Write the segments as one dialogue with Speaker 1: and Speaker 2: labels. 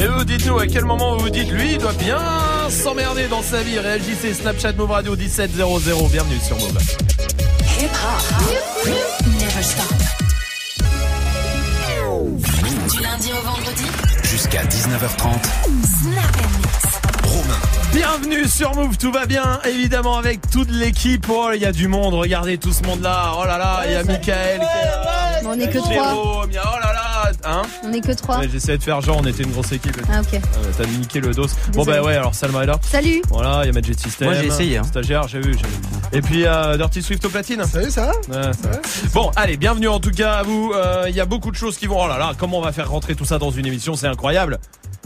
Speaker 1: Et vous, dites-nous à quel moment vous vous dites, lui, il doit bien s'emmerder dans sa vie. Réagissez, Snapchat Move Radio 1700. Bienvenue sur Move.
Speaker 2: Hip hop. Never stop. Du lundi au vendredi.
Speaker 3: Jusqu'à 19h30.
Speaker 2: Snap and mix.
Speaker 3: Romain.
Speaker 1: Bienvenue sur Move, tout va bien, évidemment avec toute l'équipe. Oh, il y a du monde, regardez tout ce monde-là. Oh là là, il y a Michael. qui est là.
Speaker 4: On est que trois.
Speaker 1: Oh là là, hein
Speaker 4: On est que trois.
Speaker 1: Ouais, J'essayais de faire genre, on était une grosse équipe.
Speaker 4: Ah ok.
Speaker 1: Euh, T'as niqué le dos. Bon bah ouais, alors Salma est là.
Speaker 4: Salut.
Speaker 1: Voilà, il y a Magic System.
Speaker 5: Moi, j'ai essayé, hein.
Speaker 1: Stagiaire, j'ai vu, j'ai vu. Et puis euh, Dirty Swift au platine.
Speaker 6: Salut, ça va
Speaker 1: Ouais, ça va. Bon, allez, bienvenue en tout cas à vous. Euh, Il y a beaucoup de choses qui vont. Oh là là, comment on va faire rentrer tout ça dans une émission C'est incroyable.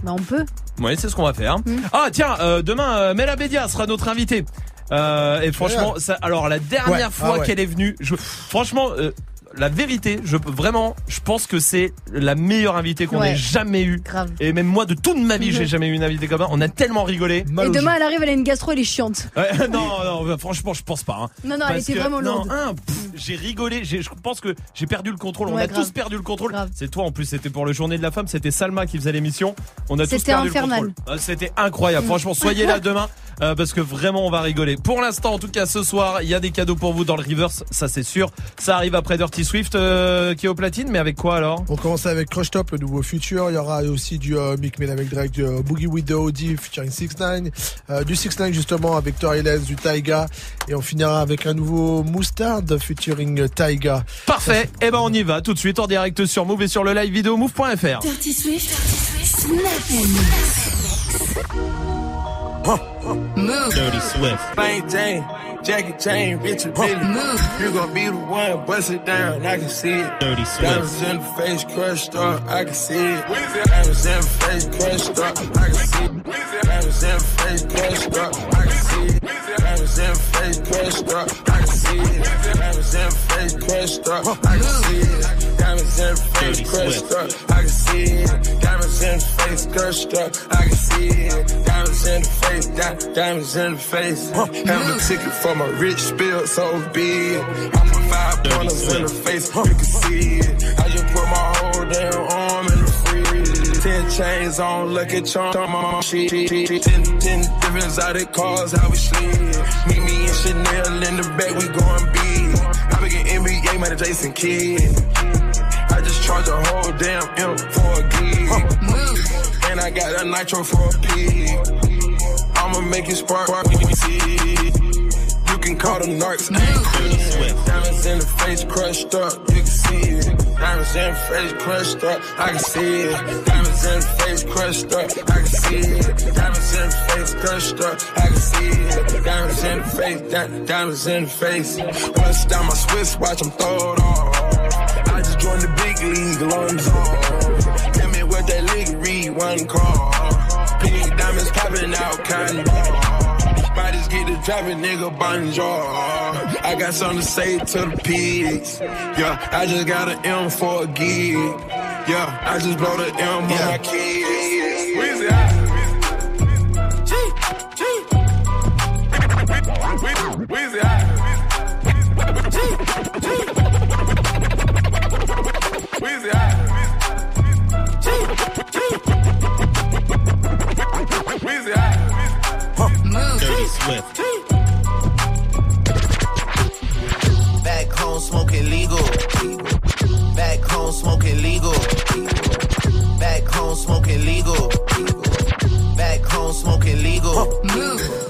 Speaker 4: Bah on peut.
Speaker 1: Oui, c'est ce qu'on va faire.
Speaker 4: Mm.
Speaker 1: Ah tiens, euh, demain, euh, Mela Bédia sera notre invitée. Euh, et franchement, ça, alors la dernière
Speaker 6: Ouais,
Speaker 1: fois
Speaker 6: ah ouais.
Speaker 1: qu'elle est venue, je, franchement, euh, la vérité, je peux vraiment, je pense que c'est la meilleure invitée qu'on
Speaker 4: Ouais.
Speaker 1: ait jamais eue.
Speaker 4: Grave.
Speaker 1: Et même moi, de toute ma vie,
Speaker 4: Mhm.
Speaker 1: j'ai jamais eu une invitée comme ça. On a tellement rigolé.
Speaker 6: Mal
Speaker 4: Et demain
Speaker 6: jeu.
Speaker 4: elle arrive, elle a une gastro, elle est chiante.
Speaker 1: Ouais, non, non, bah, franchement, je pense pas. hein.
Speaker 4: Non non, elle était
Speaker 1: que-
Speaker 4: vraiment lourde.
Speaker 1: un, pff, j'ai rigolé. j'ai- Je pense que j'ai perdu le contrôle. On
Speaker 4: Ouais,
Speaker 1: a
Speaker 4: grave.
Speaker 1: tous perdu le contrôle. C'est toi en plus. C'était pour le Journée de la Femme. C'était Salma qui faisait l'émission. On a tous
Speaker 4: C'était
Speaker 1: perdu
Speaker 4: infernal.
Speaker 1: le contrôle. Euh, C'était incroyable. Franchement, soyez là demain euh, parce que vraiment on va rigoler. Pour l'instant, en tout cas, ce soir, il y a des cadeaux pour vous dans le reverse. Ça c'est sûr. Ça arrive après Dirty Swift euh, qui est au platine. Mais avec quoi alors?
Speaker 6: On commence avec Crush Top, le nouveau futur. Il y aura aussi du euh, Mick Mill avec Drake, du euh, Boogie with the OD featuring 6 9 euh, du 6 9 justement avec Tory Lanez, du Taiga. Et on finira avec un nouveau Mustard featuring euh, Taiga.
Speaker 1: Parfait. Et ben on y va tout de suite en direct sur Move et sur le live vidéo move.fr.
Speaker 2: Dirty Swift. Snap and mix. Move.
Speaker 7: Dirty Swift.
Speaker 8: Plain Jane, Jackie Chain, Richard Billy. You gon' be the one, bust it down, I can see it.
Speaker 7: Dirty Swift.
Speaker 8: Diamonds in the face, crushed up, I can see it. Diamonds in the face, crushed up, I can see it. Diamonds in the face, crushed up, I can see it. Diamonds in the face, crushed up, I can see it. Diamonds in the face, crushed up, I can see it. Diamonds in the face, crushed
Speaker 7: Swift.
Speaker 8: I can see it. Diamonds in the face, crushed up, I can see it. Diamonds in the face, di- diamonds in the face. Have the ticket for my rich spill so big. I'm a five pointers in the
Speaker 7: Swift.
Speaker 8: face, you can see it. I just put my whole damn arm in the freeze. Ten chains on, lucky charm on shit. Ten, ten different exotic cars, how we slid. Meet me and Chanel in the back, we going big. I begin NBA, man, Jason Kidd. Charge a whole damn M for a gig. And I got a nitro for a pig. I'ma make it spark when can call them narcs. Diamonds in the face crushed up, you can see it. Diamonds in the face crushed up, I can see it. Diamonds in the face crushed up, I can see it. Diamonds in the face crushed up, I can see it. Diamonds in the face, di- diamonds in the face. Bust down my Swiss watch, I'm throw it off. I just joined the big league, Lonzo. Tell me what that league read, one call. Pink diamonds popping out, cotton ball. Get driving, nigga, bonjour. I got something to say to the pigs. Yeah, I just got an M for a gig. Yeah, I just blow the M on my kids. Weezy, Weezy, Weezy, Weezy,
Speaker 7: Dirty Swift.
Speaker 9: Back home smoking legal. Back home smoking legal. Back home smoking legal. Back home smoking legal.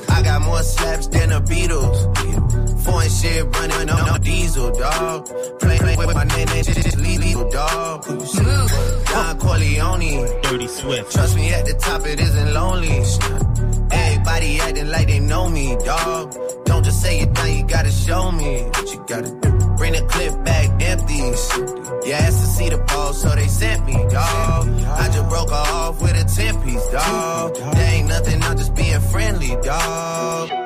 Speaker 9: I got more slaps than the Beatles. Foreign shit running on no diesel, dog. Play, play with my name, name just legal, oh, dog. Don Corleone.
Speaker 7: Dirty Swift.
Speaker 9: Trust me, at the top it isn't lonely. Everybody acting like they know me, dog. Don't just say it now, you gotta show me what you gotta do. Bring the clip back empty. You asked to see the ball, so they sent me, dog. I just broke her off with a 10 piece, dog. There ain't nothing, I'm just being friendly, dog.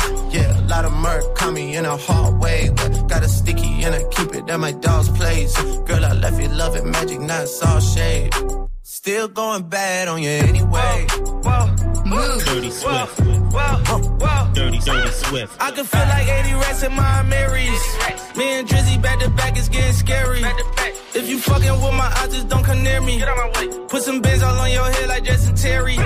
Speaker 9: Yeah,
Speaker 10: lot of murk, caught me in a hard way. But got a sticky and I keep it at my dog's place. Girl, I left you love it, magic, not all shade. Still going bad on you anyway.
Speaker 11: Move.
Speaker 12: Dirty Swift.
Speaker 13: Uh,
Speaker 12: Dirty, dirty Swift.
Speaker 13: I can feel like 80 rats in my Marys. Me and Drizzy back to back is getting scary. If you fucking with my eyes, just don't come near me. Put some bins all on your head like Jason Terry.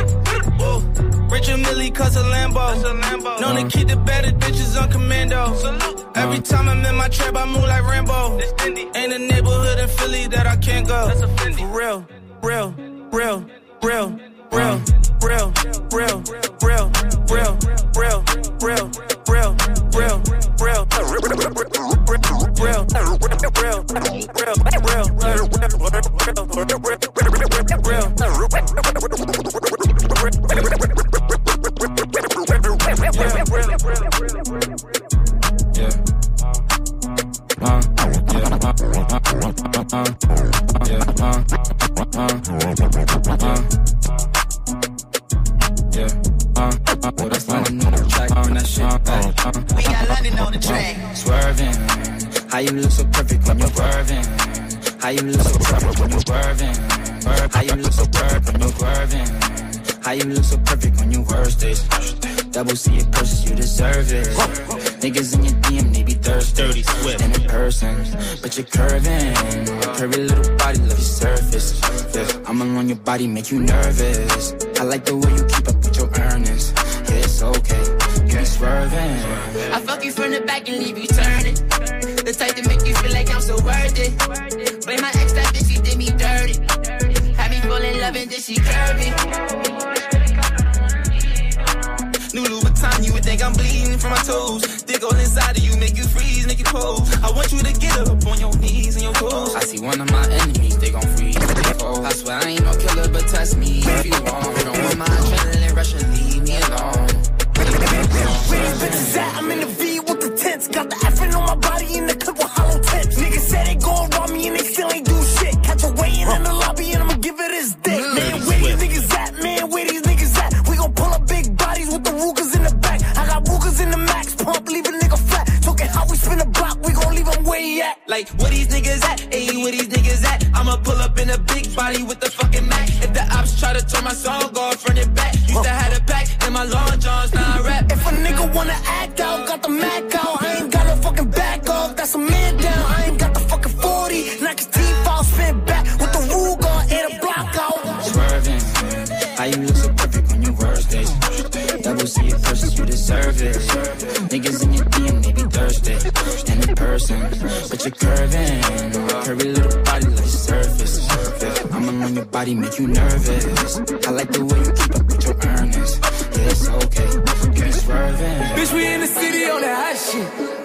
Speaker 13: Whoa. Richard Millie cuss a Lambo. Known to keep the baddest bitches on commando. Every time I'm in my trap, I move like Rambo. Ain't a neighborhood in Philly that I can't go. For real, real, real, real, real, real, real, real, real, real, real, real, real, real, real,
Speaker 10: We got London on the
Speaker 5: how you look so perfect when you're. How you look so perfect when you're swerving. How you look so perfect when you're swerving. How you look so perfect when you worst days? Double C it purchase, you deserve it. Niggas in your DM, they be thirsty.
Speaker 12: Dirty Swift.
Speaker 5: And in person, but you're curving. Curvy little body, love your surface. Yeah, I'm along your body, make you nervous. I like the way you keep up with your earnings. Yeah, it's okay. You be swerving.
Speaker 14: I fuck you from the back and leave you turning. The type to make you feel like I'm so worth it. Blame my ex, that bitch, fall in love and then she curvy.
Speaker 13: New Louboutin, you would think I'm bleeding from my toes. Dig all inside of you, make you freeze, make you pose. I want you to get up on your knees and your toes.
Speaker 5: I see one of my enemies, they gon' freeze. Oh, I swear I ain't no killer, but test me if you want. Don't want my adrenaline rush and leave me alone.
Speaker 15: Where these bitches at? I'm in the V with the tents. Got the effing on my body in the clip with hollow tips. Niggas said they gon' rob me and they still ain't do shit. Catch a weighing in the lobby and I'ma where he at.
Speaker 13: Like, where these niggas at? Ayy, where these niggas at? I'ma pull up in a big body with the fucking Mac. If the ops try to turn my song off, front and back. Used to have a pack in my long johns, now I rap.
Speaker 15: If a nigga wanna act out, got the Mac out. I ain't got no fucking back off, that's a man down. I ain't got the fucking 40. Knock his teeth out, spin back with the Ruger and a block out.
Speaker 5: Swerving, how you look so perfect when you worst it. Double C it purchase, you deserve it. Niggas in your DM, person, but you're curving. Curvy little body like surface. I'ma along your body, make you nervous. I like the way you keep up with your earnings. Yeah, it's okay. You be swerving.
Speaker 15: Bitch, we in the city on that hot shit.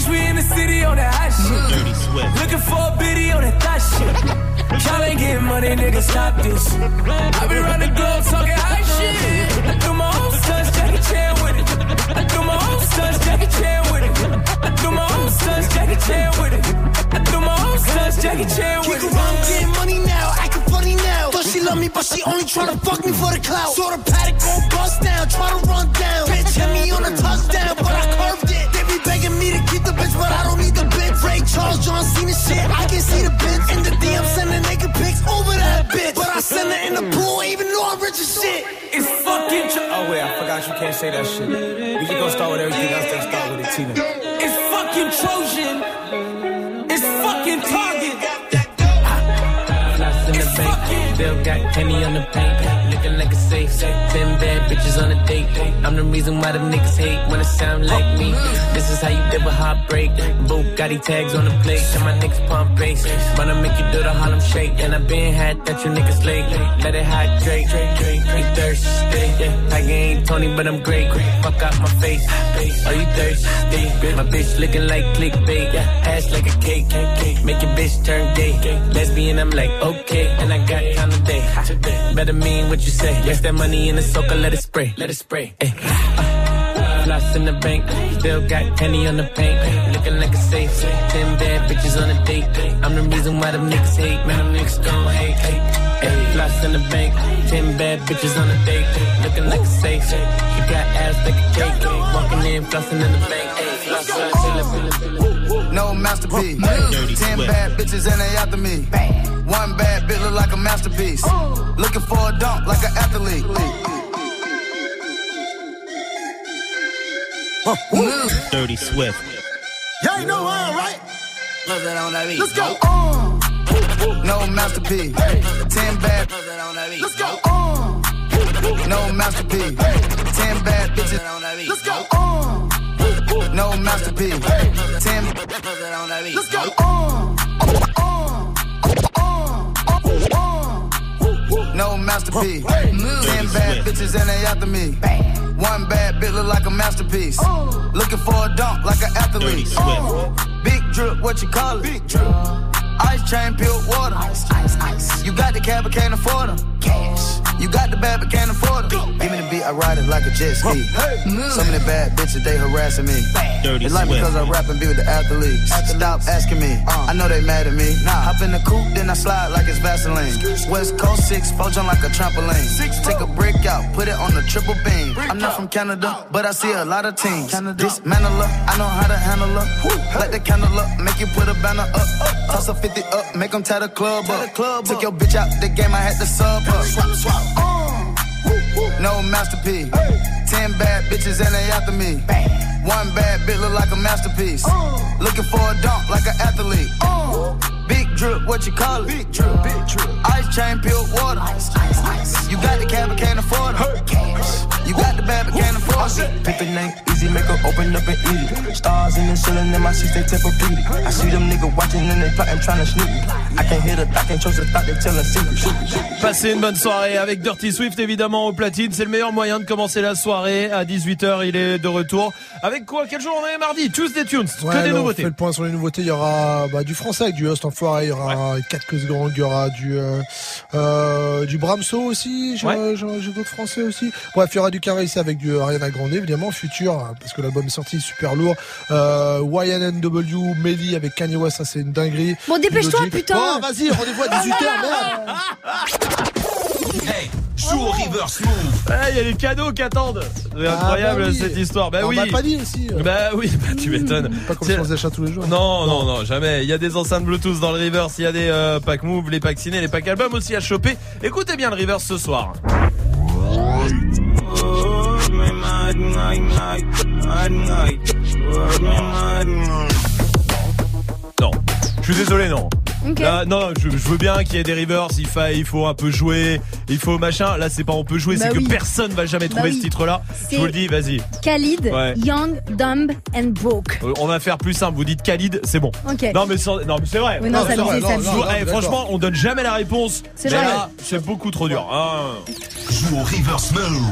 Speaker 15: Bitch, we in the city on that hot shit.
Speaker 12: Dirty Swift.
Speaker 15: Looking for a biddy on that thot shit. Y'all ain't getting money, nigga, stop this. I be round the globe talking high shit. I do my own stunts, Jackie Chan with it. I do my own stunts, Jackie Chan with it. I do my own stunts, Jackie Chan with it. I do my own stunts, Jackie Chan with it. I'm getting money now, acting funny now. Thought she love me, but she only tryna fuck me for the clout. Saw the paddock gon' bust down, try to run down. Bitch hit me on a touchdown, but I curved Charles, John Cena shit, I can see the bitch. In the DM, sending naked pics over that bitch. But I
Speaker 16: center in the pool, even though I'm rich as shit. It's fucking tr- Oh wait, I forgot you can't say that shit. We just gonna start with everything else, then start with it, Tina. It's fucking Trojan. It's fucking Target.
Speaker 17: Floss in the bank, Bill got Kenny on the paint, looking like a safe. Ten bad bitches on a date. I'm the reason why the niggas hate when it sound like me. This is how you live a heartbreak. Bugatti tags on the plate, and my niggas pump bass. Wanna make you do the Harlem shake, and I been had that you niggas late. Let it hydrate, you thirsty. I ain't Tony, but I'm great. Fuck out my face. Are you thirsty? My bitch looking like clickbait, ass like a cake. Make your bitch turn gay. Lesbian, I'm like okay, and I got kind time today. Better mean what you say. Yes, that money in the soaker, let it spray, let it spray. Ay. Uh, Floss in the bank, still got penny on the paint. Eh. Looking like a safe. Eh. Ten bad bitches on a date. I'm the reason why them niggas hate. Man, them niggas gon' hate. Floss in the bank, ten bad bitches on a date. Looking like a safe. She got ass like a cake. Walking in, flossing in the bank. Ay. Floss, floss.
Speaker 18: No masterpiece. Ten bad bitches and they after me. One bad bitch look like a masterpiece. Looking for a dunk like an athlete.
Speaker 12: Dirty Swift.
Speaker 18: Y'all know how, right? Let's go. No masterpiece. Ten bad. Let's go. No masterpiece. Ten bad bitches. Let's go. No masterpiece. Let's go. No masterpiece. Ten bad bitches and they after me. One bad bitch look like a masterpiece. Looking for a dunk like an athlete. Oh. Big drip, what you call it? Big drip. Ice chain, pure water. Ice, ice, ice. You got the cab, but can't afford them. Cash. You got the bad, but can't afford them. Give me the beat, I ride it like a jet ski. Some of the bad bitches, they harassing me.
Speaker 12: Dirty
Speaker 18: They like me cause I rap and be with the athletes. Stop asking me. Uh. I know they mad at me. Hop in the coupe, then I slide like it's Vaseline. West Coast 6, four jump like a trampoline. Six, Take a brick out, put it on the triple beam. I'm not from Canada, uh. but I see a lot of teams. Dismantle her, I know how to handle her. Light the candle up, make you put a banner up. Toss a 50 up, make them tie the club up. Took your bitch out the game, I had to sub up. Swap, swap. No masterpiece. Ten bad bitches and they after me. One bad bitch look like a masterpiece. Looking for a dunk like an athlete. Big drip, what you call it? Big drip, big drip. Ice chain, pure water. Ice, ice, ice. You got the cab, but can't afford it. Cash. You got the bad, but can't afford it.
Speaker 13: Pick the name, easy, make her open up and eat it. Stars in the ceiling, in my seats, they Tempur-Pedic. I see them niggas watching and they plotting, trying to sneak me. I can't hear the thought, can't trust the thought, they telling secrets.
Speaker 1: Passez une bonne soirée avec Dirty Swift évidemment au platine, c'est le meilleur moyen de commencer la soirée à 18h, il est de retour. Avec quoi? Quel jour on est? Mardi Tuesday Tunes,
Speaker 6: Ouais,
Speaker 1: que des nouveautés.
Speaker 6: On fait le point sur les nouveautés. Il y aura bah, du français avec du Host Enfoiré. Il y aura quelques secondes. Il y aura du euh, euh, du Bramso aussi. J'ai
Speaker 1: Ouais.
Speaker 6: d'autres français aussi. Bref, il y aura du Carré ici avec du Ariana Grande évidemment. Futur hein, parce que l'album est sorti super lourd. Euh, YNNW Melly avec Kanye West, ça c'est une dinguerie.
Speaker 4: Bon, dépêche-toi, putain.
Speaker 6: Bon, vas-y, rendez-vous à 18h, merde.
Speaker 19: Hey, joue au reverse move.
Speaker 1: Ah, Il y a les cadeaux qui attendent. C'est incroyable
Speaker 6: bah oui.
Speaker 1: cette histoire. Bah
Speaker 6: On
Speaker 1: oui.
Speaker 6: pas dit aussi. euh.
Speaker 1: Bah oui, bah tu m'étonnes.
Speaker 6: Pas comme
Speaker 1: C'est-
Speaker 6: si on faisait ça tous les jours.
Speaker 1: Non, non, non, jamais. Il y a des enceintes Bluetooth dans le reverse, il y a des euh, packs move, les packs ciné, les packs albums aussi à choper. Écoutez bien le reverse ce soir. Non, je suis désolé, non.
Speaker 4: Ok.
Speaker 1: Là, non, je, je veux bien qu'il y ait des reverse, il, fa- il faut un peu jouer, il faut machin. Là, c'est pas on peut jouer,
Speaker 4: Bah
Speaker 1: c'est
Speaker 4: oui.
Speaker 1: que personne va jamais
Speaker 4: Bah
Speaker 1: trouver
Speaker 4: oui.
Speaker 1: ce titre-là. Je vous le dis, vas-y.
Speaker 4: Khalid,
Speaker 1: Ouais.
Speaker 4: Young, Dumb and Broke.
Speaker 1: Euh, On va faire plus simple. Vous dites Khalid, c'est bon.
Speaker 4: Ok.
Speaker 1: Non mais, sans- non, mais c'est vrai.
Speaker 4: Oui, non, ça
Speaker 6: vrai, non, non,
Speaker 1: eh, franchement, on donne jamais la réponse.
Speaker 4: C'est
Speaker 1: là, c'est beaucoup trop dur. hein.
Speaker 19: Joue au reverse move.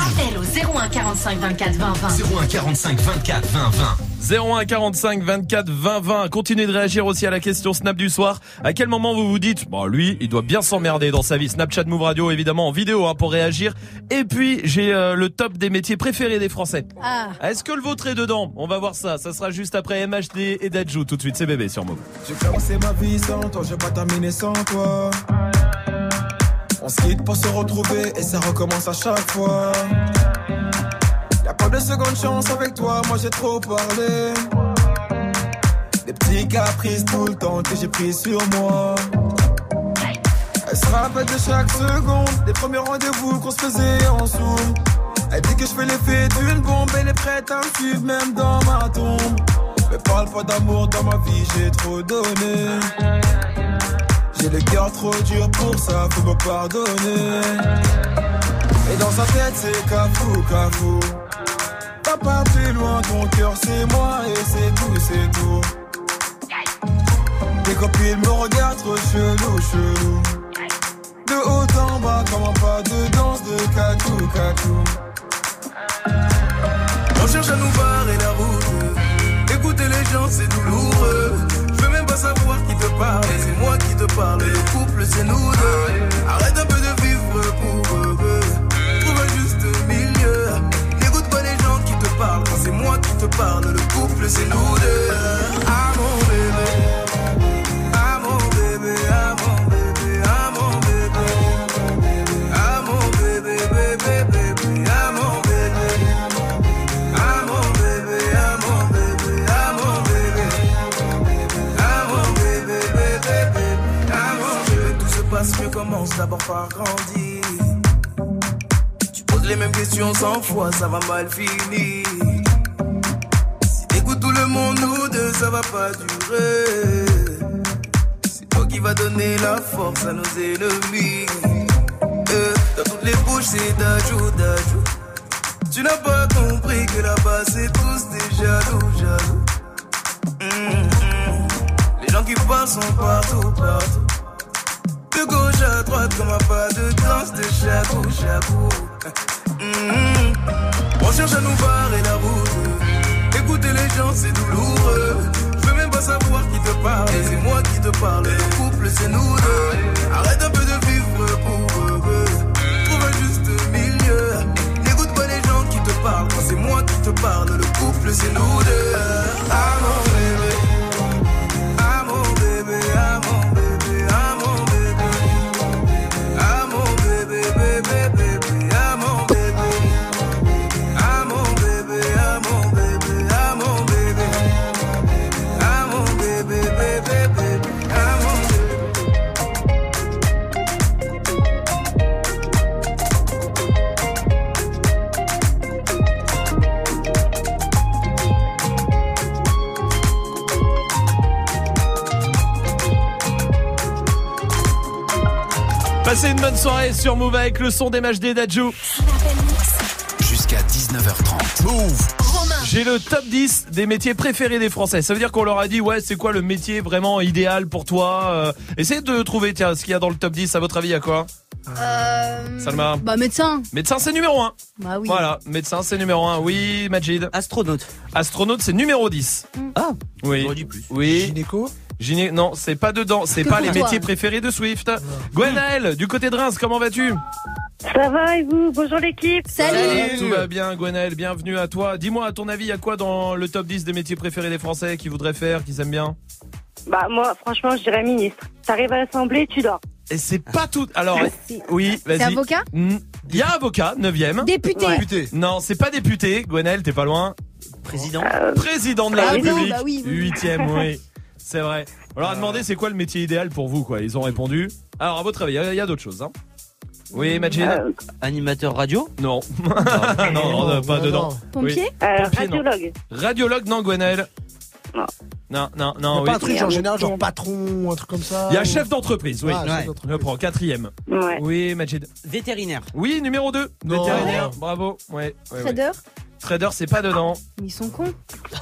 Speaker 20: Appel au 01 45 24 20 20.
Speaker 19: 01 45 24 20 20.
Speaker 1: 01 45 24 20 20. Continuez de réagir aussi à la question Snap du soir. À quel moment vous vous dites, bon lui, il doit bien s'emmerder dans sa vie. Snapchat Move Radio évidemment en vidéo hein, pour réagir. Et puis j'ai euh, le top des métiers préférés des Français.
Speaker 4: Ah.
Speaker 1: Est-ce que le vôtre est dedans? On va voir ça. Ça sera juste après MHD et Dajou. Tout de suite, c'est bébé sur Move.
Speaker 16: J'ai commencé ma vie sans toi, j'ai pas terminé sans toi. On se quitte pour se retrouver et ça recommence à chaque fois. Pas de seconde chance avec toi, moi j'ai trop parlé. Des petits caprices tout le temps que j'ai pris sur moi. Elle
Speaker 21: me rappelle de chaque seconde, des premiers rendez-vous qu'on se faisait en zoom. Elle dit que je fais l'effet d'une bombe, elle est prête à me suivre même dans ma tombe. Mais parle pas d'amour dans ma vie, j'ai trop donné. J'ai le cœur trop dur pour ça, faut me pardonner. Et dans sa tête, c'est cafou, cafou. Papa, plus loin, ton cœur, c'est moi et c'est tout, c'est tout. Tes copines me regardent chelou, chelou. De haut en bas, comme un pas de danse de cacou, cacou. On cherche à nous barrer la route. Écouter les gens, c'est douloureux. Je veux même pas savoir qui te parle. C'est moi qui te parle. Le couple, c'est nous deux. Arrête un peu de te parle, le couple, c'est nous deux. Ah mon bébé. Ah mon bébé. Ah mon bébé. Ah mon bébé. Ah mon bébé, bébé, bébé. Ah mon bébé. Ah mon bébé, ah mon bébé, ah mon bébé. Ah mon bébé, bébé, bébé. Ah mon bébé. Tout se passe mieux, commence d'abord par grandir. Tu poses les mêmes questions cent fois, ça va mal finir. Tout le monde, nous deux, ça va pas durer. C'est toi qui vas donner la force à nos ennemis. Euh, dans toutes les bouches, c'est d'ajou, d'ajou. Tu n'as pas compris que là-bas c'est tous des jaloux, jaloux. Hum. Les gens qui parlent sont partout, partout. De gauche à droite comme un pas de danse de chabou, chabou. Hum, On cherche à nous barrer la route. C'est douloureux. Je veux même pas savoir qui te parle. C'est moi qui te parle. Le couple c'est nous deux. Arrête un peu de vivre pour. Trouve un juste milieu. N'écoute pas les gens qui te parlent. C'est moi qui te parle, le couple c'est nous deux.
Speaker 1: Passez une bonne soirée sur Move avec le son des matchs des Dajou.
Speaker 19: Jusqu'à 19h30. Move.
Speaker 1: J'ai le top 10 des métiers préférés des Français. Ça veut dire qu'on leur a dit, ouais, c'est quoi le métier vraiment idéal pour toi Euh, Essayez de trouver, tiens, ce qu'il y a dans le top 10. À votre avis, il y a quoi
Speaker 4: Euh,
Speaker 1: Salma
Speaker 4: Bah, médecin.
Speaker 1: Médecin, c'est numéro 1.
Speaker 4: Bah oui.
Speaker 1: Voilà, médecin, c'est numéro 1. Oui, Majid.
Speaker 22: Astronaute.
Speaker 1: Astronaute, c'est numéro 10.
Speaker 22: Ah,
Speaker 1: Oui.
Speaker 22: plus.
Speaker 1: Oui.
Speaker 6: Gynéco
Speaker 1: Non, c'est pas dedans. C'est pas les
Speaker 4: toi.
Speaker 1: métiers préférés de Swift. Gwenaël, du côté de Reims, comment vas-tu?
Speaker 23: Ça va et vous? Bonjour l'équipe.
Speaker 4: Salut.
Speaker 1: Tout va bien, Gwenaël. Bienvenue à toi. Dis-moi, à ton avis, il y a quoi dans le top 10 des métiers préférés des Français qui voudraient faire, qui aiment bien?
Speaker 23: Bah moi, franchement, je dirais ministre. T'arrives à l'Assemblée, tu dors.
Speaker 1: Et c'est pas tout. Alors, oui, vas-y.
Speaker 4: C'est avocat?
Speaker 1: Mm, Il y a avocat, 9ème.
Speaker 4: Député.
Speaker 6: Député.
Speaker 1: Non, c'est pas député. Gwenaël, t'es pas loin.
Speaker 22: Président.
Speaker 1: Président de la
Speaker 4: Ah oui,
Speaker 1: République.
Speaker 4: bah oui, oui.
Speaker 1: Huitième, oui. C'est vrai. On leur a demandé c'est quoi le métier idéal pour vous, quoi? Ils ont répondu. Alors, à votre avis, il y a, il y a d'autres choses, hein. Oui, Majid
Speaker 23: Euh,
Speaker 22: Animateur radio?
Speaker 1: Non. non, non, non, pas
Speaker 6: non,
Speaker 1: dedans.
Speaker 6: non.
Speaker 4: Pompier?
Speaker 23: Euh,
Speaker 1: Pompier, non.
Speaker 23: radiologue.
Speaker 1: Radiologue, non, Gwenaël
Speaker 23: Non.
Speaker 1: Non, non, non,
Speaker 6: pas un truc genre général, genre patron, un truc comme ça
Speaker 1: Il y a
Speaker 6: ou-
Speaker 1: chef d'entreprise, oui.
Speaker 6: Ah, chef
Speaker 22: Ouais.
Speaker 6: d'entreprise.
Speaker 1: Je prends quatrième.
Speaker 23: Ouais.
Speaker 1: Oui, Majid.
Speaker 22: Vétérinaire.
Speaker 1: Oui, numéro 2.
Speaker 6: Non.
Speaker 1: Vétérinaire. Bravo. Ouais, ouais, ouais.
Speaker 4: Trader
Speaker 1: Trader, c'est pas dedans.
Speaker 4: Ils sont cons.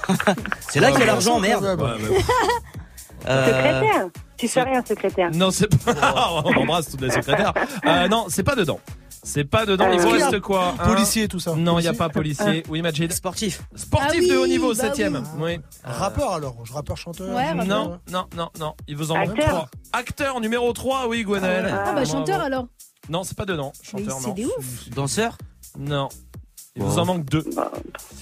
Speaker 22: C'est là qu'il y a l'argent, merde.
Speaker 1: mais-
Speaker 22: Euh,
Speaker 23: Secrétaire. Tu fais rien, secrétaire.
Speaker 1: Non, c'est pas. On embrasse toutes les secrétaires. Euh, non, c'est pas dedans. C'est pas dedans. Il vous
Speaker 6: y a
Speaker 1: reste quoi un
Speaker 6: Policier, tout ça.
Speaker 1: Non, il n'y a pas policier. Oui, Majid.
Speaker 22: Sportif.
Speaker 1: Sportif
Speaker 4: Ah oui,
Speaker 1: de haut niveau,
Speaker 4: bah
Speaker 1: septième. Oui.
Speaker 6: Rappeur alors, je rappeur chanteur.
Speaker 4: Ouais, rappeur.
Speaker 1: Non, non, non, non. Il vous en manque
Speaker 23: Acteur.
Speaker 1: trois. Acteur numéro 3, oui, Gwenaël.
Speaker 4: Ah bah
Speaker 1: Bravo.
Speaker 4: chanteur alors.
Speaker 1: Non, c'est pas dedans. Chanteur,
Speaker 4: c'est
Speaker 1: non.
Speaker 4: des ouf.
Speaker 22: Danseur?
Speaker 1: Non. Il
Speaker 22: Bon.
Speaker 1: vous en manque deux.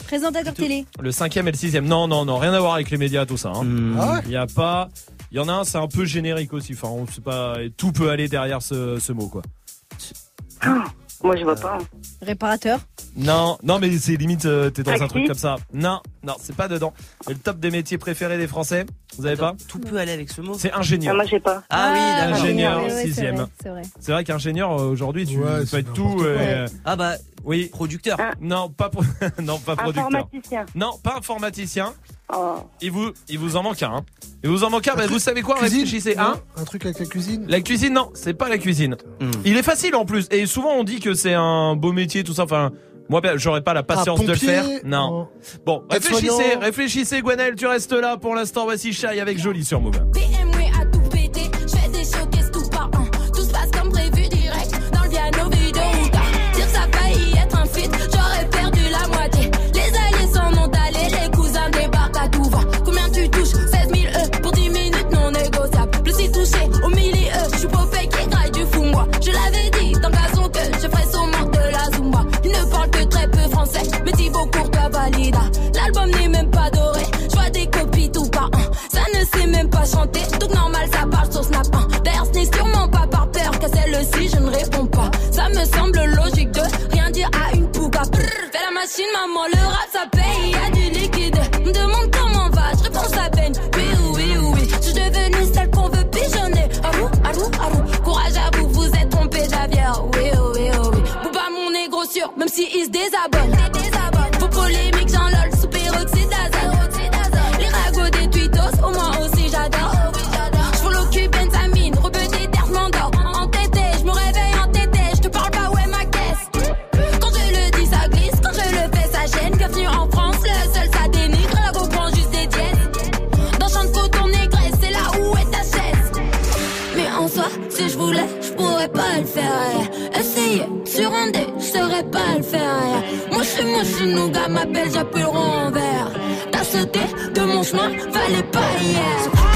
Speaker 4: Présentateur télé.
Speaker 1: Le cinquième et le sixième. Non, non, non, rien à voir avec les médias, tout ça. hein.
Speaker 22: Hmm.
Speaker 6: Ah ouais
Speaker 1: Il y a pas. Il y en a un, c'est un peu générique aussi. Enfin, on sait pas. Tout peut aller derrière ce, ce mot, quoi.
Speaker 23: Moi, je vois pas. hein.
Speaker 4: Réparateur.
Speaker 1: Non, non, mais c'est limite, euh, t'es dans un truc comme ça. Non, non, c'est pas dedans. Le top des métiers préférés des Français, vous avez pas?
Speaker 24: Tout peut aller avec ce mot.
Speaker 1: C'est ingénieur.
Speaker 23: Ah, moi, j'ai pas.
Speaker 24: Ah oui, d'accord.
Speaker 1: Ingénieur,
Speaker 4: Ouais, ouais, c'est
Speaker 1: sixième.
Speaker 4: C'est vrai.
Speaker 1: C'est vrai qu'ingénieur euh, aujourd'hui, tu
Speaker 6: Ouais,
Speaker 1: peux
Speaker 6: c'est
Speaker 1: être tout.
Speaker 6: n'importe
Speaker 1: euh,
Speaker 24: Ah bah,
Speaker 1: oui.
Speaker 24: producteur.
Speaker 1: Non, pas pro- non, pas producteur.
Speaker 23: Informaticien.
Speaker 1: Non, pas informaticien.
Speaker 23: Oh.
Speaker 1: Il vous, il vous en manque un. hein. Il vous en manque un.
Speaker 6: Un
Speaker 1: bah,
Speaker 6: truc-
Speaker 1: vous savez quoi
Speaker 6: Cuisine
Speaker 1: Réfléchissez. Hein
Speaker 6: Un truc avec la cuisine
Speaker 1: La cuisine, non, c'est pas la cuisine.
Speaker 24: Hmm.
Speaker 1: Il est facile en plus. Et souvent on dit que c'est un beau métier, tout ça. Enfin, moi, j'aurais pas la patience de le faire. Non. Bon, réfléchissez, réfléchissez, Gwenel, tu restes là pour l'instant. Voici Shai avec Jolie sur Move.
Speaker 25: Au milieu, je suis pas fake et graille du fou moi. Je l'avais dit dans Gazon que je ferais son mort de la Zumba. Il ne parle que très peu français, mais Thibaut Courtois valida. L'album n'est même pas doré, je vois des copies tout par un. Ça ne sait même pas chanter, donc normal ça parle sur Snap 1. D'ailleurs, ce n'est sûrement pas par peur qu'à celle-ci je ne réponds pas. Ça me semble logique de rien dire à une pouga. Fais la machine, maman, le rap ça paye, y a du liquide. Me demande comment va, je réponds ça peine. Oui, oui, oui, je suis devenue celle courage à vous, vous êtes trompé d'aviaire. Oui, oui, oui, Bouba mon négro sûr, même si il se désabonne. Nougat, m'appelle, j'appuie le rond en vert. T'as sauté de mon chemin, fallait pas hier.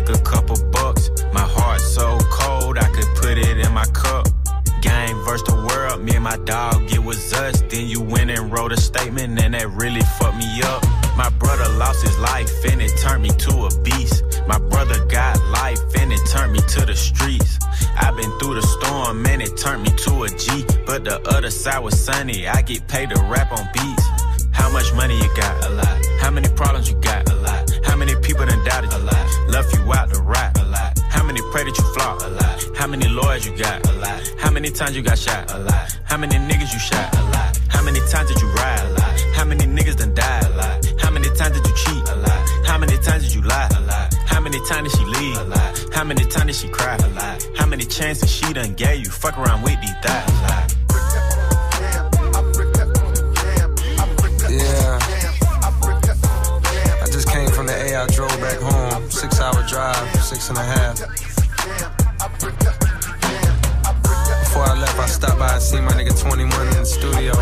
Speaker 26: Make a couple bucks. My heart so cold, I could put it in my cup. Game versus the world, me and my dog, it was us. Then you went and wrote a statement, and that really fucked me up. My brother lost his life, and it turned me to a beast. My brother got life, and it turned me to the streets. I've been through the storm, and it turned me to a G. But the other side was sunny, I get paid to rap on beats. How much money you got? A lot. How many problems you got? A lot. How many people done doubted? A lot. Left you out to? A lot. How many pray that you flop? A lot. How many lawyers you got? A lot. How many times you got shot? A lot. How many niggas you shot? A lot. How many times did you ride? A lot. How many niggas done died? A lot. How many times did you cheat? A lot. How many times did you lie? A lot. How many times did she leave? A lot. How many times did she cry? A lot. How many chances she done gave you? Fuck around with these thighs. A lot.
Speaker 27: Yeah. I just came from the A. I drove back home. Hour drive, six and a half. Before I left, I stopped by and see my nigga 21 in the studio.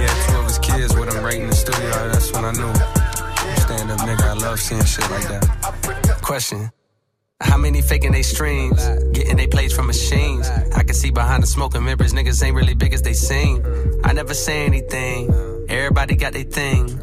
Speaker 27: Had two of his kids with him right in the studio. That's when I knew. Stand up nigga. I love seeing shit like that. Question. How many faking they streams? Getting they plays from machines. I can see behind the smoking mirrors, niggas ain't really big as they seem. I never say anything. Everybody got their thing.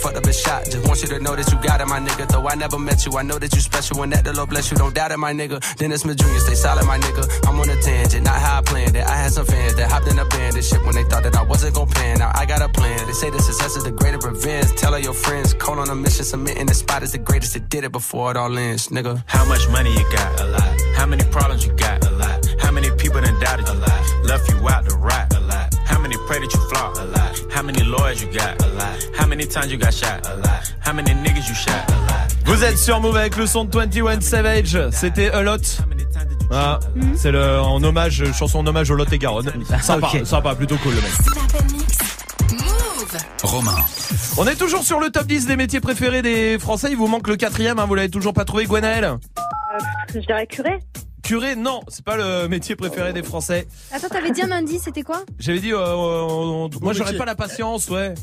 Speaker 27: fucked up his shot. Just want you to know that you got it, my nigga. Though I never met you, I know that you special and that the Lord bless you. Don't doubt it, my nigga. Dennis Smith Jr., stay solid, my nigga. I'm on a tangent, not how I planned it. I had some fans that hopped in a band and shit when they thought that I wasn't gon' pan. Now I got a plan. They say the success is the greater revenge. Tell all your friends, call on a mission, submitting the spot is the greatest that did it before it all ends, nigga.
Speaker 26: How much money you got? A lot. How many problems you got? A lot. How many people done doubted you? A lot. Left you out to rot? A lot. How many pray that you flop? A lot. How many lawyers you got? A lot. How many times you got shot? A lot. How many niggas you shot? A lot.
Speaker 1: Vous êtes sur Move avec le son de 21 Savage. C'était A Lot. Ah, c'est le en hommage, chanson en hommage au Lot et Garonne. Sympa,
Speaker 24: Ok.
Speaker 1: sympa, plutôt cool le mec.
Speaker 3: Romain.
Speaker 1: On est toujours sur le top 10 des métiers préférés des Français. Il vous manque le quatrième, hein, vous l'avez toujours pas trouvé, Gwenaël
Speaker 23: Euh, je dirais curé.
Speaker 1: Curé, non, c'est pas le métier préféré des Français.
Speaker 4: Attends, t'avais dit un indice, c'était quoi
Speaker 1: J'avais dit, euh, euh, moi j'aurais pas la patience, ouais.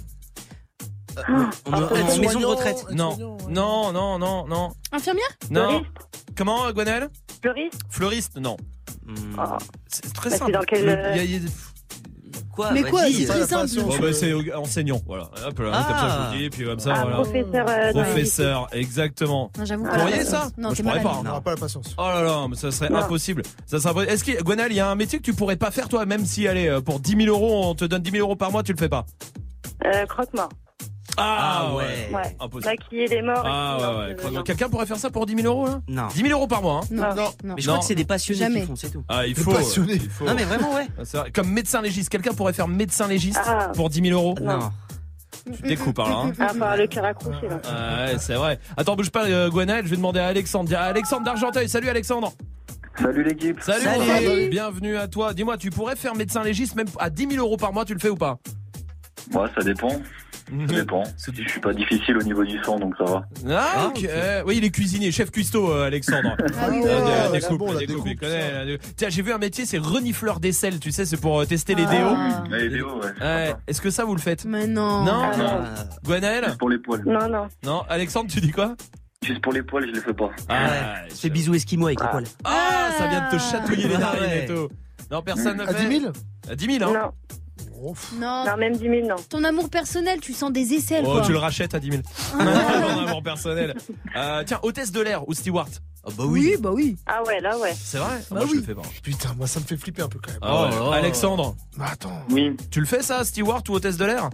Speaker 24: On en- en maison de retraite.
Speaker 1: Non, non, non, non, non,
Speaker 4: Infirmière
Speaker 1: non.
Speaker 23: Fleuriste.
Speaker 1: Comment, euh, Gwenaël
Speaker 23: Fleuriste.
Speaker 1: Fleuriste, non.
Speaker 24: Hmm.
Speaker 23: Ah.
Speaker 1: C'est très
Speaker 23: Bah, c'est
Speaker 1: simple.
Speaker 23: dans quel,
Speaker 1: Le-
Speaker 23: euh,
Speaker 1: il y a- il y a-
Speaker 24: Quoi
Speaker 4: Mais quoi, c'est très simple.
Speaker 1: Bon, bah, c'est enseignant, voilà. Hop là,
Speaker 24: Ah.
Speaker 1: comme ça je vous dis, puis comme ça,
Speaker 23: Ah,
Speaker 1: voilà.
Speaker 23: professeur. euh,
Speaker 1: Professeur, exactement.
Speaker 4: Non, j'avoue
Speaker 1: Vous
Speaker 4: pas.
Speaker 1: pourriez ça
Speaker 4: Non,
Speaker 1: Moi, je pourrais pas.
Speaker 6: On n'aura pas la patience.
Speaker 1: Oh là là, mais ça serait
Speaker 23: Non.
Speaker 1: impossible. Ça serait impossible. Est-ce que, Gwenal, il y a un métier que tu pourrais pas faire toi, même si, allez, euh, pour 10 000 euros, on te donne 10 000 euros par mois, tu le fais pas?
Speaker 23: Euh, croque-mort.
Speaker 24: Ah ouais.
Speaker 23: Ouais.
Speaker 1: Impossible.
Speaker 23: Maquiller les morts. et
Speaker 1: Ah
Speaker 23: tout, non,
Speaker 1: ouais, ouais.
Speaker 23: non.
Speaker 1: Quelqu'un pourrait faire ça pour 10 000 euros là
Speaker 24: Non.
Speaker 1: 10 000 euros par mois, hein?
Speaker 4: Non,
Speaker 6: Non.
Speaker 4: non.
Speaker 24: Mais je
Speaker 1: Non.
Speaker 24: crois que c'est des passionnés
Speaker 4: Jamais.
Speaker 24: qui font, c'est tout.
Speaker 1: Ah, il
Speaker 6: Des
Speaker 1: faut.
Speaker 6: passionnés.
Speaker 1: il faut.
Speaker 24: Non mais vraiment ouais.
Speaker 1: Ah, c'est vrai. Comme médecin légiste, quelqu'un pourrait faire médecin légiste
Speaker 23: Ah.
Speaker 1: pour 10 000 euros?
Speaker 24: Non.
Speaker 1: Tu découpes alors, hein
Speaker 23: À part le cœur accroché, là.
Speaker 1: Ah ouais, c'est vrai. Attends, bouge pas, euh, Gwenaël, je vais demander à Alexandre. Dire à Alexandre d'Argenteuil. Salut Alexandre.
Speaker 28: Salut l'équipe.
Speaker 1: Salut. Bienvenue à toi. Dis-moi, tu pourrais faire médecin légiste même à 10 000 euros par mois, tu le fais ou pas?
Speaker 28: Moi, ça dépend. Ça dépend. Je suis pas difficile au niveau du son, donc ça va.
Speaker 1: Ah,
Speaker 24: Ah,
Speaker 1: ok. Oui, il est cuisinier, chef cuistot, euh, Alexandre.
Speaker 4: Ah oui,
Speaker 1: Euh, Tiens, j'ai vu un métier, c'est renifleur d'aisselle, tu sais, c'est pour euh, tester les
Speaker 4: Ah.
Speaker 1: déos.
Speaker 28: Les déos, ouais.
Speaker 1: Ouais, Est-ce que ça vous le faites
Speaker 4: Mais non.
Speaker 1: Non,
Speaker 23: Ah,
Speaker 1: non.
Speaker 23: non.
Speaker 1: Gwenaël
Speaker 28: Juste pour les poils.
Speaker 23: Non, non.
Speaker 1: Non, Alexandre, tu dis quoi
Speaker 28: Juste pour les poils, je les fais pas.
Speaker 1: Ah,
Speaker 24: Ouais. Fais bisous esquimaux avec les poils.
Speaker 1: Ah, ça vient de te chatouiller les
Speaker 24: Ah
Speaker 1: narines
Speaker 24: ouais.
Speaker 1: et tout. Non, personne n'a
Speaker 6: À
Speaker 1: fait.
Speaker 6: 10 000
Speaker 1: À 10 000, hein
Speaker 23: Non.
Speaker 6: Oh.
Speaker 4: Non.
Speaker 23: Non, même 10 000, non.
Speaker 4: Ton amour personnel, tu sens des aisselles,
Speaker 1: Oh,
Speaker 4: quoi.
Speaker 1: tu le rachètes à 10 000. Non, non, amour personnel. Euh, tiens, hôtesse de l'air ou steward?
Speaker 24: Ah bah
Speaker 4: Oui, bah oui.
Speaker 23: Ah ouais, là, ouais.
Speaker 1: C'est vrai?
Speaker 4: Bah
Speaker 1: Moi, je
Speaker 4: oui.
Speaker 1: le fais pas.
Speaker 6: Putain, moi ça me fait flipper un peu quand même.
Speaker 1: Ah ouais.
Speaker 24: Oh.
Speaker 1: Alexandre,
Speaker 6: Mais attends,
Speaker 28: Oui.
Speaker 1: tu le fais ça, steward ou hôtesse de l'air?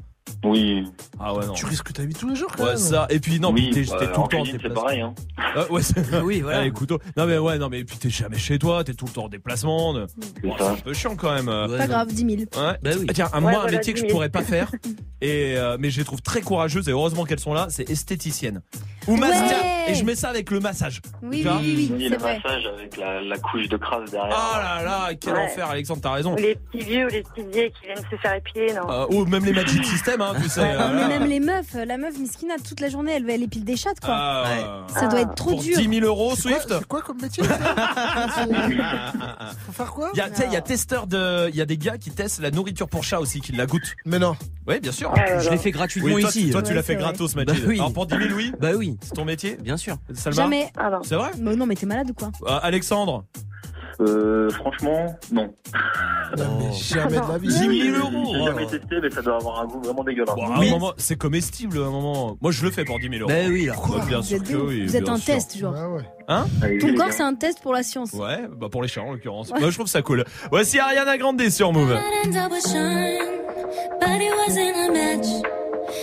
Speaker 28: Oui.
Speaker 1: Ah ouais, non.
Speaker 6: tu risques ta vie tous les jours quand
Speaker 1: Ouais,
Speaker 6: même.
Speaker 1: ça. Et puis, non,
Speaker 28: oui.
Speaker 1: t'es
Speaker 28: bah,
Speaker 1: t'es tout le temps.
Speaker 28: c'est pareil. Hein.
Speaker 1: Ah, ouais, c'est-
Speaker 24: Oui, voilà.
Speaker 1: Ah, les couteaux. Non, mais ouais, non, mais puis t'es jamais chez toi, t'es tout le temps en déplacement. de-
Speaker 28: C'est
Speaker 1: un peu chiant quand même.
Speaker 24: Ouais,
Speaker 4: Pas
Speaker 24: non.
Speaker 4: grave, 10 000.
Speaker 1: Ouais.
Speaker 24: Bah oui.
Speaker 1: Ah, Tiens, moi, un métier que je
Speaker 23: 10 000.
Speaker 1: pourrais pas faire, et euh, mais je les trouve très courageuses et heureusement qu'elles sont là, c'est esthéticienne. Ou masse,
Speaker 4: Ouais.
Speaker 1: et je mets ça avec le massage.
Speaker 4: Oui,
Speaker 1: Tu
Speaker 4: oui, oui,
Speaker 28: Oui,
Speaker 4: oui,
Speaker 28: le
Speaker 4: c'est vrai.
Speaker 28: massage avec la, la couche de crasse derrière.
Speaker 1: Oh là là, quel
Speaker 23: Ouais.
Speaker 1: enfer, Alexandre, t'as raison.
Speaker 23: Ou les petits vieux ou les petits vieilles qui viennent se faire épiler, non.
Speaker 1: Euh, ou même les Magic System, hein, tu sais.
Speaker 4: Non, mais même les meufs, la meuf Miskina, toute la journée, elle, elle épile des chattes, quoi.
Speaker 1: Ah,
Speaker 24: Ouais.
Speaker 4: Ça doit être trop
Speaker 1: pour
Speaker 4: dur.
Speaker 1: 10 000 euros,
Speaker 6: C'est quoi-
Speaker 1: Swift.
Speaker 6: C'est quoi comme métier ça Faut faire quoi
Speaker 1: Il y a, tu sais, il y a testeur de, il y a des gars qui testent la nourriture pour chat aussi, qui la goûtent.
Speaker 6: Mais non.
Speaker 1: Oui, bien sûr.
Speaker 23: Ah là
Speaker 24: Je
Speaker 23: là.
Speaker 24: l'ai fait gratuitement
Speaker 1: Oui, toi,
Speaker 24: ici.
Speaker 1: toi, tu
Speaker 4: Ouais,
Speaker 1: l'as fait
Speaker 4: c'est vrai.
Speaker 1: gratos,
Speaker 24: Bah
Speaker 1: Majid.
Speaker 24: oui.
Speaker 1: Alors pour 10 000 louis,
Speaker 24: Bah oui,
Speaker 1: c'est ton métier.
Speaker 24: bien sûr.
Speaker 1: Salma
Speaker 4: Jamais.
Speaker 23: Ah non.
Speaker 1: C'est vrai
Speaker 4: Mais non, mais t'es malade ou quoi
Speaker 1: Euh, Alexandre
Speaker 28: Euh, franchement, non.
Speaker 6: Non, mais jamais de la vie.
Speaker 1: 10 000 euros
Speaker 28: J'ai jamais testé, mais ça doit avoir un goût vraiment dégueulasse.
Speaker 1: Bon, à un moment, c'est comestible à un moment. Moi, je le fais pour 10 000 euros.
Speaker 24: Bah oui, là.
Speaker 1: Bah, bien
Speaker 4: Vous
Speaker 1: sûr
Speaker 4: êtes,
Speaker 1: que
Speaker 4: ouf.
Speaker 1: oui.
Speaker 4: Vous êtes
Speaker 1: bien
Speaker 4: un
Speaker 1: sûr.
Speaker 4: test, genre.
Speaker 6: Ah ouais.
Speaker 1: Hein
Speaker 28: Allez,
Speaker 4: Ton
Speaker 28: les
Speaker 4: corps,
Speaker 28: gars.
Speaker 4: c'est un test pour la science.
Speaker 1: Ouais, bah pour les chats en l'occurrence. Moi, je trouve ça cool. Voici Ariana Grande sur Move.
Speaker 25: But it wasn't a match.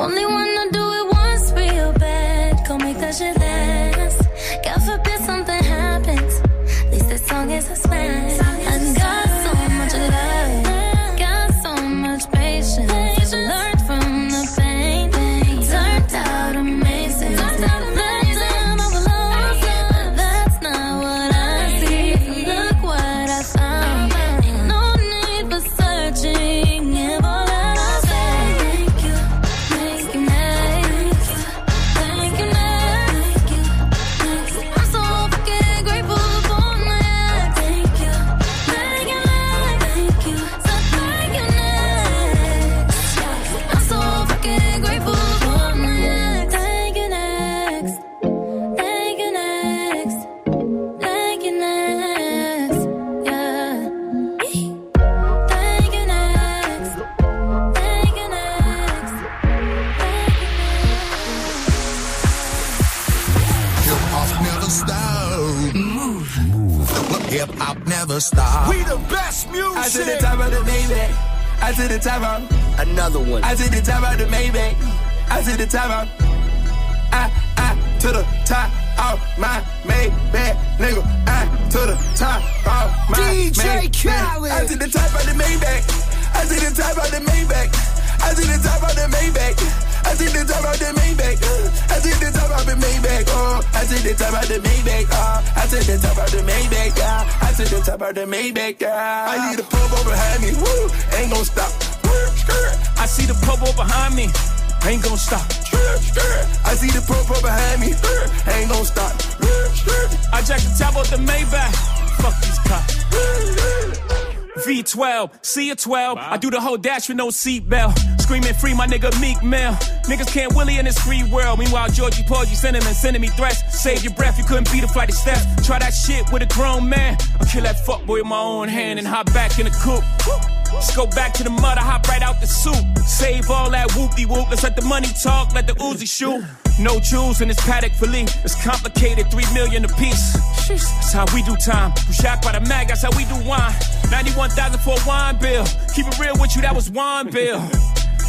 Speaker 29: only
Speaker 9: one hop never stop.
Speaker 30: We the best music. I to the top of the Maybach. I to the top of another one. I to the top of the Maybach. I to the top of. I I to the top of my Maybach, nigga. I to the top of my
Speaker 8: DJ
Speaker 30: Maybach.
Speaker 8: Khaled.
Speaker 30: I to the top of the Maybach. I to the top of the Maybach. I to the top of the Maybach. I to the top of the Maybach. uh, I to the top of uh. the Maybach. Uh. Oh, I to the top of uh. the Maybach. Oh, I to the top of the Maybach. Yeah. I to the top of the Maybach. Yeah. I a pump over behind me. Woo, ain't gonna stop. I see the purple behind me. Ain't gonna stop. I see the purple behind me. Ain't gonna stop. I jack the top off the Maybach. Fuck these cops. V12, C a 12. I do the whole dash with no seatbelt. Screaming free my nigga Meek Mill. Niggas can't willy in this free world. Meanwhile, Georgie Paul, Porgy sending and sending me threats. Save your breath, you couldn't beat a flight of steps. Try that shit with a grown man. I'll kill that fuckboy with my own hand and hop back in the coupe. Just go back to the mud, I hop right out the soup. Save all that whoopty whoop. Let's let the money talk, let the Uzi shoot. No jewels in this paddock for Lee. It's complicated, three million a piece. That's how we do time. We shocked by the mag, that's how we do wine. 91,000 for a wine bill. Keep it real with you, that was wine bill.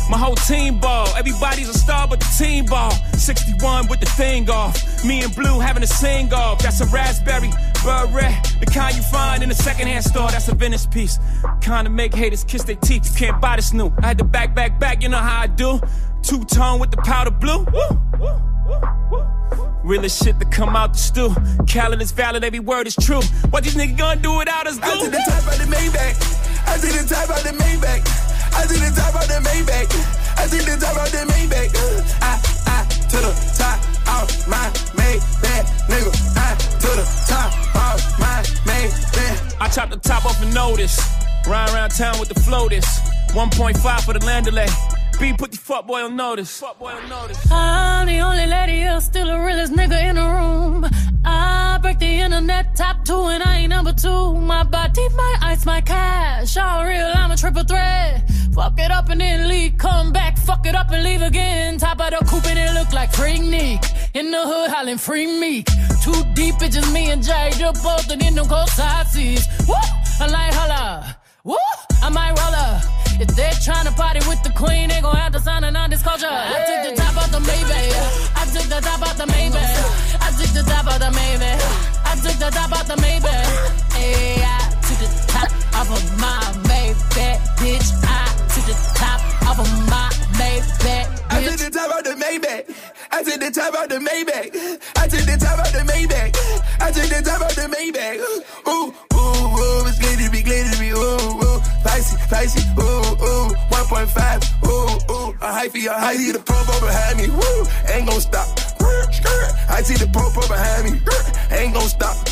Speaker 30: My whole team ball. Everybody's a star but the team ball. 61 with the thing off. Me and Blue having a sing off. That's a raspberry beret. The kind you find in a secondhand store. That's a Venice piece. Kind of make haters kiss their teeth. You can't buy this new. I had to back, back, back. You know how I do. Two tone with the powder blue. Woo. Realest shit to come out the stew. Khaled is valid, every word is true. What these niggas gonna do without us, I to the top of the Maybach. I to the top of the Maybach. I to the top of the Maybach. I to the top of the Maybach. Uh, I, to the top of my Maybach. Nigga, I, to the top of my Maybach. I chop the top off a notice. Ride around town with the floaters. 1.5 for the land delay. B, put the fuck boy on notice. Fuck boy on notice.
Speaker 31: I'm the only lady here, still the realest nigga in the room. I break the internet top two and I ain't number two. My body, my ice, my cash. All real, I'm a triple threat. Fuck it up and then leave, come back, fuck it up and leave again. Top of the coop and it look like free In the hood hollering free me. Too deep, it's just me and Jay. Just both in them cold side seats. Woo! I like holla. Woo! I might roller. If they're trying to party with the queen, they gon' have to sign an honest culture. Hey. I took the top off the Maybach. I took the top off the Maybach. I took the top off the Maybach. I took the top off the Maybach. Hey, I took
Speaker 8: the top
Speaker 31: off of my Maybach, bitch. I took the top off of my Maybach. Bitch. I took
Speaker 8: the top out the Maybach. I took the top out the Maybach. I took the top out the Maybach. I took the top out the Maybach. Ooh, ooh, ooh, it's glittery, glittery, ooh, ooh. Spicy, spicy, ooh, ooh. 1.5, ooh, ooh. A hyphy, a hyphy, the promo behind me, woo. Ain't gon' stop. I see the popo behind me, ain't gon' stop.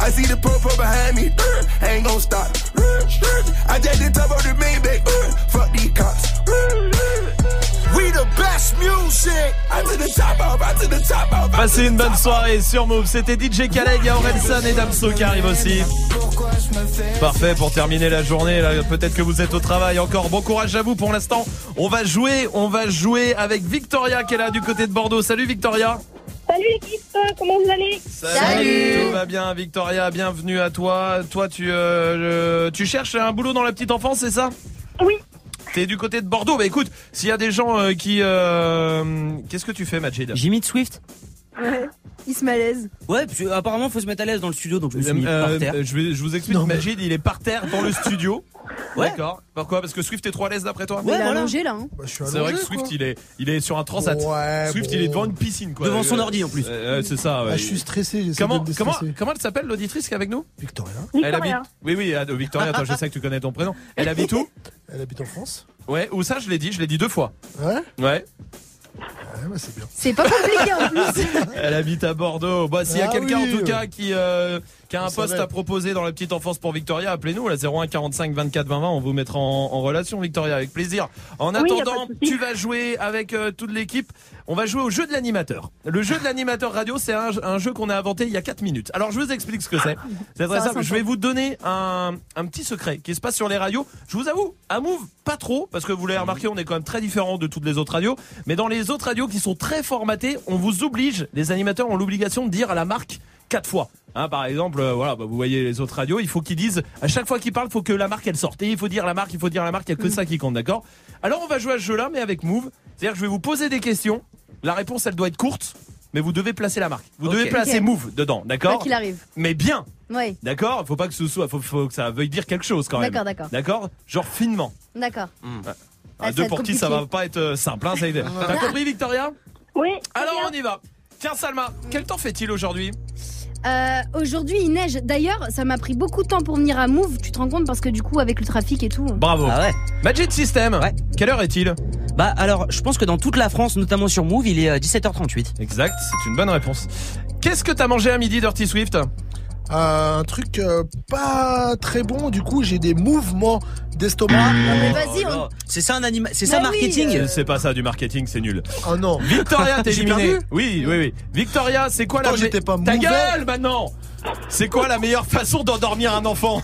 Speaker 8: I see the popo behind me, ain't gon' stop. I just the top of the Maybach, fuck these cops. We the best music. I to the top of, I to the top of.
Speaker 1: Passez une bonne soirée sur Move. C'était DJ Khaled, il y a Orelsan et Damso qui arrivent aussi. Parfait pour terminer la journée. Là, peut-être que vous êtes au travail encore. Bon courage à vous pour l'instant. On va jouer, on va jouer avec Victoria qui est là du côté de Bordeaux. Salut Victoria.
Speaker 23: Salut l'équipe, comment vous allez
Speaker 1: Tout va bien Victoria, bienvenue à toi. Toi tu euh, tu cherches un boulot dans la petite enfance, c'est ça
Speaker 23: Oui.
Speaker 1: T'es du côté de Bordeaux. Bah écoute, s'il y a des gens euh, qui euh, qu'est-ce que tu fais Majid
Speaker 24: Jimmy de Swift
Speaker 4: Ouais. Il se malaise.
Speaker 24: Ouais, parce que apparemment faut se mettre à l'aise dans le studio, donc je me suis mis
Speaker 1: Euh,
Speaker 24: par terre.
Speaker 1: euh, je, vais, je vous explique, Majid, il est par terre dans le studio.
Speaker 24: Ouais.
Speaker 1: D'accord. Pourquoi? Parce que Swift est trop à l'aise d'après toi?
Speaker 4: Il est allongé là. hein.
Speaker 1: C'est vrai que Swift, il est, il est sur un transat.
Speaker 6: Ouais,
Speaker 1: Swift,
Speaker 6: bon.
Speaker 1: il est devant une piscine, quoi.
Speaker 24: Devant son
Speaker 1: Euh,
Speaker 24: ordi, en plus.
Speaker 1: euh, c'est ça. ouais.
Speaker 6: Ah, je suis stressé, j'essaie
Speaker 1: Comment,
Speaker 6: de me
Speaker 1: comment,
Speaker 6: déstresser.
Speaker 1: comment elle s'appelle l'auditrice qui est avec nous?
Speaker 6: Victoria.
Speaker 1: Elle habite. Oui, oui, ah, Victoria. Attends, je sais que tu connais ton prénom. Elle habite où?
Speaker 6: Elle habite en France.
Speaker 1: Ouais. Où ça Je l'ai dit. Je l'ai dit deux fois.
Speaker 6: Ouais
Speaker 1: Ouais.
Speaker 6: Ouais, bah c'est bien.
Speaker 4: C'est pas compliqué en plus.
Speaker 1: Elle habite à Bordeaux. Bah, s'il y a
Speaker 6: Ah
Speaker 1: quelqu'un
Speaker 6: oui.
Speaker 1: en tout cas qui, euh, qui a un poste à proposer dans la petite enfance pour Victoria, appelez-nous à la 01 45 24 20 20. On vous mettra en, en relation, Victoria, avec plaisir. En attendant, tu vas jouer avec euh, toute l'équipe. On va jouer au jeu de l'animateur. Le jeu de l'animateur radio, c'est un, un jeu qu'on a inventé il y a 4 minutes. Alors, je vous explique ce que c'est. C'est très simple. Je vais vous donner un, un petit secret qui se passe sur les radios. Je vous avoue, à Move, pas trop, parce que vous l'avez remarqué, on est quand même très différent de toutes les autres radios. Mais dans les autres radios qui sont très formatées, on vous oblige, les animateurs ont l'obligation de dire à la marque quatre fois. Hein, par exemple, euh, voilà, bah, vous voyez les autres radios, il faut qu'ils disent à chaque fois qu'ils parlent, il faut que la marque elle sorte. Et il faut dire la marque, il faut dire la marque, il y a que ça qui compte, d'accord? Alors on va jouer à ce jeu-là, mais avec Move. C'est-à-dire que je vais vous poser des questions. La réponse, elle doit être courte, mais vous devez placer la marque. Vous devez placer. Move dedans,
Speaker 4: Quoi
Speaker 1: d'accord
Speaker 4: qu'il arrive.
Speaker 1: Mais bien,
Speaker 4: Ouais.
Speaker 1: d'accord? Faut pas que ce soit, faut, faut que ça veuille dire quelque chose quand même.
Speaker 4: D'accord, d'accord.
Speaker 1: D'accord? Genre finement.
Speaker 4: D'accord.
Speaker 1: À
Speaker 4: Ah, ça
Speaker 1: deux pour qui ça va pas être euh, simple, hein, ça y est. T'as compris, Victoria?
Speaker 23: Oui.
Speaker 1: Alors on y va. Tiens, Salma, quel temps fait-il aujourd'hui?
Speaker 4: Euh, Aujourd'hui, il neige. D'ailleurs, ça m'a pris beaucoup de temps pour venir à Move. Tu te rends compte parce que du coup, avec le trafic et tout.
Speaker 1: Bravo.
Speaker 24: Ah ouais.
Speaker 1: Magic System.
Speaker 24: Ouais.
Speaker 1: Quelle heure est-il?
Speaker 24: Bah alors, je pense que dans toute la France, notamment sur Move, il est euh, 17h38.
Speaker 1: Exact, c'est une bonne réponse. Qu'est-ce que t'as mangé à midi, Dirty Swift?
Speaker 6: Euh, un truc euh, pas très bon, du coup j'ai des mouvements d'estomac.
Speaker 4: mais vas-y,
Speaker 24: Oh
Speaker 4: on-
Speaker 24: là, C'est ça un anima... C'est
Speaker 4: Bah
Speaker 24: ça
Speaker 4: oui,
Speaker 24: marketing
Speaker 4: euh,
Speaker 1: C'est pas ça du marketing, c'est nul.
Speaker 6: Oh non.
Speaker 1: Victoria, t'es
Speaker 24: J'ai
Speaker 1: éliminée.
Speaker 24: perdu
Speaker 1: Oui, oui, oui. Victoria, c'est quoi la
Speaker 6: j'étais pas
Speaker 1: Ta
Speaker 6: mauvais.
Speaker 1: gueule maintenant C'est quoi la meilleure façon d'endormir un enfant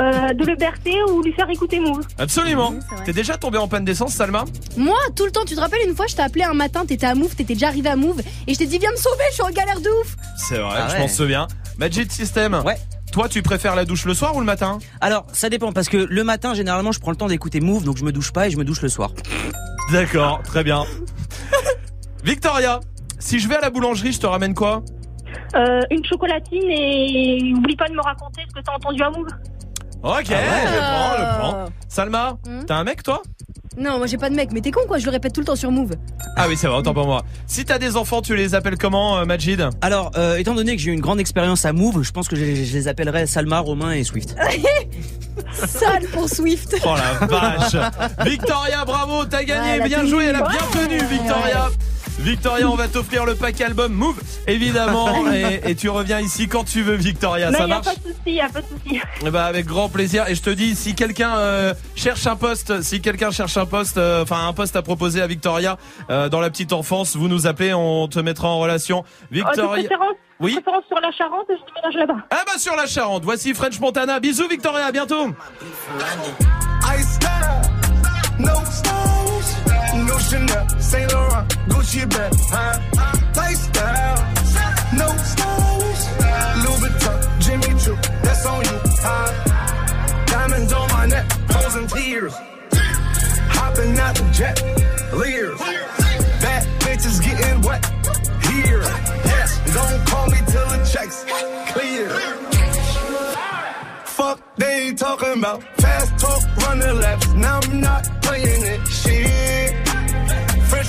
Speaker 23: Euh, de le bercer ou lui faire écouter Move.
Speaker 1: Absolument. T'es déjà tombé en panne d'essence, Salma
Speaker 4: Moi, tout le temps, tu te rappelles une fois, je t'ai appelé un matin, t'étais à Move, t'étais déjà arrivé à Move, et je t'ai dit viens me sauver, je suis en galère de ouf.
Speaker 1: C'est vrai,
Speaker 24: Ah
Speaker 1: je
Speaker 24: ouais.
Speaker 1: m'en souviens. Magic System.
Speaker 24: Ouais.
Speaker 1: Toi, tu préfères la douche le soir ou le matin
Speaker 24: Alors, ça dépend parce que le matin, généralement, je prends le temps d'écouter Move, donc je me douche pas et je me douche le soir.
Speaker 1: D'accord, très bien. Victoria, si je vais à la boulangerie, je te ramène quoi?
Speaker 23: Euh, une chocolatine et oublie pas de me raconter ce que t'as entendu à Move.
Speaker 1: Ok, je prends, je prends. Salma,
Speaker 4: Hmm
Speaker 1: t'as un mec toi?
Speaker 4: Non, moi j'ai pas de mec, mais t'es con quoi, je le répète tout le temps sur Move.
Speaker 1: Ah oui, c'est vrai, autant pour moi. Si t'as des enfants, tu les appelles comment, euh, Majid?
Speaker 24: Alors, euh, étant donné que j'ai eu une grande expérience à Move, je pense que je, je les appellerai Salma, Romain et Swift.
Speaker 4: Sale pour Swift.
Speaker 1: Oh la vache Victoria, bravo, t'as
Speaker 4: Ah,
Speaker 1: gagné, bien joué, elle a bien tenu, Victoria Victoria, on va t'offrir le pack album Move, évidemment, et, et tu reviens ici quand tu veux, Victoria, ça
Speaker 23: y a
Speaker 1: marche
Speaker 23: pas de souci, y a pas de souci.
Speaker 1: Eh ben, avec grand plaisir. Et je te dis, si quelqu'un euh, cherche un poste, si quelqu'un cherche un poste, euh, enfin un poste à proposer à Victoria euh, dans la petite enfance, vous nous appelez, on te mettra en relation.
Speaker 23: Oh,
Speaker 1: Victoria.
Speaker 23: préférence,
Speaker 1: Oui.
Speaker 23: préférence sur la Charente, je déménage là-bas.
Speaker 1: Ah bah sur la Charente. Voici French Montana. Bisous Victoria, à bientôt.
Speaker 8: Chanel, Saint Laurent, Gucci bag, huh? Lifestyle, no stones, Louis Vuitton, Jimmy Choo, that's on you, huh? Diamonds on my neck, frozen tears, hopping out the jet, leers, bad bitches getting wet here. Yes, don't call me till the checks clear. Fuck, they ain't talking about fast talk, running laps. Now I'm not playing it. Shit.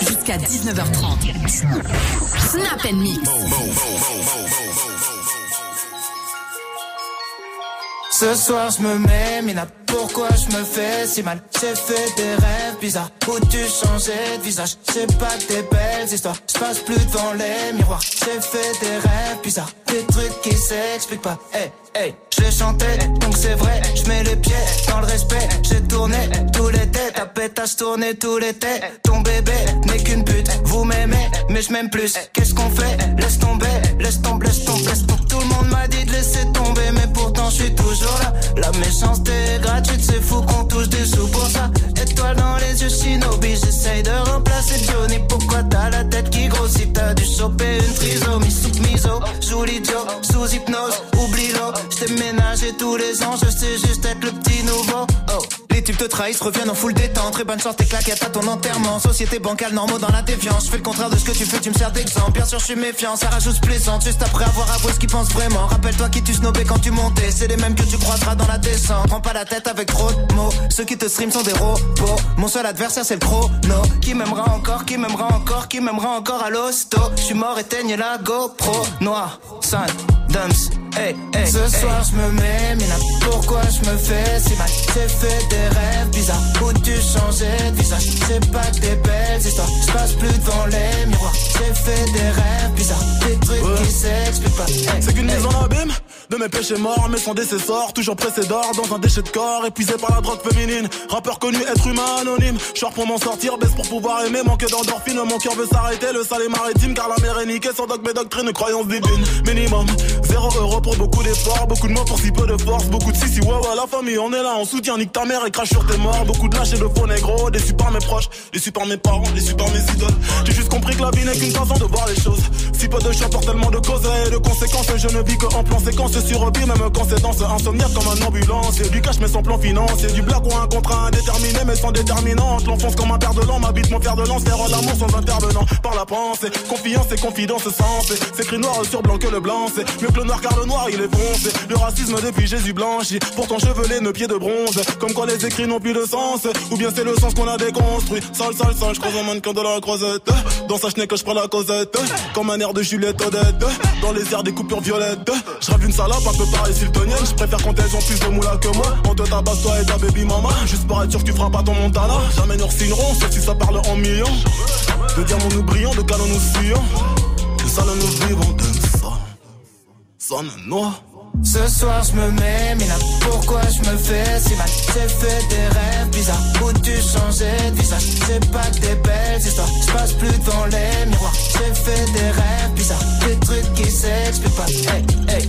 Speaker 20: Jusqu'à 19h30. Snap and Mix.
Speaker 32: Ce soir je me mets, Mina, pourquoi je me fais si mal. J'ai fait des rêves bizarres où tu changeais de visage. C'est pas des belles histoires, je passe plus devant les miroirs. J'ai fait des rêves bizarres, des trucs qui s'expliquent pas. Hey, hey, je les chantais, donc c'est vrai Je mets les pieds dans le respect. J'ai tourné tout l'été, ta pétasse tournée tout l'été Ton bébé n'est qu'une pute, vous m'aimez mais je m'aime plus. Qu'est-ce qu'on fait? Laisse tomber, laisse tomber, laisse tomber, Tout le monde m'a dit de laisser tomber mais pourtant je suis toujours là. La méchanceté est gratuite, c'est fou qu'on touche des sous pour ça Dans les yeux, shinobi, j'essaye de remplacer Johnny. Pourquoi t'as la tête qui grossit? T'as dû choper une trisomie. Sous miso Joue l'idiot, sous hypnose, oublie-le. J't'ai ménagé tous les ans, je sais juste être le petit nouveau. Oh. Les types te trahissent, reviennent en full détente. Très bonne sorte, tes claquettes à ton enterrement. Société bancale, normaux dans la défiance. Je fais le contraire de ce que tu fais, tu me sers d'exemple. Bien sûr je suis méfiant, ça rajoute plaisante Juste après avoir avoué ce qu'ils pensent vraiment. Rappelle-toi qui tu snobais quand tu montais. C'est les mêmes que tu croiseras dans la descente. Prends pas la tête avec trop de mots. Ceux qui te stream sont des robots Mon seul adversaire c'est le chrono. Qui m'aimera encore, qui m'aimera encore Qui m'aimera encore à l'hosto? Je suis mort, éteigne la GoPro. Noir, sun, dumps Hey, hey, Ce soir je me mets, mais pourquoi je me fais si mal? J'ai fait des rêves bizarres. Où tu changeais de visage? C'est pas que des belles histoires, je passe plus devant les miroirs. J'ai fait des rêves bizarres, des trucs qui s'expliquent pas. Hey,
Speaker 33: C'est qu'une
Speaker 32: hey.
Speaker 33: mise en abîme de mes péchés morts, mais son décessor, toujours pressé d'or dans un déchet de corps, épuisé par la drogue féminine. Rappeur connu, être humain anonyme. Short pour m'en sortir, baisse pour pouvoir aimer, manque d'endorphine. Mon cœur veut s'arrêter, le sale est maritime, car la mer est niquée sans dogme et doctrine, croyance divine. Minimum, zéro euro pour beaucoup d'efforts, beaucoup de mots pour si peu de force, beaucoup de si si ouais la famille, on est là, on soutient, nique ta mère et crache sur tes morts, beaucoup de lâches et de faux négros, déçus par mes proches, déçus par mes parents, déçus par mes idoles. J'ai juste compris que la vie n'est qu'une façon de voir les choses. Si peu de chanteurs, tellement de causes et de conséquences, je ne vis que en plan séquence sur vie, même quand c'est dans ce comme un ambulance. Et du cash mais sans plan financier, du black ou un contrat indéterminé mais sans déterminante. L'enfonce comme un père de l'an, m'habite mon fer de lance, faire l'amour sans intervenant. Par la pensée, confiance et confidence sans c'est écrit noir sur blanc que le blanc, c'est mieux que Le noir car le noir il est foncé. Le racisme depuis Jésus blanchi. Pourtant chevelé, nos pieds de bronze. Comme quoi les écrits n'ont plus de sens. Ou bien c'est le sens qu'on a déconstruit. Sale, sale, sale, je croise un mannequin de la croisette. Dans sa chenille que je prends la causette. Comme un air de Juliette Odette. Dans les airs des coupures violettes. Je rêve une salope un peu pareil siltonienne. Je préfère quand elles ont plus de moula que moi. On te tabasse toi et ta baby mama. Juste pour être sûr que tu feras pas ton Jamais nous signerons, sauf si ça parle en millions. De diamants nous brillons, de canons nous fuyons. De salons nous vivons, de. Sonne noir.
Speaker 32: Ce soir je me mets, mais là pourquoi je me fais si mal? J'ai fait des rêves bizarres. Où tu changeais de visage? C'est pas des belles histoires, je passe plus devant les miroirs. J'ai fait des rêves bizarres, des trucs qui s'expliquent pas. Hey, hey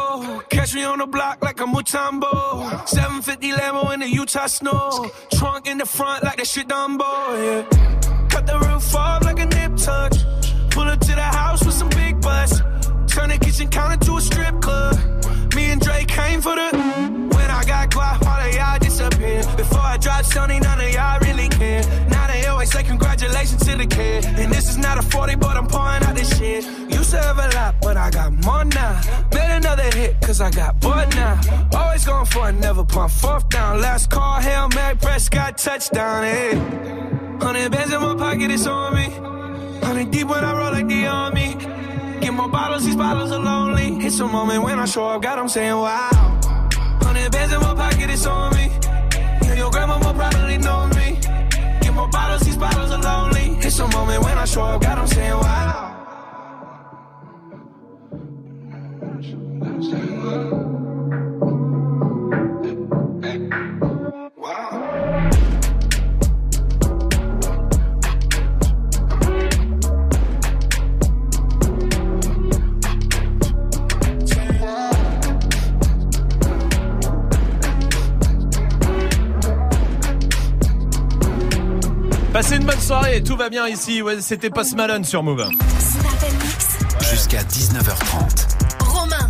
Speaker 16: catch me on the block like a Mutombo. 750 Lambo in the Utah snow. Trunk in the front like that shit Dumbo, yeah. Cut the roof off like a nip tuck. Pull up to the house with some big butts. Turn the kitchen counter to a strip club. Me and Drake came for the. When I got guap, all of y'all disappear. Before I drop Sony, none of y'all really care. Now always say congratulations to the kid. And this is not a 40, but I'm pouring out this shit. Used to have a lot, but I got more now. Made another hit, cause I got bored now. Always going for it, never pump fourth down. Last call, Hail Mary, Prescott, touchdown, hey. Hundred bands in my pocket, it's on me. Hundred deep when I roll like the army. Get more bottles, these bottles are lonely. It's a moment when I show up, God, I'm saying wow. Hundred bands in my pocket, it's on me. Bottles, are lonely. It's a moment when I show up, God, I'm saying wow.
Speaker 1: Passez une bonne soirée, tout va bien ici. Ouais, c'était Post Malone sur Move.
Speaker 3: Jusqu'à 19h30.
Speaker 2: Romain.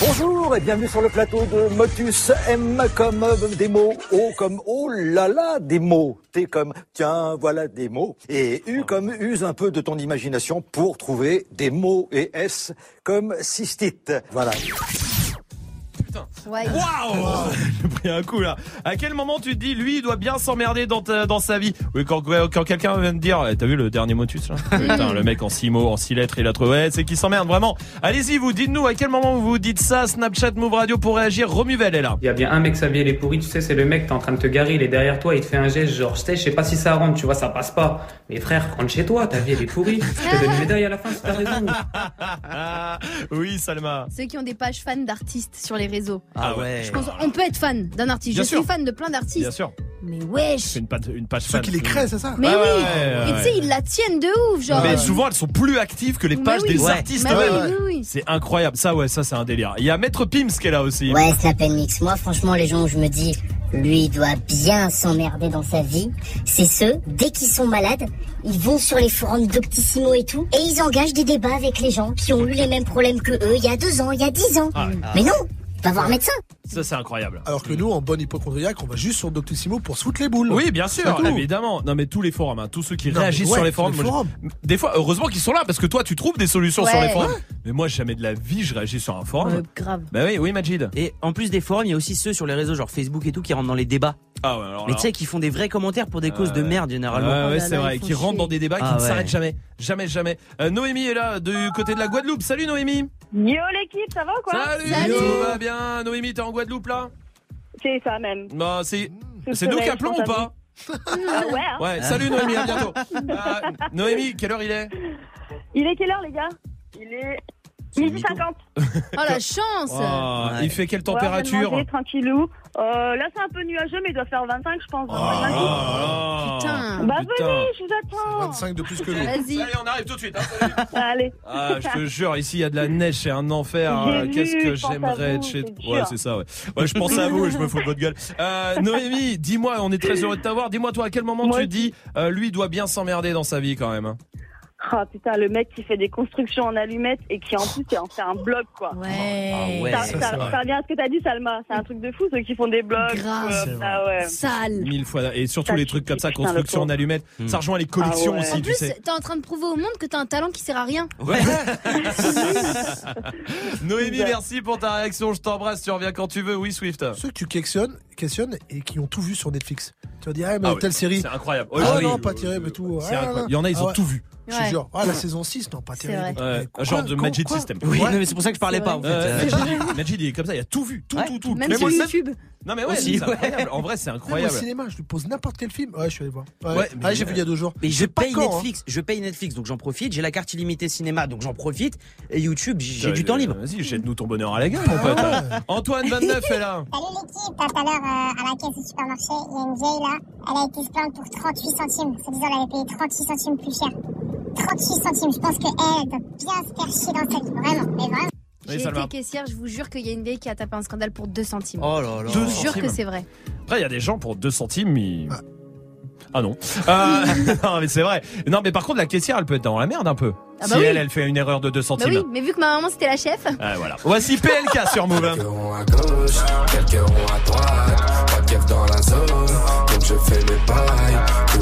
Speaker 34: Bonjour et bienvenue sur le plateau de Motus. M comme euh, des mots, O comme oh là là des mots, T comme tiens voilà des mots et U comme use un peu de ton imagination pour trouver des mots et S comme cystite. Voilà.
Speaker 4: Ouais.
Speaker 1: Waouh J'ai pris un coup là. À quel moment tu te dis, lui, il doit bien s'emmerder dans, ta- dans sa vie? Oui, quand, quand quelqu'un vient te dire, eh, t'as vu le dernier motus là? Putain, le mec en six mots, en six lettres, il a trouvé. Ouais, c'est qu'il s'emmerde vraiment. Allez-y, vous dites-nous à quel moment vous vous dites ça. Snapchat, Move Radio pour réagir? Romuvel est là.
Speaker 35: Il y a bien un mec, Xavier, il est pourri, tu sais, c'est le mec, t'es en train de te garer, il est derrière toi, il te fait un geste, genre, je sais, je sais pas si ça rentre, tu vois, ça passe pas. Mais frère, rentre chez toi, ta vie, elle est pourrie. Je te donne une médaille à la fin si t'as raison.
Speaker 1: oui, Salma.
Speaker 4: Ceux qui ont des pages fans d'artistes sur les réseaux.
Speaker 1: Ah ouais.
Speaker 4: Je pense on peut être fan d'un artiste.
Speaker 1: Bien
Speaker 4: je
Speaker 1: sûr.
Speaker 4: suis fan de plein d'artistes.
Speaker 1: Bien sûr.
Speaker 4: Mais wesh.
Speaker 1: C'est une, page- une page
Speaker 6: Ceux
Speaker 1: fan.
Speaker 6: qui les créent, c'est ça
Speaker 4: Mais
Speaker 1: Ouais,
Speaker 4: oui.
Speaker 1: ouais, ouais,
Speaker 4: Et
Speaker 1: ouais.
Speaker 4: tu sais, ils la tiennent de ouf, genre.
Speaker 1: Mais
Speaker 4: euh,
Speaker 1: souvent, elles sont plus actives que les pages
Speaker 4: oui.
Speaker 1: des
Speaker 4: Ouais.
Speaker 1: artistes.
Speaker 4: Bah oui,
Speaker 1: eux-mêmes.
Speaker 4: oui, oui.
Speaker 1: C'est incroyable. Ça, ouais, ça, c'est un délire. Il y a Maître Pims qui est là aussi.
Speaker 36: Ouais, Snap Mix. Moi, franchement, les gens où je me dis, lui, il doit bien s'emmerder dans sa vie, c'est ceux, dès qu'ils sont malades, ils vont sur les forums Doctissimo et tout, et ils engagent des débats avec les gens qui ont eu les mêmes problèmes que eux il y a deux ans, il y a dix ans.
Speaker 1: Ah,
Speaker 36: Mais non pas voir médecin.
Speaker 1: Ça, c'est incroyable.
Speaker 6: Alors que nous, en bonne hypochondriaque, on va juste sur Doctissimo pour se foutre les boules.
Speaker 1: Oui, bien sûr, évidemment. Non, mais tous les forums, hein, tous ceux qui
Speaker 6: Non, mais
Speaker 1: réagissent
Speaker 6: ouais,
Speaker 1: sur les forums.
Speaker 6: les
Speaker 1: moi, je-
Speaker 6: forums.
Speaker 1: Des fois, heureusement qu'ils sont là parce que toi, tu trouves des solutions
Speaker 24: Ouais.
Speaker 1: sur les forums.
Speaker 24: Ouais.
Speaker 1: Mais moi, jamais de la vie, je réagis sur un forum.
Speaker 4: grave.
Speaker 1: Bah oui, oui, Majid.
Speaker 24: Et en plus des forums, il y a aussi ceux sur les réseaux, genre Facebook et tout, qui rentrent dans les débats.
Speaker 1: Ah ouais, alors
Speaker 24: Mais tu sais, qui font des vrais commentaires pour des causes de merde généralement.
Speaker 1: Ouais, ouais, c'est vrai. Qui rentrent dans des débats qui
Speaker 24: Ah
Speaker 1: ne
Speaker 24: ouais.
Speaker 1: s'arrêtent jamais. Jamais, jamais. Euh, Noémie est là, du côté de la Guadeloupe. Salut Noémie.
Speaker 23: Yo l'équipe, ça va ou quoi
Speaker 1: Salut, Tout va bien. Noémie, t'es en Guadeloupe là
Speaker 23: C'est ça même.
Speaker 1: Bah, c'est. C'est nous qui appelons ou pas
Speaker 23: Ah ouais, hein
Speaker 1: Ouais, salut Noémie, à bientôt. Euh, Noémie, quelle heure il est
Speaker 23: Il est quelle heure les gars? Il est 50.
Speaker 4: Oh la chance
Speaker 1: Oh, Il fait quelle
Speaker 23: Ouais,
Speaker 1: température
Speaker 23: manger, tranquillou. Euh, là c'est un peu nuageux mais il doit faire 25 je pense.
Speaker 1: Putain.
Speaker 23: Bah
Speaker 1: putain.
Speaker 23: venez, je vous attends.
Speaker 6: 25 de plus que nous.
Speaker 23: Vas-y.
Speaker 1: Allez, on arrive tout de suite. hein,
Speaker 23: Allez.
Speaker 1: Ah, je te jure, ici il y a de la neige, c'est un enfer. Euh, Qu'est-ce que j'aimerais être chez
Speaker 23: c'est
Speaker 1: Ouais, c'est ça, ouais. Ouais, je pense à vous et je me fous de votre gueule. Euh, Noémie, dis-moi, on est très heureux de t'avoir. Dis-moi, toi, à quel moment
Speaker 23: Moi
Speaker 1: tu dis, euh, lui doit bien s'emmerder dans sa vie quand même hein
Speaker 23: Ah putain, le mec qui fait des constructions en allumettes et qui en plus fait un blog quoi.
Speaker 4: Ouais.
Speaker 1: Ah ouais,
Speaker 23: ça,
Speaker 1: ça,
Speaker 23: ça- revient à ce que t'as dit Salma, c'est un truc de fou ceux qui font des blogs.
Speaker 4: Grave.
Speaker 23: euh, ah ouais.
Speaker 4: Sale.
Speaker 1: Mille fois. Et surtout
Speaker 23: Ça,
Speaker 1: les
Speaker 23: tu
Speaker 1: trucs comme ça, construction en allumettes, ça rejoint les collections
Speaker 23: Ah ouais.
Speaker 1: aussi,
Speaker 4: En
Speaker 1: tu
Speaker 4: plus,
Speaker 1: sais.
Speaker 4: t'es en train de prouver au monde que t'as un talent qui sert à rien.
Speaker 1: Ouais. Noémie, merci pour ta réaction. Je t'embrasse. Tu reviens quand tu veux. Oui, Swift.
Speaker 6: Ceux que tu questionnes, questionnes et qui ont tout vu sur Netflix. Tu vas dire, ah, mais
Speaker 1: Ah oui,
Speaker 6: telle série.
Speaker 1: C'est incroyable.
Speaker 6: Ah
Speaker 1: Ouais, oui.
Speaker 6: non, pas terrible et tout. Ah.
Speaker 1: Il y en a, ils ont tout vu.
Speaker 6: Je te
Speaker 4: Ouais.
Speaker 6: jure. Ah, la saison 6, non, pas terrible. Quoi,
Speaker 1: genre de Magic
Speaker 6: quoi
Speaker 1: System.
Speaker 24: Oui,
Speaker 6: Ouais.
Speaker 24: non, mais c'est pour ça que je parlais pas en fait.
Speaker 1: Majid, Majid, il est comme ça, il a tout vu, tout,
Speaker 24: Ouais.
Speaker 1: tout, tout.
Speaker 4: Même
Speaker 1: Mais
Speaker 4: sur
Speaker 1: moi,
Speaker 4: YouTube.
Speaker 1: Non mais ouais,
Speaker 24: Aussi,
Speaker 1: c'est
Speaker 24: ouais.
Speaker 1: incroyable. En vrai, c'est
Speaker 6: Même au
Speaker 1: incroyable.
Speaker 6: cinéma, je lui pose n'importe quel film. Ouais, je suis allé voir. Ouais, Ah, j'ai vu il y a deux jours.
Speaker 24: Mais je paye
Speaker 6: quand, hein.
Speaker 24: Netflix, je paye Netflix, donc j'en profite. J'ai la carte illimitée cinéma, donc j'en profite. Et YouTube, j'ai du temps libre.
Speaker 1: Vas-y, jette-nous ton bonheur à la gueule, mon pote. Antoine 29 est là.
Speaker 36: Salut l'équipe, tout à l'heure euh, à la caisse du supermarché, il y a une vieille là, elle a été se plaindre pour 38 centimes. C'est disant elle avait payé 38 centimes plus cher. 38 centimes, je pense qu'elle doit bien se faire chier dans sa vie, vraiment, mais vraiment.
Speaker 4: J'ai été caissière, je vous jure qu'il y a une vieille qui a tapé un scandale pour 2 centimes.
Speaker 24: Oh là là.
Speaker 4: je vous jure que c'est vrai.
Speaker 1: Après, il y a des gens pour 2 centimes, ils... Ah non. Euh, non, mais c'est vrai. Non, mais par contre, la caissière, elle peut être dans la merde un peu.
Speaker 4: Ah bah
Speaker 1: si
Speaker 4: oui.
Speaker 1: elle, elle fait une erreur de 2
Speaker 4: Bah
Speaker 1: centimes.
Speaker 4: oui, mais vu que ma maman c'était la chef.
Speaker 1: Ah, voilà. Voici PLK sur Move.
Speaker 37: Quelques ronds à gauche, quelques ronds à droite. Pas de dans la zone, donc je fais mes pailles.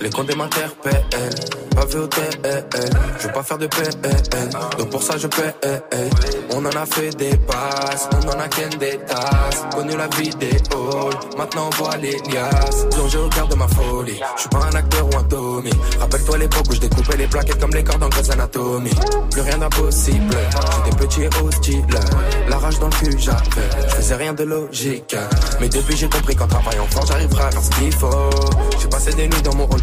Speaker 37: Les comptes m'interpellent, pas vu au TL. Je veux pas faire de PL, donc pour ça je paie. On en a fait des passes, on en a qu'un des tasses. Connu la vie des halls, maintenant on voit les liasses. Plongé au cœur de ma folie, je suis pas un acteur ou un Tommy. Rappelle-toi l'époque où je découpais les plaquettes comme les cordes en Grey's Anatomy. Plus rien d'impossible, j'étais petit et hostile. La rage dans le cul j'avais, je faisais rien de logique. Mais depuis j'ai compris qu'en travaillant fort j'arriverai à faire ce qu'il faut. J'ai passé des nuits dans mon hall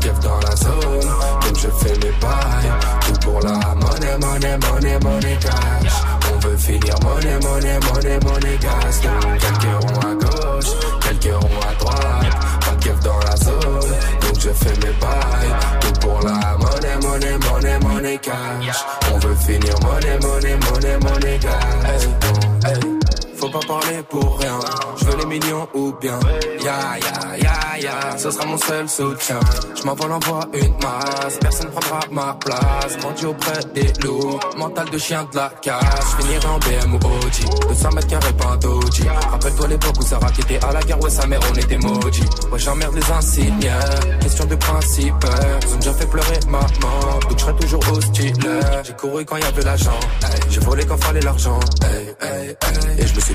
Speaker 37: keuf dans la zone, donc je fais mes bails. Tout pour la monnaie, monnaie, monnaie, monnaie cash. On veut finir monnaie, monnaie, monnaie, monnaie gas. Quelques ronds à gauche, quelques ronds à droite, pas de dans la zone, donc je fais mes bails. Tout pour la monnaie, monnaie, monnaie, monnaie cash. On veut finir monnaie, monnaie, monnaie, monnaie gas. Hey, hey. Pas parler pour rien. Je veux les millions ou bien. Ya ya ya ya, ce sera mon seul soutien. Je m'envole envoie une masse, personne prendra ma place. Grandi auprès des loups, mental de chien de la casse. Je finirai en BM ou Audi, 200 mètres carrés pas un. Rappelle-toi l'époque où Sarah qui était à la guerre, ouais sa mère on était maudits. Ouais j'emmerde les insignes, question de principe. Ils ont déjà fait pleurer maman, donc je toujours hostile. J'ai couru quand y avait l'argent, j'ai volé quand fallait l'argent. Et je me suis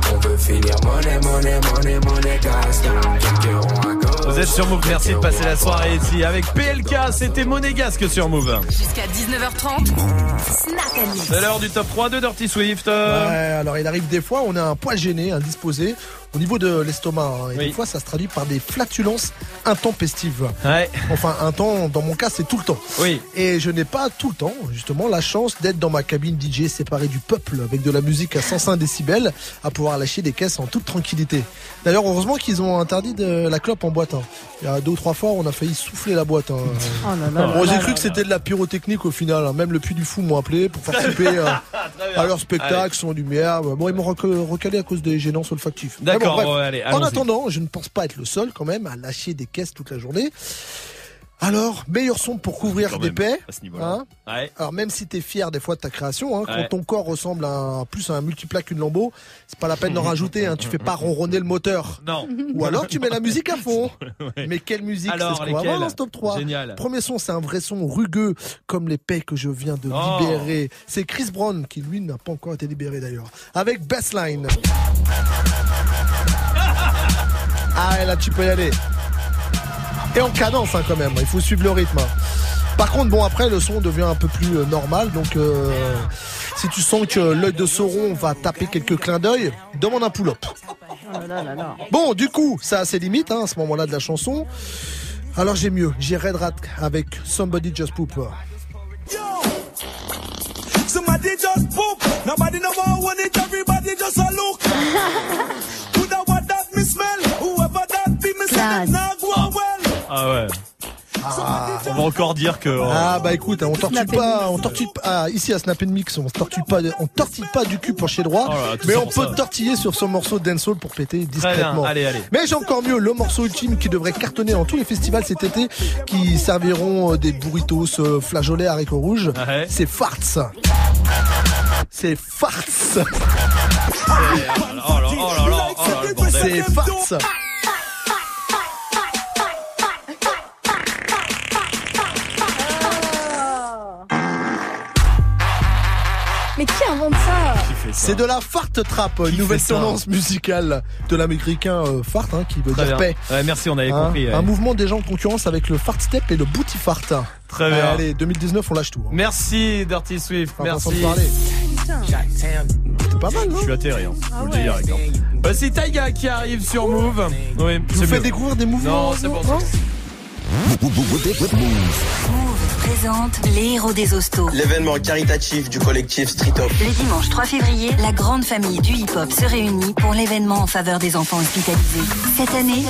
Speaker 8: Finir monnaie, monnaie, monnaie, monnaie.
Speaker 1: Vous êtes sur Move, merci de passer la soirée ici avec PLK, c'était Monégasque sur Move.
Speaker 2: Jusqu'à 19h30. Snack and Mix.
Speaker 1: C'est l'heure du top 3 de Dirty Swift.
Speaker 6: Ouais, alors il arrive des fois, on a un poil gêné, indisposé au niveau de l'estomac. hein, et
Speaker 1: Oui.
Speaker 6: des fois, ça se traduit par des flatulences intempestives.
Speaker 1: Ouais.
Speaker 6: Enfin, un temps, dans mon cas, c'est tout le temps.
Speaker 1: Oui.
Speaker 6: Et je n'ai pas tout le temps, justement, la chance d'être dans ma cabine DJ séparée du peuple avec de la musique à 105 décibels à pouvoir lâcher des caisses en toute tranquillité. D'ailleurs, heureusement qu'ils ont interdit de la clope en boîte. hein. Il y a deux ou trois fois, on a failli souffler la boîte. hein.
Speaker 4: Oh là là
Speaker 6: Bon,
Speaker 4: là
Speaker 6: j'ai
Speaker 4: là
Speaker 6: cru que c'était de la pyrotechnique au final. hein. Même le Puy du Fou m'ont appelé pour participer euh, à leur spectacle, son lumière. Bon, ils m'ont reca- recalé à cause des gênances olfactifs.
Speaker 1: D'accord,
Speaker 6: bon,
Speaker 1: ouais, allez,
Speaker 6: en attendant, je ne pense pas être le seul quand même à lâcher des caisses toute la journée. Alors, meilleur son pour couvrir des paix. hein.
Speaker 1: Ouais.
Speaker 6: Alors même si t'es fier des fois de ta création, hein,
Speaker 1: Ouais.
Speaker 6: quand ton corps ressemble à plus à un multiplaque qu'une lambeau, c'est pas la peine d'en rajouter. Hein, tu fais pas ronronner le moteur.
Speaker 1: Non.
Speaker 6: Ou alors tu mets la musique à fond.
Speaker 1: Ouais.
Speaker 6: Mais quelle musique C'est ce qu'on va voir dans ce top 3.
Speaker 1: Génial.
Speaker 6: Premier son, c'est un vrai son rugueux, comme les paix que je viens de
Speaker 1: Oh.
Speaker 6: libérer. C'est Chris Brown, qui lui n'a pas encore été libéré d'ailleurs. Avec Bassline. Ah, là, tu peux y aller. Et en cadence, hein, quand même. Il faut suivre le rythme. hein. Par contre, bon, après, le son devient un peu plus euh, normal. Donc, euh, si tu sens que l'œil de Sauron va taper quelques clins d'œil, demande un pull-up. Bon, du coup, ça a ses limites hein, à ce moment-là de la chanson. Alors j'ai mieux, j'ai Red Rat avec Somebody Just Poop.
Speaker 37: Somebody just poop. Nobody no more want it. Everybody just a look. Coulda what that me smell? Whoever that be me say
Speaker 1: Ah ouais. On va encore dire que. oh,
Speaker 6: Ah bah écoute, on
Speaker 4: Snap
Speaker 6: pas, on tortille pas. Ah, ici à Snap and Mix, on tortille pas, on tortille pas du cul pour chez droit,
Speaker 1: Oh là
Speaker 6: mais on peut
Speaker 1: ça.
Speaker 6: tortiller sur ce morceau de dancehall pour péter discrètement.
Speaker 1: allez, allez.
Speaker 6: Mais j'ai encore mieux, le morceau ultime qui devrait cartonner dans tous les festivals cet été, qui serviront euh, des burritos euh, flageolets haricots rouges.
Speaker 1: Ah ouais.
Speaker 6: C'est Farts. C'est Farts.
Speaker 1: oh là
Speaker 4: Mais qui invente ça
Speaker 6: C'est de la fart trap, une nouvelle
Speaker 1: ça
Speaker 6: tendance musicale de l'américain euh, fart, hein, qui veut
Speaker 1: Très
Speaker 6: dire
Speaker 1: bien.
Speaker 6: paix.
Speaker 1: Ouais, merci, on avait
Speaker 6: Hein,
Speaker 1: compris. ouais.
Speaker 6: Un mouvement déjà en concurrence avec le fart step et le booty fart.
Speaker 1: Très bien.
Speaker 6: Allez, 2019, on lâche tout. hein.
Speaker 1: Merci Dirty Swift,
Speaker 6: Pas
Speaker 1: merci.
Speaker 6: façon de parler. C'est pas mal, non
Speaker 1: Je suis atterri, hein.
Speaker 4: Ah
Speaker 1: Je vous le dis direct. hein. Bah, c'est Taiga qui arrive sur Move. Oui,
Speaker 6: Je vous fais découvrir des mouvements.
Speaker 1: Non, c'est bon.
Speaker 6: hein
Speaker 2: Move présente les héros des hostos.
Speaker 16: L'événement caritatif du collectif Street Up.
Speaker 2: Le dimanche 3 février, la grande famille du hip-hop se réunit pour l'événement en faveur des enfants hospitalisés. Cette année,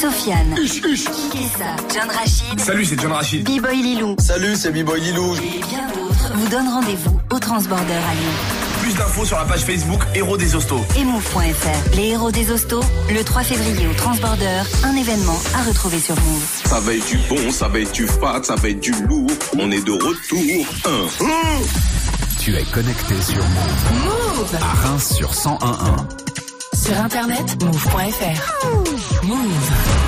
Speaker 2: Sofiane, Kessa, John Rachid,
Speaker 8: Salut, c'est John Rachid.
Speaker 2: B-Boy Lilou
Speaker 16: Salut, c'est B-Boy Lilou.
Speaker 2: et bien d'autres vous donnent rendez-vous au Transborder à Lyon.
Speaker 8: Plus d'infos sur la page Facebook Héros des Hostos.
Speaker 2: Et move.fr. Les héros des hostos, le 3 février au Transborder, un événement à retrouver sur Move.
Speaker 8: Ça va être du bon, ça va être du fat, ça va être du lourd. On est de retour. Un.
Speaker 3: Tu es connecté sur Move.
Speaker 2: Move
Speaker 3: À Reims sur 1011.
Speaker 2: Sur internet, move.fr. Move.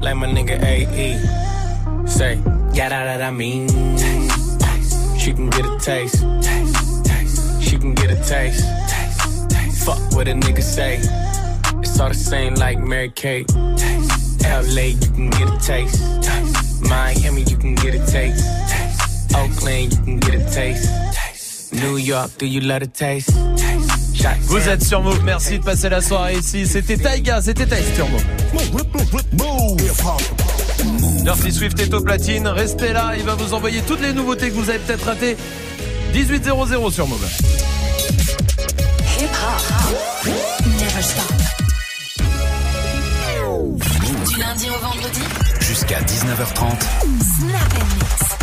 Speaker 17: Like my nigga AE. Say, yeah, that, that I mean. Taste, taste. She can get a taste. Taste, taste. She can get a taste. Taste, taste. Fuck what a nigga say. It's all the same like Mary Kate. Taste, LA, you can get a taste. taste. Miami, you can get a taste. Oakland, you can get a taste. taste. New York, do you love a taste? taste.
Speaker 1: Vous êtes sur Move, merci de passer la soirée ici. C'était Taiga, c'était Taïs sur Move. Dirty Swift est au platine, restez là, il va vous envoyer toutes les nouveautés que vous avez peut-être ratées. 1800 sur Move.
Speaker 20: Hip hop. Never stop. Du lundi au vendredi.
Speaker 19: Jusqu'à 19h30.
Speaker 20: Snap and mix.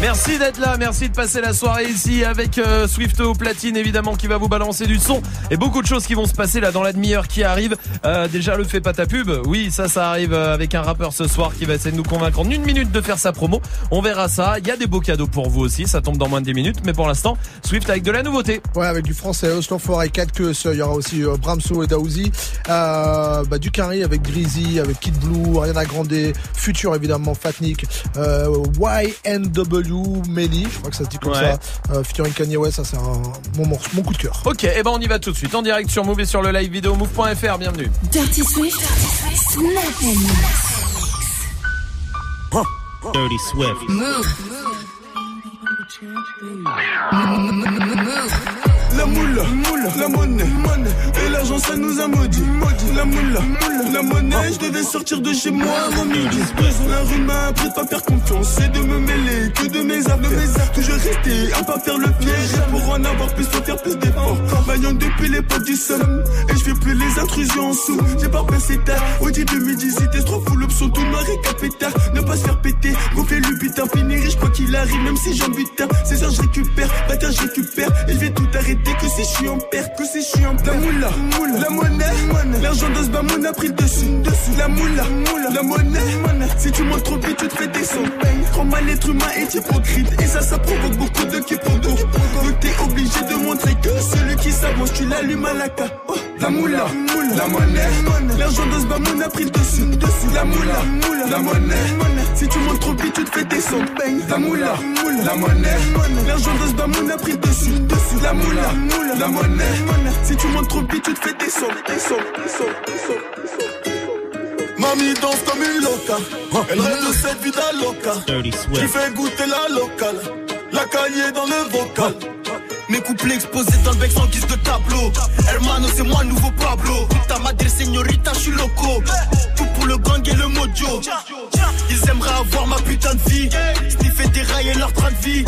Speaker 1: Merci d'être là, merci de passer la soirée ici avec euh, Swift au platine évidemment qui va vous balancer du son et beaucoup de choses qui vont se passer là dans la demi-heure qui arrive. Euh, déjà le fait pas ta pub, oui ça ça arrive euh, avec un rappeur ce soir qui va essayer de nous convaincre en une minute de faire sa promo. On verra ça, il y a des beaux cadeaux pour vous aussi, ça tombe dans moins de 10 minutes mais pour l'instant Swift avec de la nouveauté.
Speaker 6: Ouais, avec du français, Oslo Forêt 4 que il y aura aussi Bramso et Daouzi, bah, du Carré avec Grizzly, avec Kid Blue, Ariana Grande, Future évidemment, Fatnik, euh, YNW, Melly, je crois que ça se dit comme
Speaker 1: Ouais.
Speaker 6: ça, euh, featuring Kanye West, ça c'est un, mon, morceau- mon coup de cœur.
Speaker 1: Ok, et ben on y va tout de suite en direct sur Move et sur le live vidéo move.fr, bienvenue.
Speaker 20: Dirty Swift.
Speaker 12: Dirty Swift.
Speaker 20: Move.
Speaker 16: La moule, la monnaie, et l'argent ça nous a maudit. La moule, la monnaie, je devais sortir de chez moi avant midi. La rue m'a appris de pas faire confiance et de me mêler que de mes affaires. Toujours rester à pas faire le piège pour en avoir plus, faut faire plus d'efforts. Maillon depuis l'époque du somme et je fais plus les intrusions en sous. J'ai pas passé tard au début midi, c'était trop fou l'option tout noir et capétard. Ne pas se faire péter, gonfler le butin, finir riche quoi qu'il arrive, même si j'en butin. C'est ça, je récupère, bâtard, je récupère. Et je vais tout arrêter que si je suis en perte, que si je suis en perte. La moula, la monnaie, l'argent de ce bamoun a pris le dessus. La moula, la monnaie, si tu montes trop vite, tu te fais descendre. Trop mal, l'être humain est hypocrite. Et ça, ça provoque beaucoup de quiproquos. Donc t'es obligé de montrer que celui qui s'avance, tu l'allumes à la ca. Oh, la moula, la monnaie, l'argent de ce bamoun a pris le dessus. La moula, la monnaie, si tu montes trop vite, tu te fais descendre. La moula, la monnaie, l'argent de ce bamoun a pris le dessus. La moula, la monnaie, si tu montes trop vite, tu te fais descendre. descendre, descendre, descendre, descendre. Mamie danse comme une loca, elle rêve de cette vida loca.
Speaker 12: Dirty
Speaker 16: Qui
Speaker 12: Swift.
Speaker 16: fait goûter la locale, la cahier dans le vocal. Mes couplets exposés dans le bec sans guise de tableau. Hermano, c'est moi, nouveau Pablo. Puta madre, señorita, je suis loco. Tout pour le gang et le mojo. Ils aimeraient avoir ma putain de vie. Sniffer des rails et leur train de vie.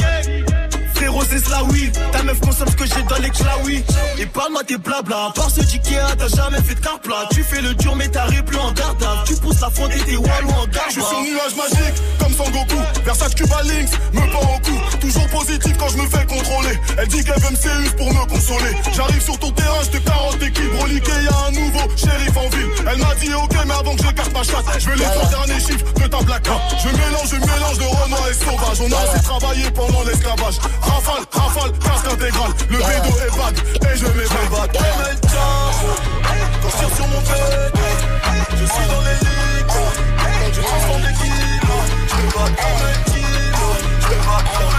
Speaker 16: C'est. Ta meuf consomme ce que j'ai dans les oui. Et parle-moi tes blabla. À part ce d'Ikea, t'as jamais fait de car plat. Tu fais le dur, mais t'arrives plus en garde. Tu pousses la fonte et t'es wallou en garde.
Speaker 33: Je suis un nuage magique, comme Son Goku. Versace Cuba Links, me pend au cou. Toujours positif quand je me fais contrôler. Elle dit qu'elle veut me séus pour me consoler. J'arrive sur ton terrain, je te carotte équipe reliquée. Y'a un nouveau shérif en ville. Elle m'a dit ok, mais avant que j'écarte ma chatte, je veux les trois derniers chiffres de ta plaque. Je mélange, je mélange de Renoir et sauvage. On a assez travaillé pendant l'esclavage. Rafale, rafale, casque intégral. Le bédo est vague et je m'évade.
Speaker 16: Quand je tire sur mon tête, je suis dans les ligues. Je transforme les kilos. Je me bats comme un kilo. Je me bats comme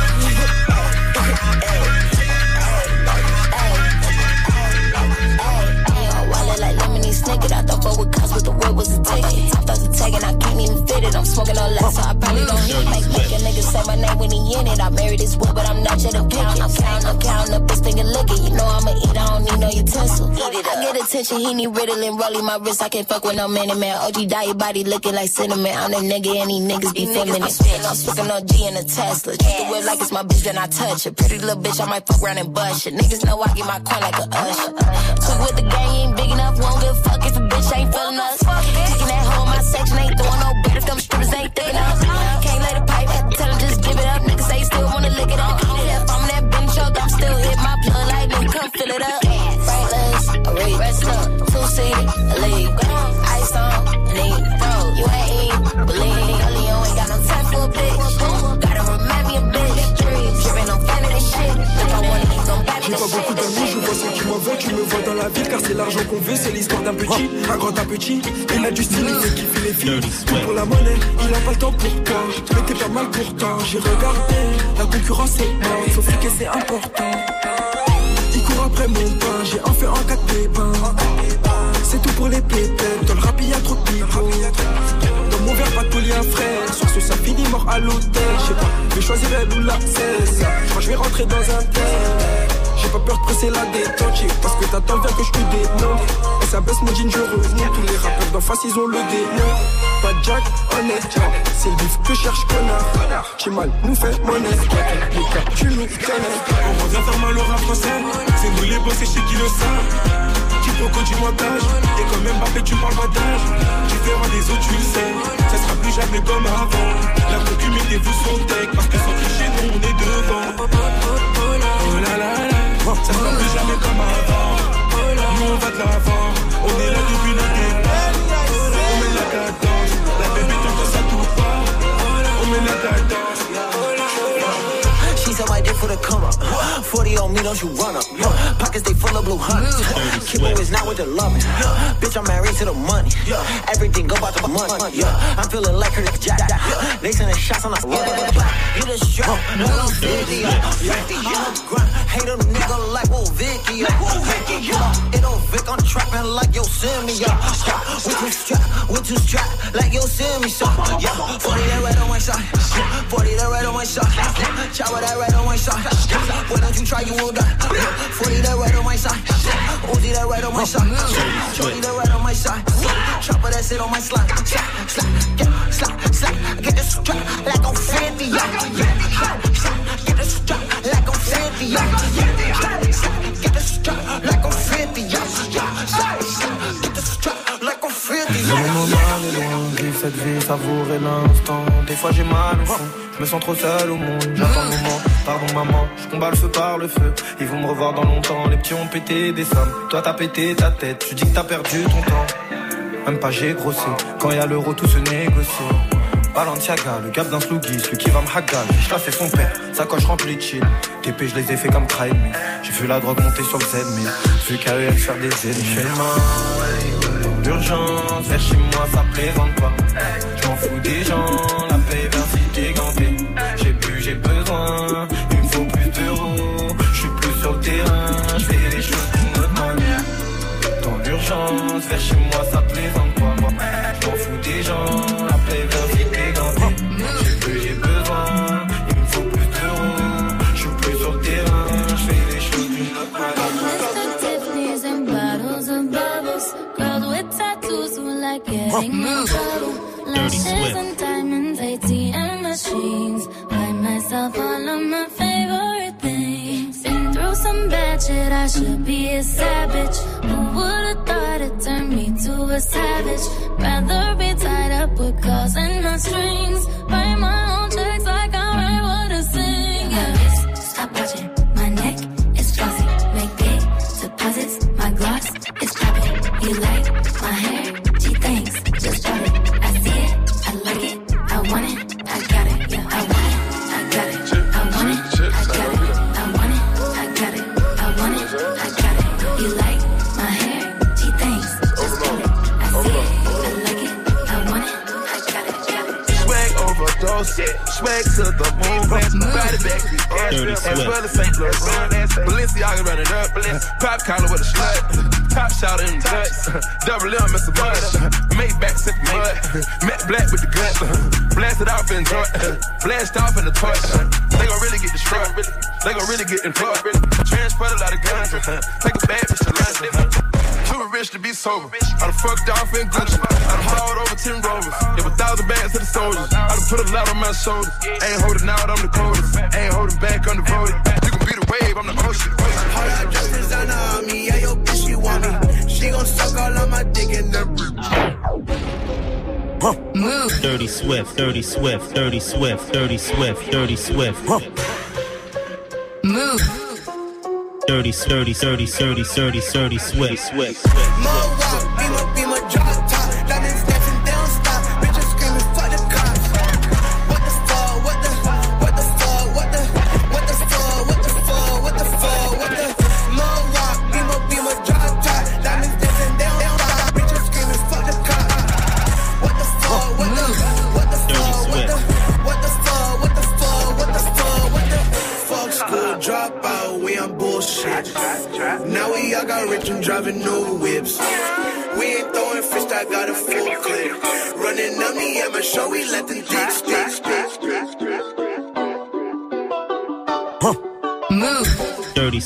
Speaker 38: fuck with cops, but the word was a ticket. Top does a tagging, I can't even fit it. I'm smoking on less, so I probably don't hit. Make, make a nigga say my name when he in it. I married this wood, but I'm not yet a count. I'm counting, I'm counting up this finger liquor. You know I'ma eat, I don't need no utensil. I get attention, he need riddling, rolling my wrist. I can't fuck with no man, man. OG die, your body looking like cinnamon. I'm the nigga, and these niggas be it. I'm smoking on G in a Tesla. Treat the whip like it's my bitch, then I touch it. Pretty little bitch, I might fuck around and bust it. Niggas know I get my coin like a usher. Took with the gang, ain't big enough, won't give a fuck if a bitch ain't feeling us. Kicking that hole, my section ain't throwing no bet if them strippers ain't thick us. Can't lay the pipe, had to tell them just give it up. Niggas say still wanna lick it up. If I'm that bench up, I'm still hit my blood like nigga, come fill it up. Frankless, legs, I rest up, two seat, a league. Ice on, lean, throw, you ain't eat, believe. No got no time for a bitch. Gotta remind me a bitch. Drippin' on fan of this shit. If I wanna eat,
Speaker 39: gon' buy me this shit. Vois ceux qui me vois dans la ville car c'est l'argent qu'on veut, c'est l'histoire d'un petit, un grand un petit, il a du style, il fait kiffer les filles, tout pour la monnaie, il a pas le temps pour toi, mais t'es pas mal pourtant, j'ai regardé, la concurrence est morte, sauf que c'est important, il court après mon pain, j'ai un feu en quatre pépins, c'est tout pour les pépettes, dans le rap y'a trop de dans mon verre pas de poly un frère, sur ce ça finit mort à l'hôtel, je sais pas, je vais choisir elle ou la 16, je crois je vais rentrer dans un tel. Pas peur de presser la détente, parce que t'attends bien que je te dénonce. Et ça baisse mon jean, je remonte. Tous les rappeurs d'en face, ils ont le démon. Pas de Jack, honnête, c'est le bif que cherche connard. J'ai mal, nous fait monnaie. Les cas, tu nous connais.
Speaker 33: On revient faire mal au rap français. C'est nous les boss et chez qui le savent. Qui peut du montage. Et quand même Mbappé, tu parles pas d'âge. Différent des autres, tu le sais. Ça sera plus jamais comme avant. La cocu, mettez-vous son deck. Parce que sans tricher, nous on est devant. Oh. Ça sera plus jamais comme avant. Nous on va de l'avant. On est là depuis la départ. On met la cadence. La bébé tant que ça tourne pas. On met la cadence.
Speaker 15: She said my dick for the come up. 40 on me, don't you run up. Pockets they full of blue hundreds. Kippo is not with the loving. Bitch, I'm married to the money. Yeah. Everything go about the money. Yeah. I'm feeling like her jack. They sending shots on the You the strap, no no 50. 50 on the grind. Hate a nigga like Will Vicky. Like old Vicky. It don't Vic, I'm trapping like yo send me. We too strap, we too strap like yo me. So yeah, 40 that red on my side. 40 that red on my side. Chopper that red on my side. Why don't you try, you will die. 40 that red on my side. Uzi that red on my side. 20 that red on my side. Chopper that sit on my slide. Slide, yeah, slide, slide. Get this strap like I'm 50. Yeah, yeah. Get this strap like I'm 50. Yeah, yeah. Get this strap like I'm 50. Yeah, yeah. Slide, slide. Get this strap like I'm 50.
Speaker 16: Le moment est loin, vivre cette vie, savourer l'instant. Des fois j'ai mal au fond, je me sens trop seul au monde. J'attends le moment, pardon maman, je combats le feu par le feu. Ils vont me revoir dans longtemps, les petits ont pété des sommes. Toi t'as pété ta tête, tu dis que t'as perdu ton temps. Même pas j'ai grossi, quand y a l'euro tout se négocie. Balenciaga, le gap d'un sluggy, celui qui va me hagal. J'ai chassé son père, sa coche remplie de chill. TP, je les ai fait comme crime. J'ai vu la drogue monter sur le Z, mais vu qu'à eux, faire des ennemis. Le mal, l'urgence, vers chez moi, ça plaisante pas. Je m'en fous des gens, la paix vers cité gantée. J'ai bu, j'ai besoin, il me faut plus d'euros. Je suis plus sur le terrain, je fais les choses d'une autre manière. Dans l'urgence, vers chez moi, ça
Speaker 29: who like getting in trouble. Lashes and diamonds, ATM machines. Buy myself all of my favorite things. Been through some bad shit, I should be a savage. Who would've thought it turned me to a savage? Rather be tied up with calls and not strings. Write my own checks like I write what I sing. Yeah. Stop watching
Speaker 8: overdose, swag to the moon, body back, as well as St. Louis. Balenciaga run it up, pop collar with a slut, top shot in the guts, double M, Mr. Mud, Maybach sip mud, Matt Black with the guts, blasted off in joint, blast off in the toy. They gon' really get destroyed, they gon' really get employed, transport a lot of guns, take a bad bitch to lunch. Too rich to be sober. I done fucked off in Gucci. I done hauled over 10 rovers. Give a thousand bags to the soldiers. I done put a lot on my shoulders. Ain't holding out, I'm the coldest. Ain't holding back, I'm the voted. You can be the wave, I'm the ocean.
Speaker 40: Hold up, just designer on me. Yeah, yo, bitch, she want me. She gon' suck all on my dick in and then
Speaker 12: Move. Dirty Swift, Dirty Swift, Dirty Swift, Dirty Swift, Dirty Swift.
Speaker 29: Move.
Speaker 12: Dirty, dirty, dirty, dirty, dirty, dirty, swift, swift.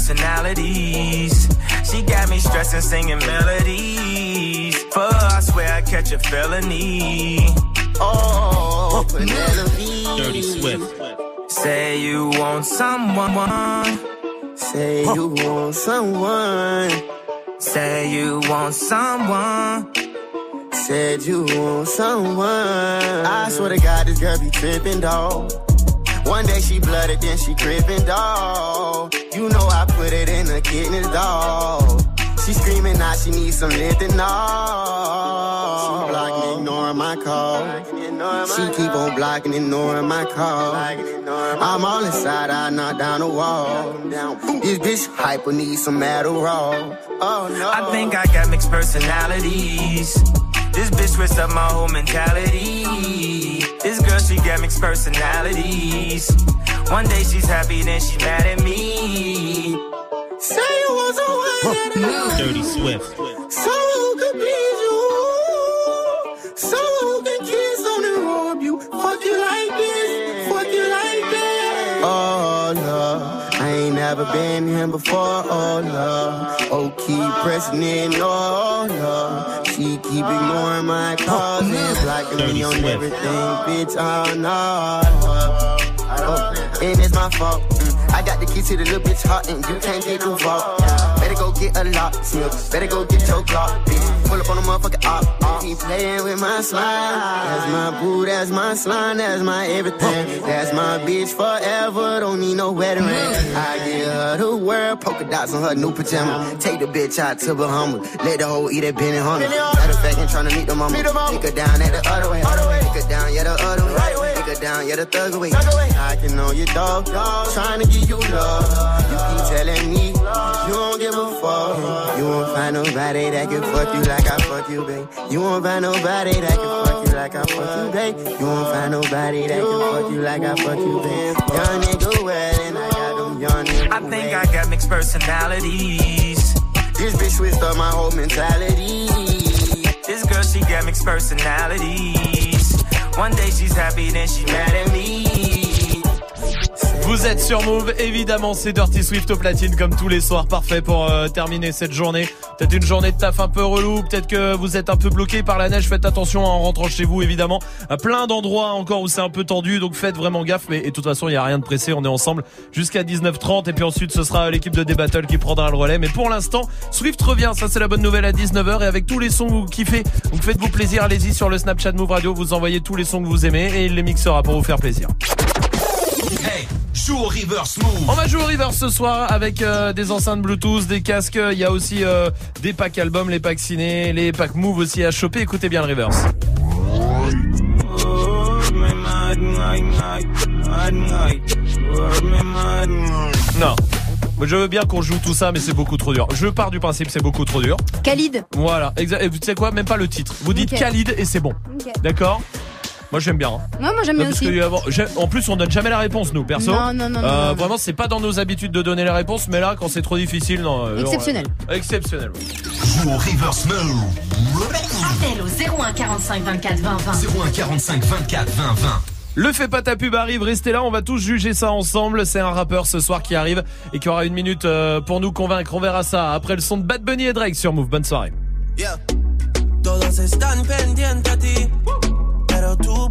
Speaker 32: Personalities. She got me stressing, singing melodies. For her, I swear I catch a felony.
Speaker 41: Oh, Penelope.
Speaker 12: Dirty Swift.
Speaker 32: Say you want someone.
Speaker 41: Say you want someone.
Speaker 32: Say you want someone.
Speaker 41: Said you want someone. I swear to God, this girl be tripping, dog. One day she blooded, then she crippin', dog. You know I put it in the kidneys, dog. She screaming now she needs some lifting, no. She blocking, ignoring my call. She keep on blocking, ignoring my call. I'm all inside, I knock down the wall. This bitch hyper needs some Adderall. Oh no.
Speaker 32: I think I got mixed personalities. This bitch switched up my whole mentality. This girl, she got mixed personalities. One day she's happy, then she mad at me.
Speaker 41: Say you want someone that'll
Speaker 12: Dirty Swift.
Speaker 41: So who can please you? So who can kiss on and rob you? Never been here before. Oh no, oh keep pressing in. Oh no, she keep ignoring my calls and blocking me on everything, bitch. Oh no. Oh, oh. And it's my fault. Mm, I got the key to the little bitch heart, and you can't get far. Better go get a lock, snip. Better go get your clock, bitch. Pull up on the motherfucker op. op. Keep playing with my slime. That's my boo, that's my slime, that's my everything. That's my bitch forever. Don't need no wedding ring. I get her the world, polka dots on her new pajama. Take the bitch out to Bahamas. Let the hoe eat that Benny Hunter. Matter of fact, ain't tryna meet the mama. Take her down at the other way. Take her down, yeah, the other way. Take her down, yeah, the thug away. I can know your dog, trying to give you love. You keep telling me you don't give a fuck. You won't find nobody that can fuck you like I fuck you, babe. You won't find nobody that can fuck you like I fuck you, babe. You won't find nobody that can fuck you like I fuck you, babe. Young nigga well, and I got them young nigga
Speaker 32: I think I got mixed personalities.
Speaker 41: This bitch switched up my whole mentality.
Speaker 32: This girl, she got mixed personalities. One day she's happy, then she mad at me.
Speaker 1: Vous êtes sur Move, évidemment c'est Dirty Swift au platine comme tous les soirs, parfait pour euh, terminer cette journée. Peut-être une journée de taf un peu relou, peut-être que vous êtes un peu bloqué par la neige, faites attention en rentrant chez vous évidemment. À plein d'endroits encore où c'est un peu tendu, donc faites vraiment gaffe, mais et de toute façon il n'y a rien de pressé, on est ensemble jusqu'à 19h30 et puis ensuite ce sera l'équipe de D-Battle qui prendra le relais. Mais pour l'instant, Swift revient, ça c'est la bonne nouvelle à 19h et avec tous les sons que vous kiffez, donc faites-vous plaisir, allez-y sur le Snapchat Move Radio, vous envoyez tous les sons que vous aimez et il les mixera pour vous faire plaisir.
Speaker 42: Hey, joue au reverse move.
Speaker 1: On va jouer au reverse ce soir avec euh, des enceintes Bluetooth, des casques. Il y a aussi euh, des packs albums, les packs ciné, les packs move aussi à choper. Écoutez bien le reverse. Non. Je veux bien qu'on joue tout ça, mais c'est beaucoup trop dur. Je pars du principe, c'est beaucoup trop dur.
Speaker 4: Khalid.
Speaker 1: Voilà. Exa- et vous savez quoi? Même pas le titre. Vous dites
Speaker 4: Ok.
Speaker 1: Khalid et c'est bon. D'accord? Moi j'aime bien. hein.
Speaker 4: Ouais, moi j'aime bien
Speaker 1: Parce
Speaker 4: aussi.
Speaker 1: que, avant- j'ai- en plus, on donne jamais la réponse, nous, perso.
Speaker 4: Non, non, non, non,
Speaker 1: Euh,
Speaker 4: non.
Speaker 1: Vraiment, c'est pas dans nos habitudes de donner la réponse, mais là, quand c'est trop difficile, non. euh,
Speaker 4: Exceptionnel.
Speaker 1: ouais. Exceptionnel. ouais.
Speaker 19: Joue au reverse mode.
Speaker 20: Appel au 01 45 24 20 20.
Speaker 19: 01 45 24 20 20.
Speaker 1: Le fait pas ta pub arrive, restez là, on va tous juger ça ensemble. C'est un rappeur ce soir qui arrive et qui aura une minute euh, pour nous convaincre. On verra ça après le son de Bad Bunny et Drake sur Move. Bonne soirée.
Speaker 33: Yeah. Todos están pendientes a ti,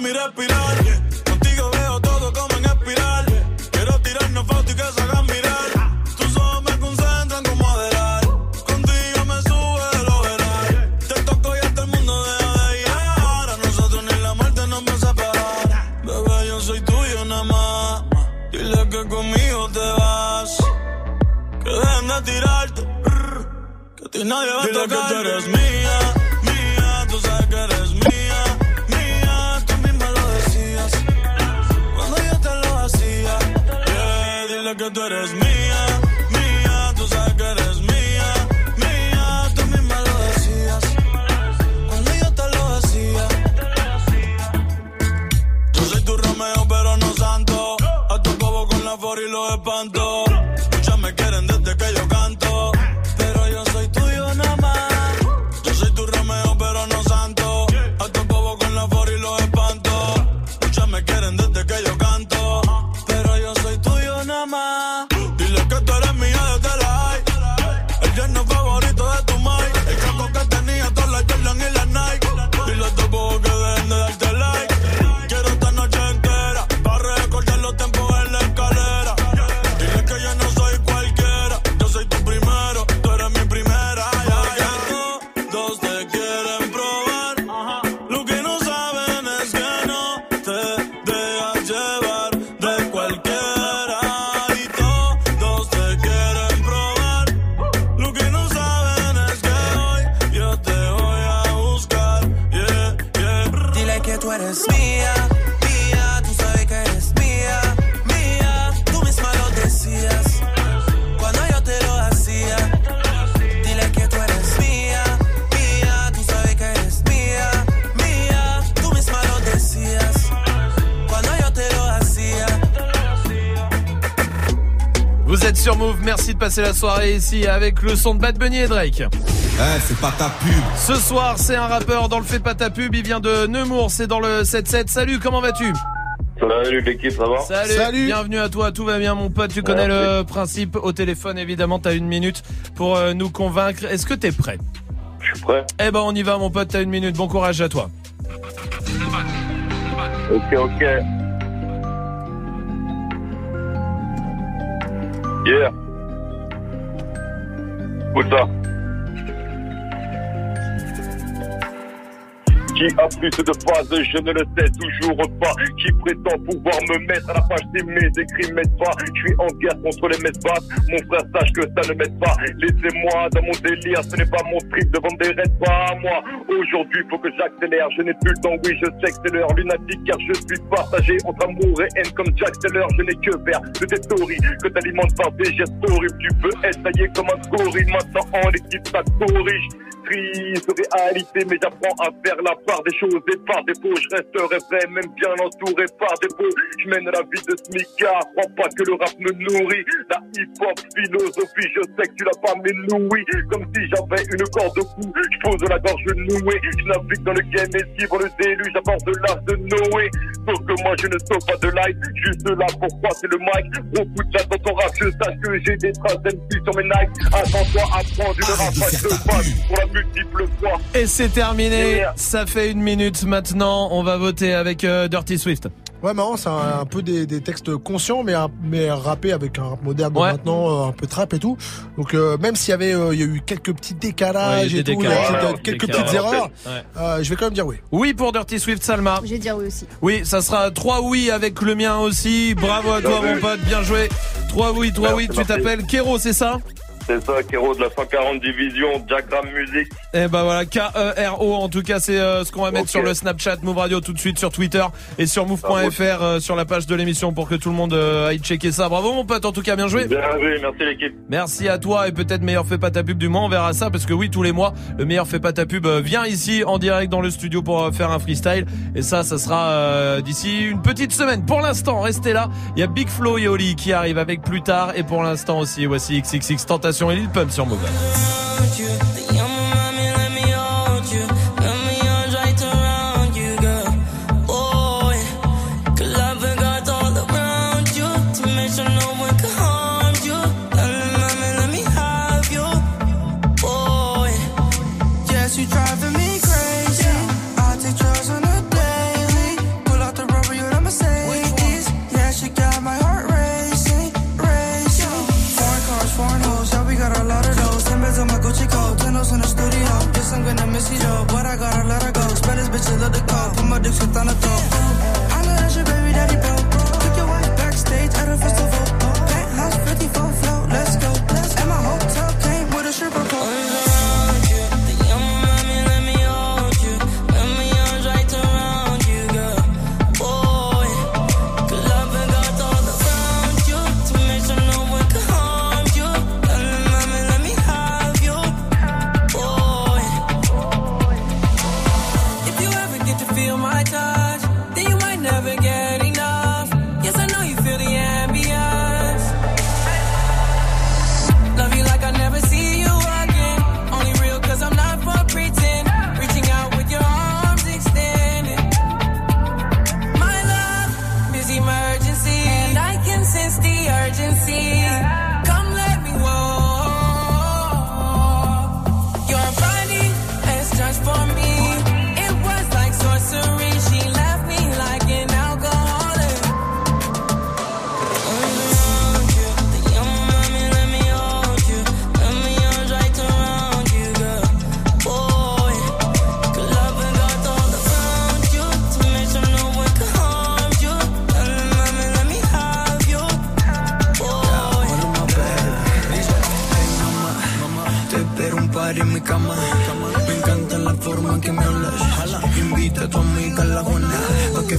Speaker 33: mi respirar. Contigo veo todo como en espiral. Quiero tirarnos fotos y que se hagan mirar. Tus ojos me concentran como adelar. Contigo me sube de lo veral. Te toco y hasta el mundo deja de llegar. A nosotros ni la muerte nos va a separar. Bebé, yo soy tuyo nada más. Dile que conmigo te vas. Que dejen de tirarte. Que a ti nadie va a tocar. que tú eres mía. Tú eres
Speaker 1: passer la soirée ici avec le son de Bad Bunny et Drake.
Speaker 43: Eh, c'est pas ta pub.
Speaker 1: Ce soir, c'est un rappeur dans le fait pas ta pub, il vient de Nemours, c'est dans le 7-7. Salut, comment vas-tu?
Speaker 44: Salut l'équipe, ça va?
Speaker 1: Salut. bienvenue à toi, tout va bien mon pote, tu connais le principe au téléphone évidemment, t'as une minute pour euh, nous convaincre. Est-ce que t'es prêt?
Speaker 44: Je suis prêt.
Speaker 1: Eh ben on y va mon pote, t'as une minute, bon courage à toi.
Speaker 44: Ok, ok. Yeah. Écoute ça. Qui a plus de phase, je ne le sais toujours pas. Qui prétend pouvoir me mettre à la page si mes écrits m'aident pas. Je suis en guerre contre les messes basses. Mon frère sache que ça ne m'aide pas. Laissez-moi dans mon délire, ce n'est pas mon trip devant des rêves, pas à moi. Aujourd'hui, faut que j'accélère. Je n'ai plus le temps, oui, je sais que c'est l'heure lunatique car je suis partagé entre amour et haine comme Jack Taylor. Je n'ai que faire de tes stories que t'alimentes par des gestes horribles. Tu peux taillé comme un gorille. Maintenant, en équipe, ça corrige. Triste réalité, mais j'apprends à faire la part des choses et par défaut, je resterai vrai, même bien entouré par défaut. Je mène la vie de smicard, crois pas que le rap me nourrit. La hip-hop, philosophie, je sais que tu l'as pas, mais nous oui. Comme si j'avais une corde au cou, je pose la gorge nouée. Je navigue dans le game et suivre le déluge à bord de de Noé. Sauf que moi je ne sauve pas de light, juste là pour c'est le mic. Beaucoup de chat dans ton rap, je sache que j'ai des traces d'MC sur mes Nike. Attends-toi à prendre une rafale de balle pour la multiple fois.
Speaker 1: Et c'est terminé. Ça fait une minute maintenant. On va voter avec euh, Dirty Swift.
Speaker 6: Ouais, marrant, c'est un, un peu des, des textes conscients, mais, un- mais rappés avec un rap moderne
Speaker 1: Ouais.
Speaker 6: maintenant, euh, un peu trap et tout. Donc, euh, même s'il y avait, euh, il y a eu quelques petits décalages
Speaker 1: Ouais,
Speaker 6: et tout,
Speaker 1: décalages.
Speaker 6: quelques,
Speaker 1: Ouais,
Speaker 6: quelques
Speaker 1: décalages.
Speaker 6: petites erreurs,
Speaker 1: Ouais.
Speaker 6: euh, je vais quand même dire oui.
Speaker 1: Oui pour Dirty Swift, Salma.
Speaker 4: Je vais dire oui aussi.
Speaker 1: Oui, ça sera trois oui avec le mien aussi. Bravo à toi, mon pote. Bien joué. Trois oui, trois oui. Tu t'appelles Kero, c'est ça?
Speaker 44: C'est ça, Kero de la 140 division, Diagram Music.
Speaker 1: Eh ben voilà, K-E-R-O. En tout cas, c'est euh, ce qu'on va mettre sur le Snapchat Move Radio tout de suite sur Twitter et sur move.fr euh, sur la page de l'émission pour que tout le monde euh, aille checker ça. Bravo, mon pote. En tout cas, bien joué.
Speaker 44: Bien joué, merci l'équipe.
Speaker 1: Merci à toi et peut-être meilleur fait pas ta pub du mois, on verra ça parce que oui tous les mois le meilleur fait pas ta pub euh, vient ici en direct dans le studio pour euh, faire un freestyle et ça ça sera euh, d'ici une petite semaine. Pour l'instant restez là, il y a Big Flo et Oli qui arrivent avec plus tard et pour l'instant aussi voici XXX Tentation et Lil Pump sur Move.
Speaker 45: Spanish bitches love the call, put my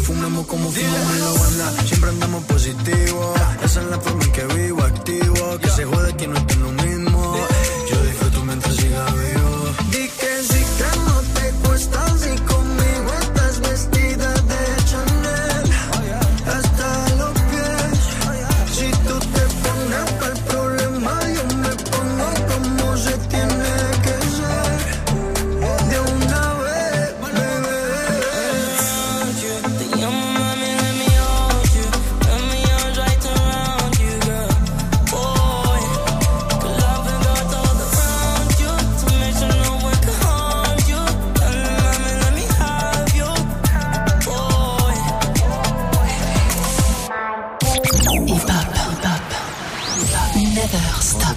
Speaker 45: Como fumamos en la Habana. Siempre andamos positivo. Esa es la forma en que vivo, activo. Que se jode que no esté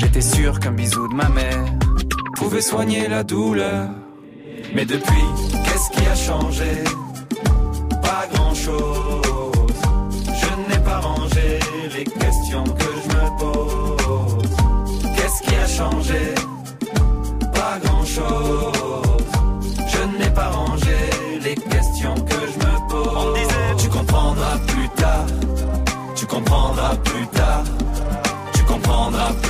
Speaker 46: J'étais sûr qu'un bisou de ma mère pouvait soigner la douleur. Mais depuis, qu'est-ce qui a changé? Pas grand-chose. Je n'ai pas rangé les questions que je me pose. Qu'est-ce qui a changé? Pas grand-chose. Je n'ai pas rangé les questions que je me pose. On disait, tu comprendras plus tard. Tu comprendras plus tard. Tu comprendras plus tard.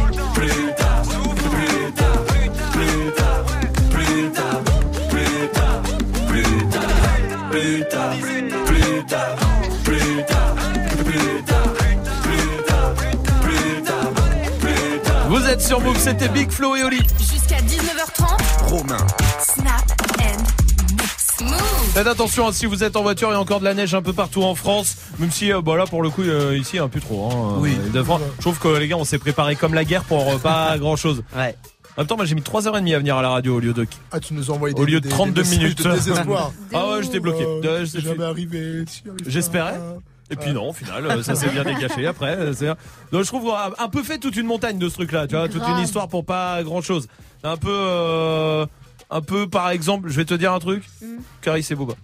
Speaker 1: sur Move, c'était Big Flo et Oli.
Speaker 20: Jusqu'à 19h30.
Speaker 1: Romain.
Speaker 20: Snap and mix. Move.
Speaker 1: Faites attention hein, si vous êtes en voiture, il y a encore de la neige un peu partout en France. Même si, euh, bah là, pour le coup, euh, ici, un peu trop. Hein,
Speaker 6: Oui.
Speaker 1: Euh, de France. Je trouve que les gars, on s'est préparé comme la guerre pour euh, pas grand chose.
Speaker 22: Ouais.
Speaker 1: En même temps, moi, j'ai mis 3h30 à venir à la radio au lieu de,
Speaker 6: Ah, tu nous as envoyé des
Speaker 1: au lieu de
Speaker 6: des-
Speaker 1: 32
Speaker 6: des
Speaker 1: minutes.
Speaker 6: de désespoir.
Speaker 1: ah ouais, j'étais bloqué.
Speaker 6: Euh,
Speaker 1: Euh,
Speaker 6: jamais arrivé. pas.
Speaker 1: J'espérais. Et puis non, au final, euh, ça s'est bien dégagé après. euh, c'est- Donc je trouve un peu fait toute une montagne de ce truc-là, tu vois, toute une histoire pour pas grand-chose. Un peu, euh, un peu, par exemple, je vais te dire un truc. Caris c'est beau quoi.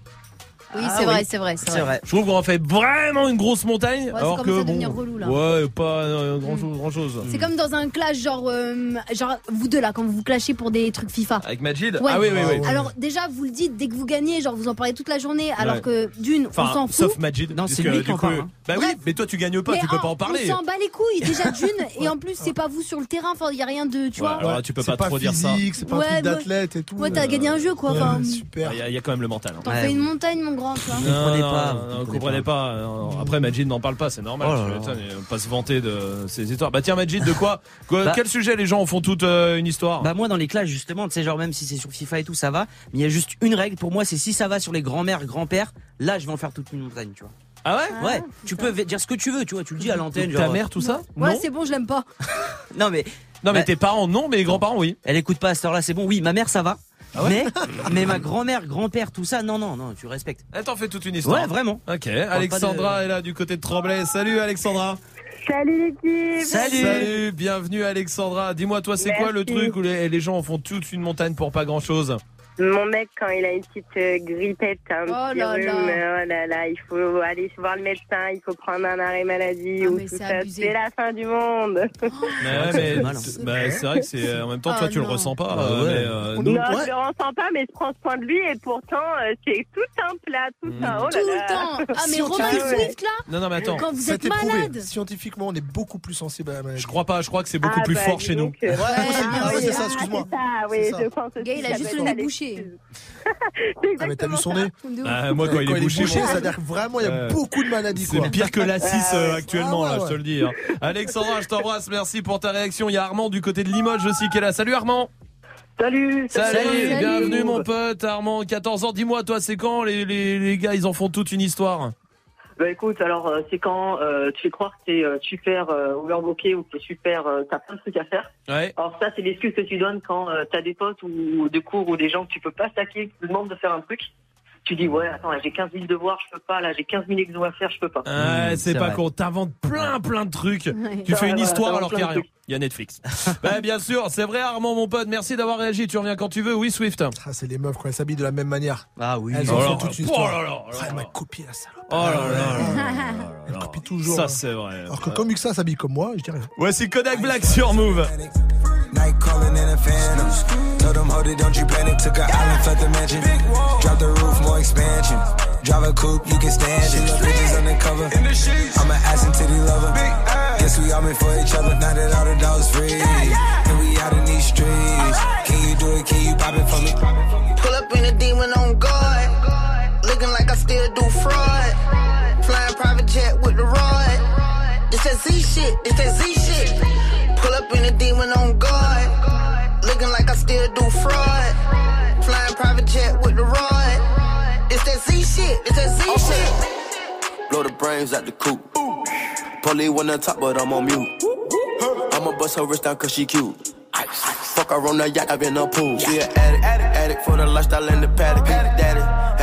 Speaker 4: Oui,
Speaker 22: Ah
Speaker 4: c'est vrai,
Speaker 22: oui.
Speaker 4: c'est vrai, c'est vrai.
Speaker 22: vrai.
Speaker 1: Je trouve qu'on a fait vraiment une grosse montagne,
Speaker 4: Ouais,
Speaker 1: alors que bon,
Speaker 4: devenir relou, là.
Speaker 1: ouais, pas euh, grand chose, grand chose.
Speaker 4: C'est comme dans un clash, genre, euh, genre vous deux là, quand vous vous clashez pour des trucs FIFA.
Speaker 1: Avec Majid.
Speaker 4: Ouais.
Speaker 1: Ah oui, oui, oui.
Speaker 4: Alors déjà, vous le dites dès que vous gagnez, genre vous en parlez toute la journée, alors
Speaker 1: Ouais.
Speaker 4: que d'une,
Speaker 1: Enfin,
Speaker 4: on s'en fout.
Speaker 1: sauf Majid.
Speaker 22: Non, c'est lui qui en parle, hein.
Speaker 1: Bah oui, mais toi tu gagnes pas,
Speaker 4: Mais
Speaker 1: tu peux
Speaker 4: en-
Speaker 1: pas en parler.
Speaker 4: On s'en bat les couilles déjà d'une, et en plus c'est pas vous sur le terrain, enfin il y a rien de, tu vois.
Speaker 1: alors tu peux pas, trop dire ça.
Speaker 6: c'est pas un
Speaker 4: Ouais,
Speaker 6: truc d'athlète et tout.
Speaker 4: Ouais, t'as gagné un jeu quoi.
Speaker 6: Super.
Speaker 1: Il y, a- il y a quand même le mental. hein.
Speaker 4: t'en
Speaker 22: Ouais.
Speaker 4: fais une montagne, mon grand, tu vois.
Speaker 1: Non,
Speaker 22: comprenez
Speaker 1: non,
Speaker 22: pas,
Speaker 1: non,
Speaker 22: vous comprenez
Speaker 1: Après, Majid n'en parle pas, c'est normal.
Speaker 22: Oh là là.
Speaker 1: pas se vanter de ces histoires. Bah tiens, Majid, de quoi, quoi-
Speaker 22: Bah-
Speaker 1: Quel sujet les gens en font toute euh, une histoire
Speaker 22: Bah moi dans les classes justement, tu sais genre même si c'est sur FIFA et tout ça va, mais il y a juste une règle pour moi, c'est si ça va sur les grands-mères, grands-pères, là je vais en faire toute une montagne, tu vois.
Speaker 1: Ah ouais
Speaker 22: Ouais, tu peux dire ce que tu veux, tu vois, tu le dis à l'antenne
Speaker 1: Ta mère, tout ça
Speaker 4: Ouais, c'est bon, je l'aime pas.
Speaker 22: Non mais
Speaker 1: Non, mais
Speaker 22: Bah-
Speaker 1: tes parents, non, mais les grands-parents, oui.
Speaker 22: elle écoute pas à cette heure-là, c'est bon. Oui, ma mère ça va.
Speaker 1: Ah ouais
Speaker 22: mais mais ma grand-mère, grand-père, tout ça, non non non, tu respectes.
Speaker 1: Elle t'en fait toute une histoire.
Speaker 22: Ouais, vraiment.
Speaker 1: Ok, Alexandra est là du côté de Tremblay. Salut Alexandra.
Speaker 47: Salut l'équipe
Speaker 22: Salut.
Speaker 1: Salut, bienvenue Alexandra. Dis-moi, toi, c'est quoi le truc où les, les gens en font toute une montagne pour pas grand-chose?
Speaker 47: Mon mec, quand il a une petite euh, grippette, un
Speaker 4: Oh
Speaker 47: petit
Speaker 4: là
Speaker 47: rhume,
Speaker 4: là.
Speaker 47: euh, oh là là, il faut aller voir le médecin, il faut prendre un arrêt maladie
Speaker 4: Ah,
Speaker 47: ou
Speaker 4: mais
Speaker 47: tout
Speaker 4: c'est
Speaker 47: ça.
Speaker 4: abusé.
Speaker 47: C'est la fin du monde.
Speaker 1: Mais, ouais, mais
Speaker 22: fait mal, hein.
Speaker 1: t- bah, c'est vrai que c'est en même temps,
Speaker 4: Ah,
Speaker 1: toi, tu le
Speaker 4: non.
Speaker 1: ressens pas.
Speaker 22: Bah,
Speaker 1: euh,
Speaker 22: ouais.
Speaker 1: mais, euh,
Speaker 47: non,
Speaker 6: ouais.
Speaker 47: je le ressens pas, mais je prends soin de lui et pourtant, euh, c'est tout un plat, tout
Speaker 1: Mm.
Speaker 47: un. Oh
Speaker 4: Tout
Speaker 47: là
Speaker 4: le
Speaker 47: là.
Speaker 4: temps. Ah, mais Romain
Speaker 47: tient-
Speaker 4: Swift là,
Speaker 1: Non, non, mais attends.
Speaker 4: quand vous êtes
Speaker 6: prouvé.
Speaker 4: malade.
Speaker 6: Scientifiquement, on est beaucoup plus sensible à la maladie.
Speaker 1: Je crois pas, je crois que c'est beaucoup
Speaker 47: Ah,
Speaker 1: plus
Speaker 47: bah,
Speaker 1: fort chez nous.
Speaker 47: euh,
Speaker 6: Ouais, ah,
Speaker 4: mais
Speaker 6: c'est ça,
Speaker 47: ah,
Speaker 6: excuse-moi.
Speaker 47: oui, je pense.
Speaker 4: Le il a juste le nez
Speaker 47: ça,
Speaker 4: bouché.
Speaker 6: Ah, mais t'as vu son nez.
Speaker 1: Bah, moi, quand, il est bouché,
Speaker 6: c'est-à-dire que vraiment, il y a beaucoup de maladies,
Speaker 1: c'est pire que la 6
Speaker 47: Ah, ouais.
Speaker 1: actuellement,
Speaker 6: Ah, ouais,
Speaker 1: là, je te le dis. hein. Alexandra, je t'embrasse, merci pour ta réaction. Il y a Armand du côté de Limoges aussi qui est là. Salut Armand
Speaker 48: Salut
Speaker 1: Salut, bienvenue mon pote Armand, 14 ans. Dis-moi, toi, c'est quand les, les, les gars, ils en font toute une histoire?
Speaker 48: Bah écoute, alors euh, c'est quand euh, tu fais croire que t'es euh, super euh, overbooké ou que t'es super, euh, t'as plein de trucs à faire.
Speaker 1: Ouais.
Speaker 48: Alors ça, c'est l'excuse que tu donnes quand euh, t'as des potes ou de cours ou des gens que tu peux pas stacker, qui te demandent de faire un truc. Tu dis ouais, attends, là, j'ai 15 000 devoirs, je peux pas. Là, j'ai 15 000 exos à faire, je peux pas.
Speaker 1: Ouais, c'est pas con. T'inventes plein, plein de trucs. Tu fais une histoire alors qu'il y a rien. Il y a Netflix. bah, bien sûr, c'est vrai, Armand, mon pote. Merci d'avoir réagi. Tu reviens quand tu veux. Oui, Swift.
Speaker 6: Ah, c'est les meufs quand elles s'habillent de la même manière.
Speaker 22: Ah oui.
Speaker 6: Elles
Speaker 1: Oh
Speaker 6: en
Speaker 1: là
Speaker 6: toute une
Speaker 1: Oh là là
Speaker 6: Ah, elle m'a copié la salope.
Speaker 1: Oh là là.
Speaker 6: Elle copie toujours.
Speaker 1: Ça,
Speaker 6: hein.
Speaker 1: c'est vrai.
Speaker 6: Alors que comme Uxa s'habille comme moi, je dis rien.
Speaker 1: Voici Kodak Black sur Move.
Speaker 49: Night calling in a phantom. Told them, hold it, don't you panic. Took an island, left the mansion. Drop the roof, more expansion. Drive a coupe, you can stand it. Bitches undercover. I'm an ass and titty lover. Guess we all meant for each other. Now that all the dogs free. And we out in these streets. Can you do it? Can you pop it for me?
Speaker 50: Pull up in a demon on guard. Looking like I still do fraud. Flying private jet with the rod. It's that Z shit. It's that Z shit. Pull up in a demon on guard. Looking like I still do fraud. Flying private jet with the rod. It's that Z shit. It's that Z shit.
Speaker 18: Blow the brains out the coop. Polly on top, but I'm on mute. I'ma bust her wrist down cause she cute. Fuck her on the yacht, I've been a pool. She an addict, addict for the lifestyle and the paddock.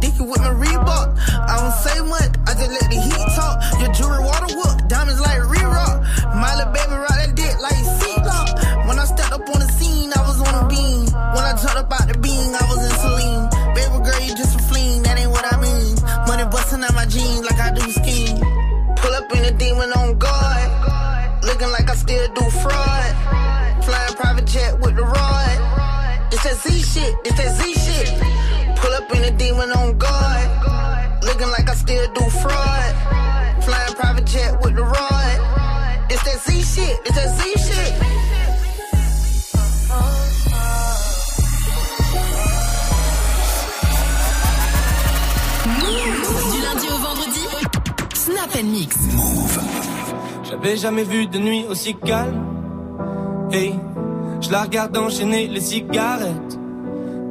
Speaker 50: dicky with my Reebok. I don't say much, I just let the heat talk. Your jewelry water whoop, diamonds like still do fraud. Flying private jet with the rod. It's that Z shit. It's that Z shit.
Speaker 20: Du lundi au vendredi, Snap and Mix.
Speaker 16: J'avais jamais vu de nuit aussi calme. Hey, je la regarde enchaîner les cigarettes.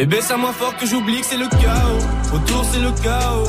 Speaker 16: Bébé, c'est à moi fort que j'oublie que c'est le chaos. Autour, c'est le chaos.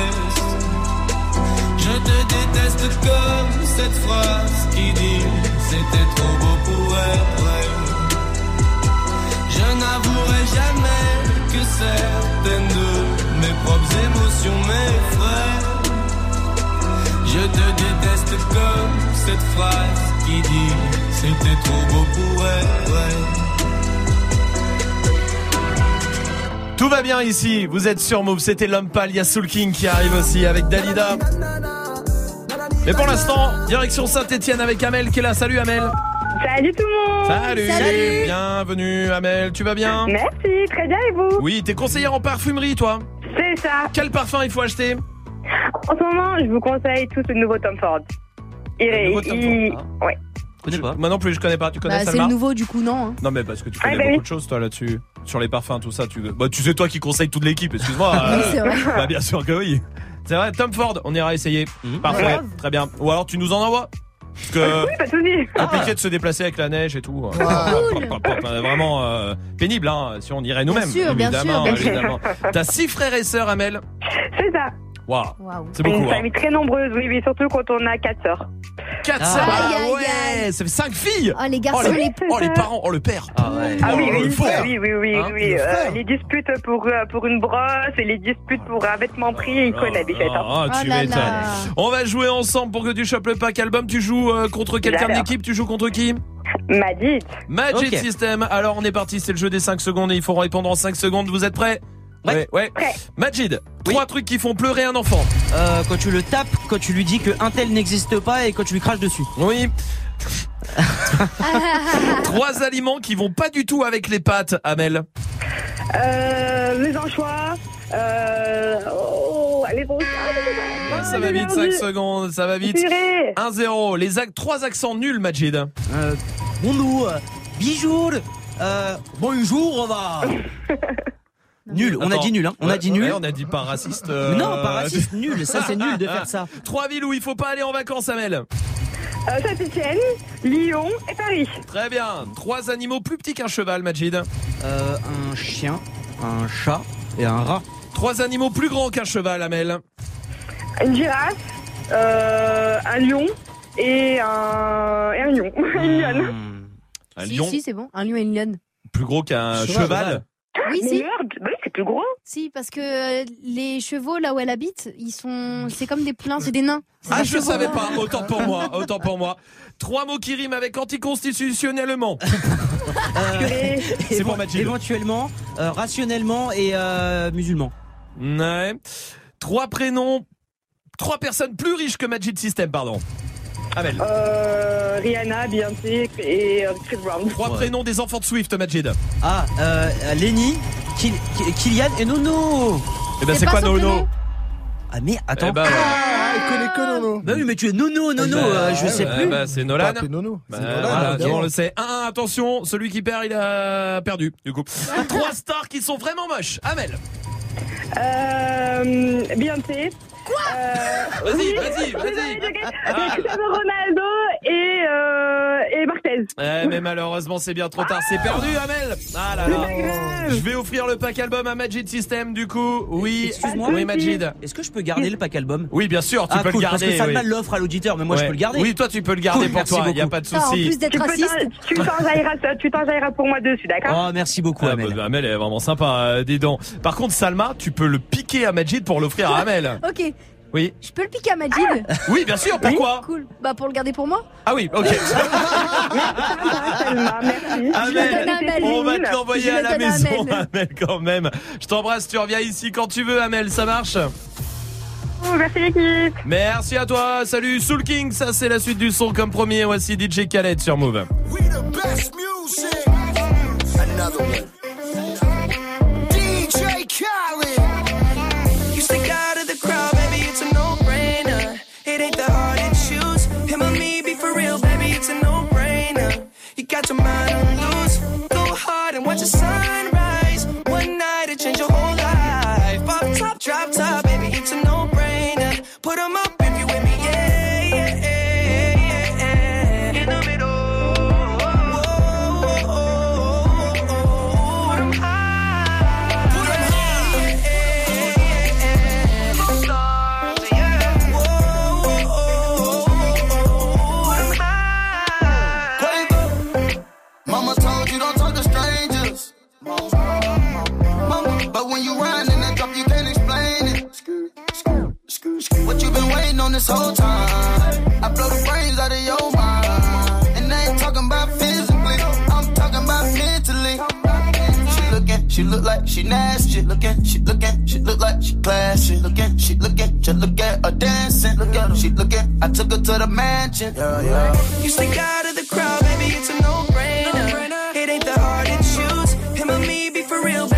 Speaker 16: Je te déteste comme cette phrase qui dit c'était trop beau pour être vrai. Je n'avouerai jamais que certaines de mes propres émotions m'effraient. Je te déteste comme cette phrase qui dit c'était trop beau pour être vrai.
Speaker 1: Tout va bien ici, vous êtes sur Move, c'était l'homme pâle, il y a Soul King qui arrive aussi avec Dalida. Mais pour l'instant, direction Saint-Etienne avec Amel qui est là. Salut Amel.
Speaker 47: Salut tout le monde
Speaker 1: Salut, bienvenue Amel, tu vas bien?
Speaker 47: Merci, très bien et vous?
Speaker 1: Oui, t'es conseillère en parfumerie toi
Speaker 47: C'est ça
Speaker 1: Quel parfum il faut acheter?
Speaker 47: En ce moment, je vous conseille tous le nouveau Tom Ford. Il est...
Speaker 1: nouveau Tom
Speaker 47: il-
Speaker 1: Ford,
Speaker 47: Ouais.
Speaker 1: connais pas Moi non plus, je connais pas. Tu connais
Speaker 4: Bah, c'est
Speaker 1: Salma
Speaker 4: le nouveau du coup, non hein.
Speaker 1: Non mais parce que tu
Speaker 47: Ah,
Speaker 1: connais
Speaker 47: bah
Speaker 1: beaucoup
Speaker 47: oui.
Speaker 1: de choses toi là-dessus. Sur les parfums, tout ça. Tu, bah, tu sais toi qui conseille toute l'équipe, excuse-moi. euh,
Speaker 4: Oui, c'est vrai.
Speaker 1: Bah bien sûr que oui. C'est vrai, Tom Ford, on ira essayer. Parfait,
Speaker 47: Ouais.
Speaker 1: très bien. Ou alors tu nous en envoies Parce que
Speaker 47: Oui,
Speaker 1: compliqué de se déplacer avec la neige et tout. Vraiment euh, pénible, hein, si on irait nous-mêmes.
Speaker 47: Bien sûr, bien
Speaker 1: évidemment,
Speaker 47: sûr, bien sûr.
Speaker 1: évidemment. T'as six frères et sœurs, Amel
Speaker 47: C'est ça.
Speaker 1: Waouh, c'est beaucoup.
Speaker 47: Une
Speaker 1: Hein.
Speaker 47: famille très nombreuse, oui, mais surtout quand on a quatre sœurs.
Speaker 1: Quatre
Speaker 47: Ah.
Speaker 1: sœurs, ah ouais, ça fait cinq filles.
Speaker 4: Oh les garçons,
Speaker 1: oh, les,
Speaker 4: les
Speaker 1: oh, les parents, oh le père. Ah ouais.
Speaker 47: Ah oui,
Speaker 1: oh,
Speaker 47: oui,
Speaker 1: le frère.
Speaker 47: oui, oui, oui,
Speaker 1: Hein,
Speaker 47: oui.
Speaker 1: le
Speaker 47: euh, les disputes pour, euh, pour une brosse et les disputes pour un vêtement pris, il connaît des fêtes. hein.
Speaker 1: Ah, tu m'étonnes. On va jouer ensemble pour que tu chopes le pack album. Tu joues euh, contre quelqu'un de l'équipe? Tu joues contre qui? Magic
Speaker 22: Ok.
Speaker 1: System. Alors on est parti, c'est le jeu des 5 secondes et il faut répondre en 5 secondes. Vous êtes prêts? Ouais. ouais. Majid, trois trucs qui font pleurer un enfant.
Speaker 22: Euh, quand tu le tapes, quand tu lui dis que un tel n'existe pas et quand tu lui craches dessus.
Speaker 1: Oui. Trois aliments qui vont pas du tout avec les pâtes, Amel.
Speaker 47: Euh, les anchois. Euh, oh, anchois.
Speaker 1: Ah, ça va vite, 5 secondes, ça va vite.
Speaker 47: Purée.
Speaker 1: 1-0. Les ac- trois accents nuls, Majid.
Speaker 22: Euh, bonjour, bijour, euh, bonjour, on va. Nul, on a dit nul, hein. On
Speaker 1: Ouais,
Speaker 22: a dit
Speaker 1: ouais,
Speaker 22: nul.
Speaker 1: on a dit pas raciste.
Speaker 22: Non, pas raciste, nul. Ça, c'est nul de faire ça.
Speaker 1: Trois villes où il faut pas aller en vacances, Amel.
Speaker 47: Euh, Saint-Etienne, Lyon et Paris.
Speaker 1: Très bien. Trois animaux plus petits qu'un cheval, Majid.
Speaker 22: Euh, un chien, un chat et un rat.
Speaker 1: Trois animaux plus grands qu'un cheval, Amel.
Speaker 47: Une girafe, euh, un lion et un, et un lion. Une lionne.
Speaker 1: Un
Speaker 4: Si,
Speaker 1: lion
Speaker 4: si, c'est bon. Un lion et une lionne.
Speaker 1: plus gros qu'un
Speaker 4: Cheval.
Speaker 1: cheval.
Speaker 4: Oui,
Speaker 47: Mais
Speaker 4: si.
Speaker 47: merde, bah plus gros.
Speaker 4: Si, parce que euh, les chevaux, là où elle habite, ils sont. C'est comme des pleins, c'est des nains.
Speaker 1: Ah,
Speaker 4: des
Speaker 1: je
Speaker 4: chevaux.
Speaker 1: savais pas. Autant pour moi. Autant pour moi. Trois mots qui riment avec anticonstitutionnellement.
Speaker 22: Euh,
Speaker 1: C'est pour Majid.
Speaker 22: Éventuellement, euh, rationnellement et euh, musulman.
Speaker 1: Ouais. Trois prénoms. Trois personnes plus riches que Magic System, pardon. Amel.
Speaker 47: Euh, Rihanna, Beyoncé et euh, Chris Brown.
Speaker 1: Trois prénoms des enfants de Swift, Majid.
Speaker 22: Ah, euh, Lenny, Kil- Kylian et Nono.
Speaker 1: Eh ben, c'est quoi Nono
Speaker 22: Ah mais attends.
Speaker 1: Eh ben, ouais.
Speaker 6: il connaît que Nono.
Speaker 22: Bah oui, mais tu es Nono, Nono, euh, je sais
Speaker 1: Ouais,
Speaker 22: plus.
Speaker 1: bah, c'est Nolan.
Speaker 6: Pas Nono.
Speaker 1: Bah,
Speaker 6: C'est Nolan,
Speaker 1: voilà,
Speaker 6: évidemment.
Speaker 1: on le sait. Un, attention, celui qui perd, il a perdu. Du coup, trois stars qui sont vraiment moches. Amel.
Speaker 47: Euh, Beyoncé. Quoi
Speaker 1: Vas-y, vas-y, vas-y.
Speaker 47: Cristiano Ronaldo et, euh, et Barthez.
Speaker 1: Eh, mais malheureusement, c'est bien trop tard. C'est perdu, Amel. Ah là là. Je vais offrir le pack album à Majid System, du coup. Oui.
Speaker 22: Excuse-moi.
Speaker 1: Oui, Majid.
Speaker 22: Est-ce que je peux garder le pack album
Speaker 1: Oui, bien sûr, tu
Speaker 22: ah,
Speaker 1: peux
Speaker 22: cool,
Speaker 1: le garder.
Speaker 22: Parce que Salman
Speaker 1: oui.
Speaker 22: l'offre à l'auditeur, mais moi je peux le garder.
Speaker 1: Oui, toi, tu peux le garder
Speaker 22: Cool,
Speaker 1: pour toi. Il y a pas de
Speaker 4: Putain, en
Speaker 1: souci.
Speaker 4: plus d'être raciste.
Speaker 47: t'en- tu t'enjailleras tu t'enjailleras pour moi dessus, d'accord
Speaker 22: Oh, merci beaucoup,
Speaker 1: Ah,
Speaker 22: Amel.
Speaker 1: bah, Amel est vraiment sympa, euh, dis donc. Par contre, Salma, tu peux le piquer à Majid pour l'offrir à Amel.
Speaker 4: Ok,
Speaker 1: Oui.
Speaker 4: je peux le piquer à Majid
Speaker 1: Oui, bien sûr, pourquoi
Speaker 4: Cool. Bah pour le garder pour moi.
Speaker 1: Ah oui, ok.
Speaker 47: Merci.
Speaker 1: Amel,
Speaker 4: donne à Amel.
Speaker 1: on va te
Speaker 4: Je
Speaker 1: l'envoyer
Speaker 4: le
Speaker 1: à la
Speaker 4: donne à
Speaker 1: maison,
Speaker 4: Amel.
Speaker 1: Amel, quand même. Je t'embrasse, tu reviens ici quand tu veux, Amel, ça marche
Speaker 47: Merci l'équipe.
Speaker 1: Merci à toi, salut Soul King, ça c'est la suite du son comme premier, voici DJ Khaled sur Move.
Speaker 41: We the best music. Another one. DJ Khaled.
Speaker 21: You
Speaker 41: What you been waiting on this whole time? I blow the brains out of your mind. And I ain't talking about physically, I'm talking about mentally. She looking, she look like she nasty. Looking, she looking, she look like she classy. Looking, she looking, just look at her dancing. Look at her, she looking. I took her to the mansion. Yeah, yeah.
Speaker 21: You stick out of the crowd, baby, it's a no-brainer. It ain't the hard to choose. Him or me, be for real,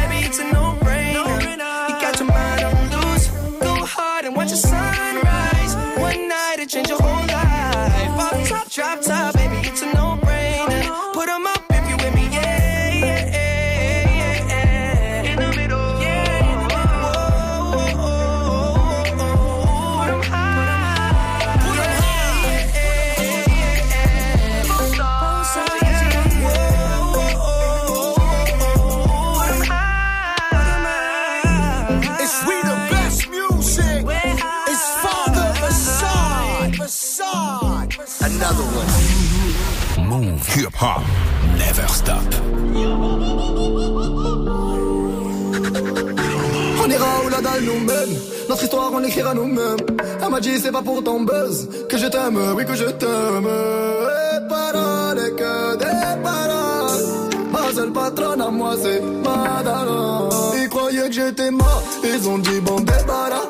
Speaker 19: Never stop.
Speaker 51: On ira où la dalle nous-mêmes. Notre histoire, on l'écrira nous-mêmes. Elle m'a dit, c'est pas pour ton buzz que je t'aime, oui, que je t'aime. Et paroles, et que des paroles. Ma seule patronne à moi, c'est Madara. Ils croyaient que j'étais mort, ils ont dit, bon, débarras.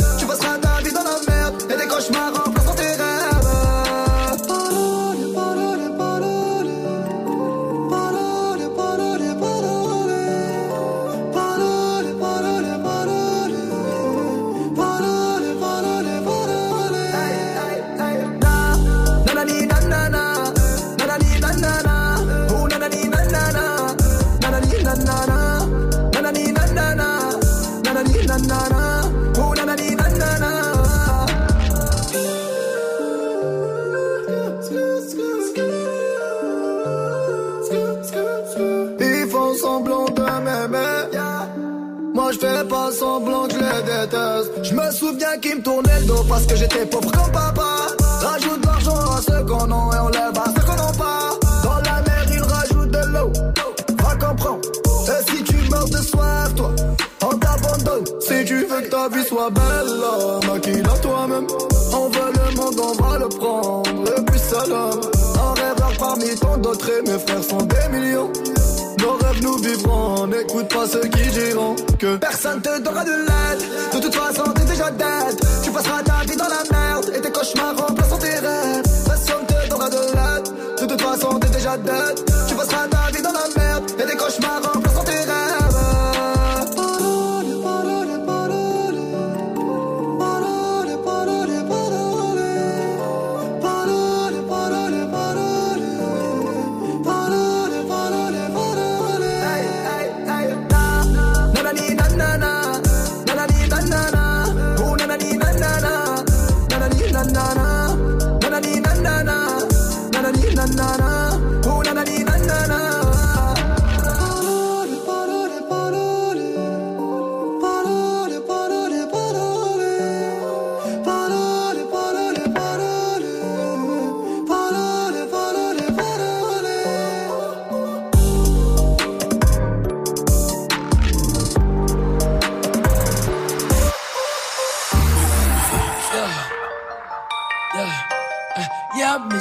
Speaker 51: Souviens qu'ils me tournaient le dos parce que j'étais pauvre comme papa. Rajoute de l'argent à ceux qu'on a et on lève à ceux qu'on n'a pas. Dans la mer ils rajoutent de l'eau. Va comprendre. Et si tu meurs de soif, toi, on t'abandonne. Si tu veux que ta vie soit belle, maquille-la toi-même. On veut le monde, on va le prendre. Le plus seul homme. Un rêveur parmi tant d'autres et mes frères sont des millions. Nos rêves nous vivrons. N'écoute pas ceux qui diront que personne te donnera de l'aide. De toute façon, Tu passeras ta vie dans la merde et tes cauchemars remplaceront tes rêves. Personne te donnera de l'aide. De toute façon, t'es déjà dead. Tu passeras ta vie dans la merde et tes cauchemars remplaceront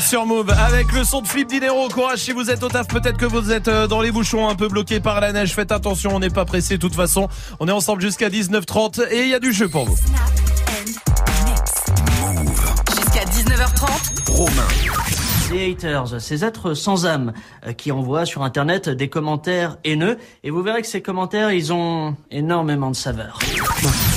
Speaker 1: Sur Move avec le son de Flip Dinero. Courage si vous êtes au taf. Peut-être que vous êtes euh, dans les bouchons un peu bloqués par la neige. Faites attention, on n'est pas pressé. De toute façon, on est ensemble jusqu'à 19h30 et il y a du jeu pour vous.
Speaker 20: Jusqu'à 19h30.
Speaker 19: Romain. Les haters, ces êtres sans âme euh, qui envoient sur internet des commentaires haineux et vous verrez que ces commentaires ils ont énormément de saveur.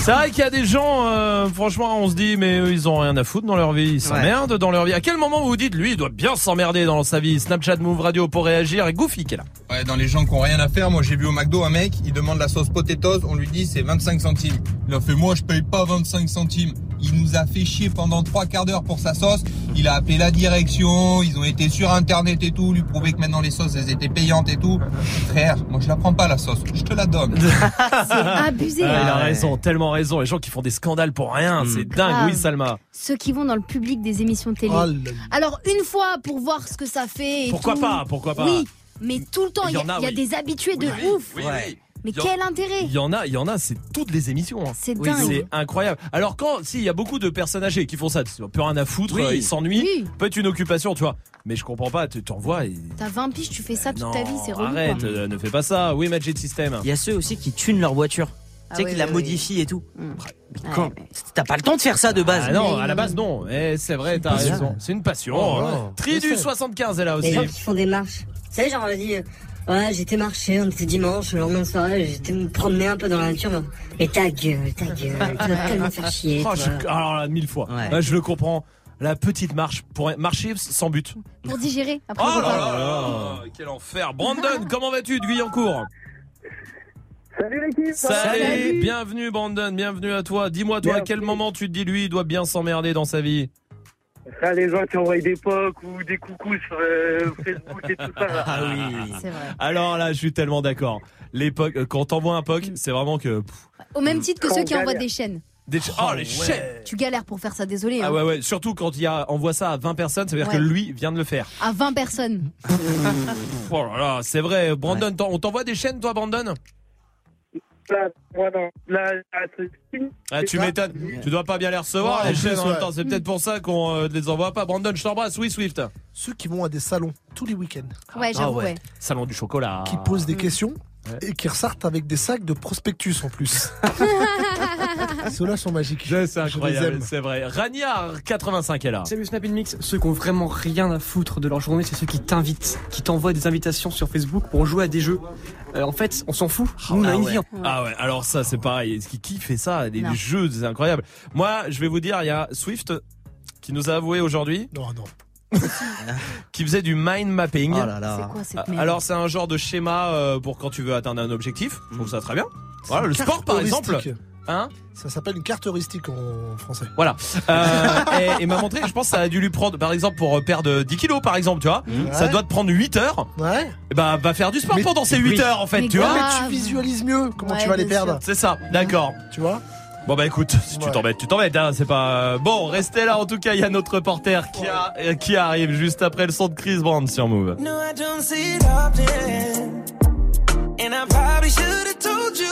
Speaker 1: C'est vrai qu'il y a des gens, euh, franchement, on se dit, mais eux, ils ont rien à foutre dans leur vie, ils s'emmerdent dans leur vie. À quel moment vous vous dites, lui, il doit bien s'emmerder dans sa vie? Snapchat, Move Radio pour réagir et Goofy qui est là.
Speaker 52: Ouais, dans les gens qui ont rien à faire, moi j'ai vu au McDo un mec, il demande la sauce potatoes, on lui dit c'est 25 centimes. Il a fait moi je paye pas 25 centimes. il nous a fait chier pendant trois quarts d'heure pour sa sauce. Il a appelé la direction, ils ont été sur internet et tout, lui prouver que maintenant les sauces elles étaient payantes et tout. Frère, moi je la prends pas la sauce, je te la donne.
Speaker 4: C'est abusé.
Speaker 1: Ah, il a raison, tellement raison. Les gens qui font des scandales pour rien, c'est dingue.
Speaker 4: Grave.
Speaker 1: Oui, Salma.
Speaker 4: Ceux qui vont dans le public des émissions télé.
Speaker 1: Oh
Speaker 4: Alors, une fois pour voir ce que ça fait. et
Speaker 1: Pourquoi
Speaker 4: tout.
Speaker 1: pas, pourquoi pas.
Speaker 4: Oui, mais tout le temps, il y, a-
Speaker 1: Il y en a,
Speaker 4: il y a
Speaker 1: oui.
Speaker 4: des habitués de ouf.
Speaker 1: Oui, oui.
Speaker 4: Mais
Speaker 1: en-
Speaker 4: quel intérêt
Speaker 1: Il y en a, il y en a, c'est toutes les émissions. hein.
Speaker 4: C'est
Speaker 1: Oui,
Speaker 4: dingue.
Speaker 1: C'est incroyable. Alors quand, si, il y a beaucoup de personnes âgées qui font ça, ont plus rien à foutre,
Speaker 22: Oui.
Speaker 1: euh, ils s'ennuient, peut être une occupation, tu vois. Mais je comprends pas, tu t'en vois et...
Speaker 4: T'as 20 piges, tu fais ça toute
Speaker 1: Non,
Speaker 4: ta vie, c'est relou.
Speaker 1: arrête,
Speaker 4: quoi.
Speaker 1: euh, ne fais pas ça. Oui, Magic System.
Speaker 22: Il y a ceux aussi qui tunent leur voiture.
Speaker 4: Ah
Speaker 22: tu sais,
Speaker 4: oui,
Speaker 22: qui la
Speaker 4: oui,
Speaker 22: modifient et tout.
Speaker 4: Mm.
Speaker 22: Mais quand T'as pas le temps de faire ça de base.
Speaker 1: Ah non, à la base non. Eh, c'est vrai, t'as raison. C'est une passion.
Speaker 22: Oh, ouais.
Speaker 1: Tridu
Speaker 22: Je sais.
Speaker 1: 75 est là
Speaker 53: Les
Speaker 1: aussi.
Speaker 53: gens qui font des marches. Vous savez, genre, on a dit, euh, ouais, j'étais marché, on était dimanche, le lendemain de soirée, j'étais me promener un peu dans la nature. Mais ta gueule, ta gueule, tu vas tellement faire chier.
Speaker 1: Oh, je- alors là, mille fois. Là, je le comprends. La petite marche pour marcher sans but.
Speaker 4: Pour digérer après
Speaker 1: Oh là là là, quel enfer. Brandon, comment vas-tu de Guyancourt
Speaker 47: Salut l'équipe
Speaker 1: Salut, bienvenue Brandon, bienvenue à toi. Dis-moi toi, à quel moment tu te dis lui, il doit bien s'emmerder dans sa vie
Speaker 47: Ah, les gens qui envoient des pocs ou des coucous sur euh, Facebook et tout ça. là.
Speaker 1: Ah oui.
Speaker 4: C'est vrai.
Speaker 1: Alors là, je suis tellement d'accord. L'époque, euh, quand t'envoies un POC, c'est vraiment que. pff,
Speaker 4: Au même titre que ceux qui envoient des chaînes.
Speaker 1: des... Oh, les chaînes
Speaker 4: Tu galères pour faire ça, désolé.
Speaker 1: Ah
Speaker 4: hein.
Speaker 1: ouais, ouais, surtout quand il envoie ça à 20 personnes, ça veut dire
Speaker 4: Ouais.
Speaker 1: que lui vient de le faire.
Speaker 4: À 20 personnes.
Speaker 1: Oh là là, c'est vrai. Brandon, t'en- on t'envoie des chaînes, toi, Brandon? Ah, tu m'étonnes. Tu dois pas bien les recevoir,
Speaker 6: Ouais,
Speaker 1: les chaînes
Speaker 6: plus,
Speaker 1: en même
Speaker 6: ouais.
Speaker 1: temps. C'est peut-être pour ça qu'on euh, les envoie pas. Brandon, je t'embrasse. Oui, Swift.
Speaker 6: Ceux qui vont à des salons tous les week-ends.
Speaker 4: Ouais, j'avoue, ouais.
Speaker 1: Salon du chocolat.
Speaker 6: Qui posent des questions et qui ressortent avec des sacs de prospectus en plus. Ceux-là sont magiques.
Speaker 1: C'est
Speaker 6: les
Speaker 1: incroyable, c'est vrai. Ragnard 85 est là.
Speaker 54: Salut Snap Mix, ceux qui ont vraiment rien à foutre de leur journée, c'est ceux qui t'invitent, qui t'envoient des invitations sur Facebook pour jouer à des jeux. Euh, en fait, on s'en fout. Nous, on a
Speaker 1: Ah
Speaker 54: une
Speaker 1: ouais.
Speaker 54: vie.
Speaker 1: Ah ouais, alors ça c'est pareil. Qui, qui fait ça Des
Speaker 54: Non.
Speaker 1: jeux, c'est incroyable. Moi, je vais vous dire, il y a Swift qui nous a avoué aujourd'hui.
Speaker 6: Non, non.
Speaker 1: qui faisait du mind mapping.
Speaker 22: Oh là là. C'est
Speaker 4: quoi cette
Speaker 1: Ah,
Speaker 4: merde
Speaker 1: Alors c'est un genre de schéma euh, pour quand tu veux atteindre un objectif. Je trouve ça très bien. Voilà, le sport par exemple. Hein
Speaker 6: Ça s'appelle une carte heuristique en français.
Speaker 1: Voilà. Euh, et et m'a montré, je pense que ça a dû lui prendre, par exemple, pour euh, perdre 10 kilos, par exemple, tu vois. Ça
Speaker 6: Ouais.
Speaker 1: doit te prendre 8 heures.
Speaker 6: Ouais.
Speaker 1: Et bah, va faire du sport pendant ces 8 heures, en fait,
Speaker 6: Mais
Speaker 1: tu vois.
Speaker 6: Mais tu visualises mieux comment tu vas les perdre.
Speaker 1: C'est ça, d'accord.
Speaker 6: Tu vois
Speaker 1: Bon bah écoute, si tu t'embêtes, tu t'embêtes, hein, c'est pas... Bon, restez là, en tout cas, il y a notre reporter qui, a- euh, qui arrive juste après le son de Chris Brown sur Move.
Speaker 21: No, I don't see it often. And I probably should have told you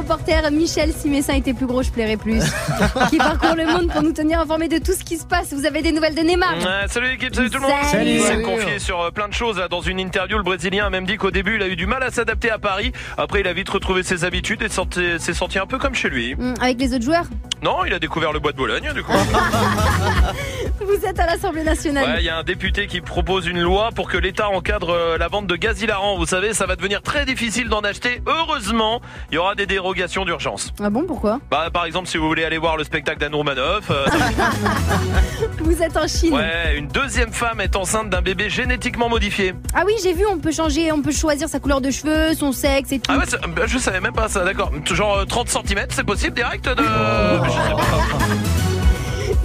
Speaker 4: reporter Michel. Si mes seins étaient plus gros, je plairais plus. qui parcourt le monde pour nous tenir informés de tout ce qui se passe. Vous avez des nouvelles de Neymar
Speaker 1: Ouais, salut l'équipe, salut tout le monde.
Speaker 4: Salut.
Speaker 1: Il s'est confié sur euh, plein de choses là, dans une interview. Le Brésilien a même dit qu'au début il a eu du mal à s'adapter à Paris. Après il a vite retrouvé ses habitudes et s'est senti un peu comme chez lui.
Speaker 4: Hum, Avec les autres joueurs
Speaker 1: Non, il a découvert le bois de Bologne du coup.
Speaker 4: Vous êtes à l'Assemblée nationale.
Speaker 1: Ouais, il y a un député qui propose une loi pour que l'État encadre euh, la vente de gaz hilarant. Vous savez, ça va devenir très difficile d'en acheter. Heureusement, il y aura des dérogations d'urgence.
Speaker 4: Ah bon, pourquoi?
Speaker 1: Bah, par exemple, si vous voulez aller voir le spectacle d'Anne Romanoff, euh,
Speaker 4: Vous êtes en Chine.
Speaker 1: ouais, une deuxième femme est enceinte d'un bébé génétiquement modifié.
Speaker 4: Ah oui, j'ai vu, on peut changer, on peut choisir sa couleur de cheveux, son sexe et tout.
Speaker 1: Ah ouais, bah, je savais même pas ça, d'accord. Genre euh, 30 cm, c'est possible direct de...
Speaker 4: Oh.
Speaker 1: Je sais pas.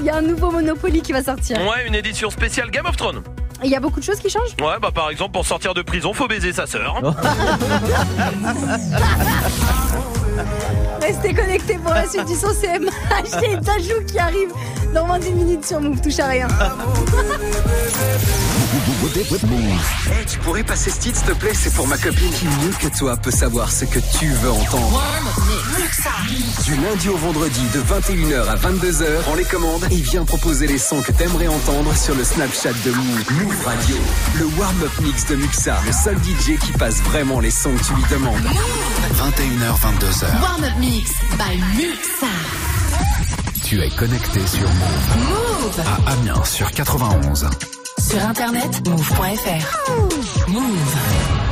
Speaker 4: Il y a un nouveau Monopoly qui va sortir.
Speaker 1: Ouais, une édition spéciale Game of Thrones.
Speaker 4: Et Il y a beaucoup de choses qui changent?
Speaker 1: Ouais, bah par exemple, pour sortir de prison, faut baiser sa sœur.
Speaker 4: Restez connectés pour la suite du son CMH et Dajou qui arrive dans moins d'une minute sur Move. Touche à rien.
Speaker 19: Hey, tu pourrais passer ce titre, s'il te plaît? C'est pour ma copine. Qui mieux que toi peut savoir ce que tu veux entendre? Du lundi au vendredi, de 21h à 22h, prends les commandes et viens proposer les sons que t'aimerais entendre sur le Snapchat de Move. Move Radio. Le warm-up mix de Muxa, le seul DJ qui passe vraiment les sons que tu lui demandes.
Speaker 55: 21h, 22h.
Speaker 20: Warm-up mix by Muxa.
Speaker 55: Tu es connecté sur Move.
Speaker 20: Move.
Speaker 55: À Amiens sur 91.
Speaker 20: Sur internet, move.fr. Move.
Speaker 16: Oh.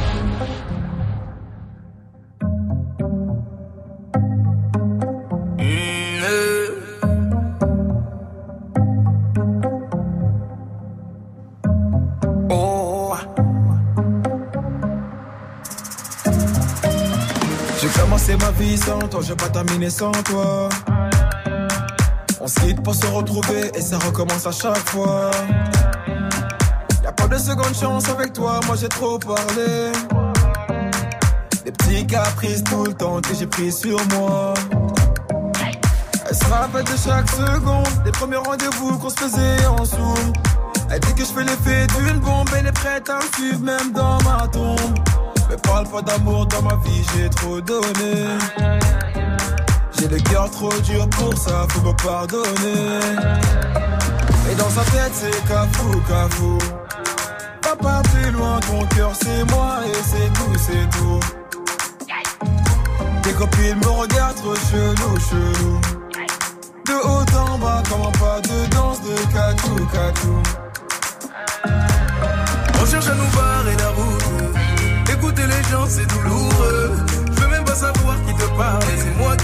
Speaker 16: Je vais pas terminer sans toi. On se pour se retrouver et ça recommence à chaque fois. Y'a pas de seconde chance avec toi, moi j'ai trop parlé. Des petits caprices tout le temps que j'ai pris sur moi. Elle se rappelle de chaque seconde, des premiers rendez-vous qu'on se faisait en zoom. Elle dit que je fais l'effet d'une bombe, elle est prête à me suivre même dans ma tombe. Mais parle pas d'amour dans ma vie, j'ai trop donné. J'ai le cœur trop dur pour ça, faut me pardonner. Et dans sa tête, c'est cafou, cafou. Pas plus loin, ton cœur c'est moi et c'est tout, c'est tout. Tes copines me regardent trop chelou, chelou. De haut en bas, comme un pas de danse de cacou, cacou.
Speaker 21: On cherche à nous barrer la route. Écouter les gens, c'est douloureux. Je veux même pas savoir qui te parle. C'est moi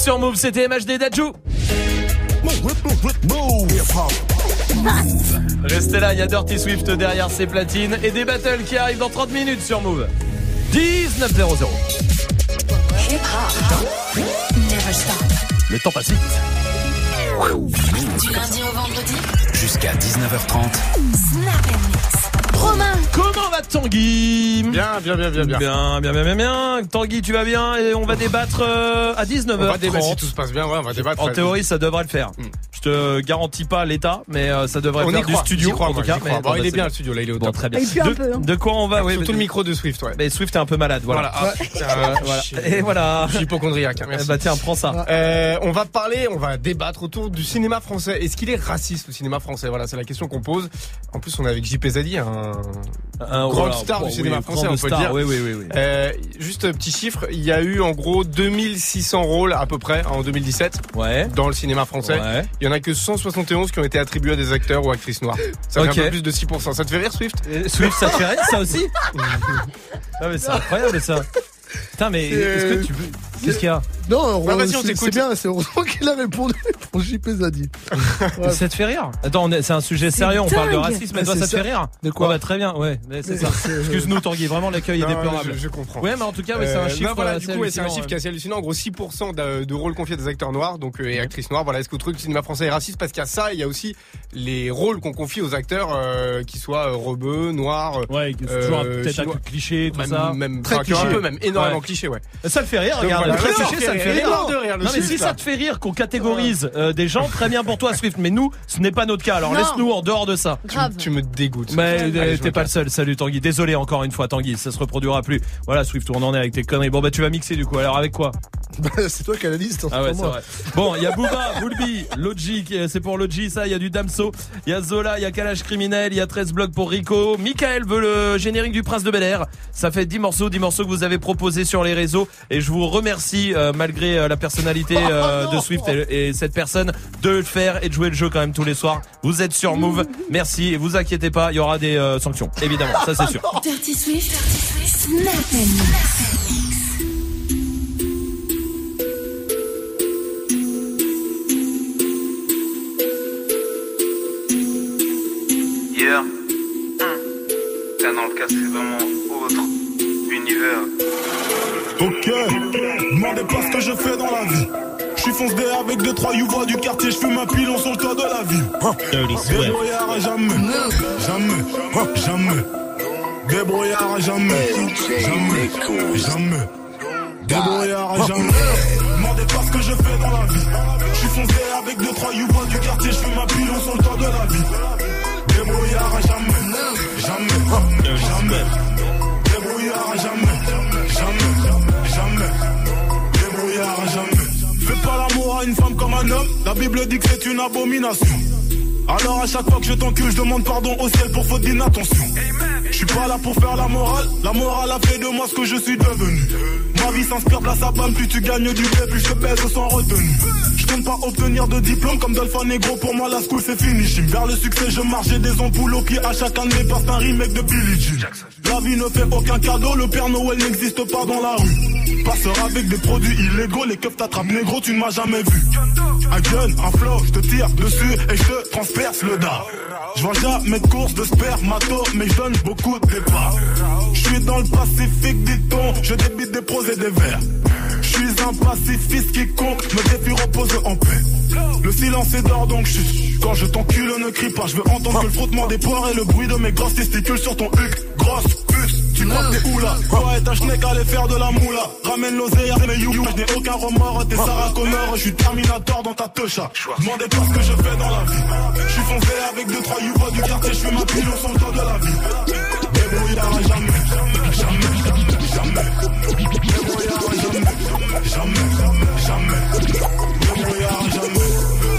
Speaker 1: Sur Move, c'était MHD Dajou. Restez là, il y a Dirty Swift derrière ses platines et des battles qui arrivent dans 30 minutes sur Move. 19 0 0.
Speaker 20: Never stop.
Speaker 1: Le temps passe vite.
Speaker 20: Du lundi au vendredi.
Speaker 19: Jusqu'à 19h30.
Speaker 20: Snap
Speaker 1: Comment va Tanguy
Speaker 56: Bien, bien, bien, bien, bien.
Speaker 1: Bien, bien, bien, bien, bien. Tanguy, tu vas bien et on va débattre euh, à 19h30.
Speaker 56: On va débattre si tout se passe bien, ouais, on va débattre.
Speaker 1: En théorie, ça devrait le faire. Je te garantis pas l'état, mais euh, ça devrait
Speaker 56: On
Speaker 1: venir du studio en tout
Speaker 56: moi,
Speaker 1: cas.
Speaker 56: j'y crois.
Speaker 1: mais
Speaker 56: Bon, il est bien, le studio, là, il est au
Speaker 1: Bon,
Speaker 56: top.
Speaker 1: très bien.
Speaker 4: Et puis un
Speaker 1: de,
Speaker 4: peu, hein.
Speaker 1: de quoi on va ouais,
Speaker 56: Surtout le micro de Swift, ouais.
Speaker 1: Mais Swift est un peu malade, voilà.
Speaker 56: Voilà. ah, euh,
Speaker 1: voilà. Et voilà.
Speaker 56: Je suis hypochondriaque, hein, merci.
Speaker 1: Bah tiens, prends ça.
Speaker 56: Euh, on va parler, on va débattre autour du cinéma français. Est-ce qu'il est raciste le cinéma français? Voilà, c'est la question qu'on pose. En plus, on est avec JP Zadi, un,
Speaker 1: Un- voilà,
Speaker 56: star
Speaker 1: bon,
Speaker 56: du
Speaker 1: oui,
Speaker 56: cinéma français, on peut le
Speaker 1: star,
Speaker 56: dire.
Speaker 1: Oui, oui, oui. oui.
Speaker 56: Euh, juste un petit chiffre, il y a eu en gros 2600 rôles à peu près en 2017
Speaker 1: Ouais.
Speaker 56: dans le cinéma français.
Speaker 1: Ouais.
Speaker 56: Il y en a que 171 qui ont été attribués à des acteurs ou actrices noires. Ça fait un peu plus de 6%. Ça te fait rire, Swift?
Speaker 1: Swift, ça te fait rire, ça aussi? Ah mais c'est incroyable ça. Putain mais est-ce que tu veux Qu'est-ce qu'il y a
Speaker 6: Non,
Speaker 56: Bah,
Speaker 6: c'est bien, c'est heureusement qu'il a répondu pour JP Zadi. Ouais.
Speaker 1: Ça te fait rire Attends, c'est un sujet sérieux, on parle de racisme, mais toi ça te fait rire
Speaker 6: De quoi
Speaker 1: Oh, bah, Très bien, ouais, c'est ça.
Speaker 6: c'est-
Speaker 1: Excuse-nous Tanguy, vraiment l'accueil est déplorable.
Speaker 56: je, je comprends.
Speaker 1: Ouais, mais en tout cas, ouais, c'est un
Speaker 56: Euh,
Speaker 1: chiffre.
Speaker 56: non, voilà,
Speaker 1: assez
Speaker 56: du coup, c'est un
Speaker 1: hallucinant,
Speaker 56: chiffre qui est assez hallucinant. En gros, 6% de, de rôles confiés à des acteurs noirs donc, euh, et actrices noires. Voilà, est-ce que vous trouvez que le cinéma français est raciste? Parce qu'il y a ça, il y a aussi les rôles qu'on confie aux acteurs euh, qui soient euh, rebeux, noirs.
Speaker 1: Ouais, c'est toujours un-
Speaker 56: euh,
Speaker 1: peut-être un cliché, tout
Speaker 56: même,
Speaker 1: ça.
Speaker 56: Même,
Speaker 1: Très cliché.
Speaker 56: même énormément cliché, ouais.
Speaker 1: Ça le fait rire, regarde. Très cliché, ça
Speaker 56: de
Speaker 1: fait
Speaker 56: rire,
Speaker 1: Non, mais si ça te fait rire qu'on catégorise euh, des gens, très bien pour toi, Swift. Mais nous, ce n'est pas notre cas. Alors laisse-nous en dehors de ça.
Speaker 56: Tu me dégoûtes.
Speaker 1: Mais euh, t'es
Speaker 56: me
Speaker 1: pas le seul. Salut Tanguy. Désolé encore une fois, Tanguy. Ça se reproduira plus. Voilà, Swift, on en est avec tes conneries. Bon, bah, tu vas mixer du coup. Alors, avec quoi?
Speaker 6: Bah, c'est toi qui as la liste,
Speaker 1: Ah ouais, c'est vrai. Bon, il y a Booba, Boulby, Logi, qui est- c'est pour Logi, ça. Il y a du Damso, il y a Zola, il y a Kalash Criminel, il y a 13 blocs pour Rico. Michael veut le générique du Prince de Bel Air. Ça fait 10 morceaux, 10 morceaux que vous avez proposés sur les réseaux. Et je vous remercie, euh, malgré euh, la personnalité euh, de Swift et, et cette personne, de le faire et de jouer le jeu quand même tous les soirs. Vous êtes sur Move. Merci. Et vous inquiétez pas, il y aura des euh, sanctions. Évidemment, ça c'est sûr.
Speaker 20: Dirty Swift.
Speaker 57: Yeah. Là, dans le cas, c'est vraiment autre univers.
Speaker 33: Ok, demandez pas ce que je fais dans la vie. Je suis foncé avec deux trois youvois du quartier, je fume un pilon sur le toit de la ville. Hein. Débrouillard à jamais, jamais, jamais. Débrouillard à jamais, jamais, jamais. Débrouillard à jamais. Demandez pas ce que je fais dans la vie. Je suis foncé avec deux trois youvois du quartier, je fume un pilon sur le toit de la ville. Débrouillard à jamais, jamais, jamais. Débrouillard à jamais, jamais, jamais. Débrouillard à jamais. Fais pas l'amour à une femme comme un homme. La Bible dit que c'est une abomination. Alors à chaque fois que je t'encule, je demande pardon au ciel pour faute d'inattention. Je suis pas là pour faire la morale. La morale a fait de moi ce que je suis devenu. Ma vie s'inspire de la sabane, plus tu gagnes du blé, plus je te baise sans retenue. Je compte pas obtenir de diplôme comme Dolphin Negro, pour moi la school c'est fini. Vers le succès, je marche j'ai des ampoules au pied à chacun de mes un remake de Billie Jean. La vie ne fait aucun cadeau, le Père Noël n'existe pas dans la rue. Passeur avec des produits illégaux, les keufs t'attrapent négro, tu ne m'as jamais vu. Un gun, un flow, je te tire dessus et je te le dard. Je vois jamais de course de spermato, mais je donne beaucoup de départ. Je suis dans le pacifique, dit-on, je débite des pros et des vers. Je suis un pacifiste qui compte, me défie repose en paix. Le silence est d'or donc chut. Quand je t'encule, ne crie pas, je veux entendre que le frottement des poires et le bruit de mes grosses testicules sur ton huc. Grosse tu frappe t'es où là Toi et ta schneck allez faire de la moula Ramène l'oseille, mais you, you. Je n'ai aucun remords, t'es Sarah Connor Je suis Terminator dans ta techa Demandez pas ce que je fais dans la vie Je suis foncé avec deux trois youvois du quartier Je fais ma pile au centre de la vie Débrouillard à jamais Jamais, jamais Débrouillard à jamais Jamais, jamais Débrouillard à jamais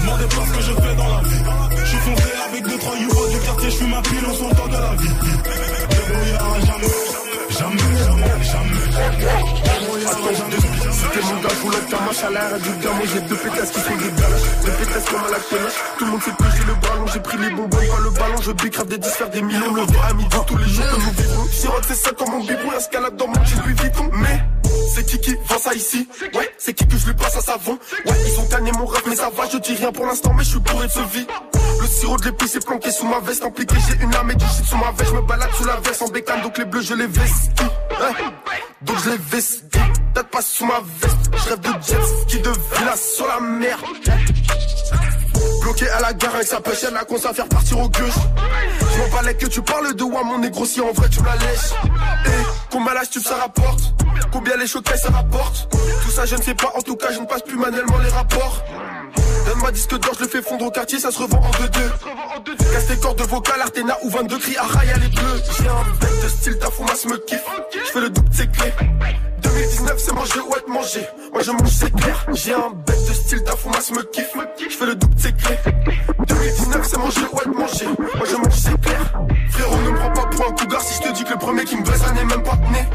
Speaker 33: Demandez pas ce que je fais dans la vie Je suis foncé avec deux trois youvois du quartier Je suis ma pile au centre de la vie Débrouillard à jamais Jamais, jamais, jamais
Speaker 56: C'était mon gars, je ta manche à l'air du gars. Moi j'ai deux pétasses qui sont des galaches. Deux pétasses comme à la pénache. Tout le monde sait que j'ai le ballon. J'ai pris les bonbons, pas le ballon. Je bicrave des 10, faire des millions. Le à midi, tous les jours que nous vivons. Sirote, c'est ça comme mon bibou. Escalade dans mon Louis Vuitton. Mais c'est qui qui vend ça ici? Ouais, c'est qui que je lui passe à savon? Ouais, ils ont gagné mon rêve, mais ça va, je dis rien pour l'instant, mais je suis bourré de ce vie. Le sirop de l'épice est planqué sous ma veste, impliqué, j'ai une lame et du shit sous ma veste. Je me balade sous la veste en bécane, donc les bleus je les veste. Donc je les veste. Tête pas sous ma veste, je rêve de jet ski de villa sur la mer. Bloqué à la gare avec sa pêche, elle a qu'on à faire partir au gueuche. Je m'en balais que tu parles de moi, mon négro, si en vrai tu me la lèches. Eh, combien la stuff ça rapporte? Combien les choquets ça rapporte? Tout ça je ne sais pas, en tout cas je ne passe plus manuellement les rapports. Donne-moi disque d'or, je le fais fondre au quartier, ça se revend en 2-2. Casse tes cordes vocales, Artena ou 22 cris, à les bleus. J'ai un bec de style, ta foumasse me kiffe. Je fais le double, c'est clé. 2019 c'est manger ou être mangé. Moi je mange c'est clair. J'ai un bec de style ta foumasse me kiffe. Je fais le double c'est clé 2019 c'est manger ou être mangé. Moi je mange c'est clair. Frérot ne me prends pas pour un cougar Si je te dis que le premier qui me baisse n'est même pas né.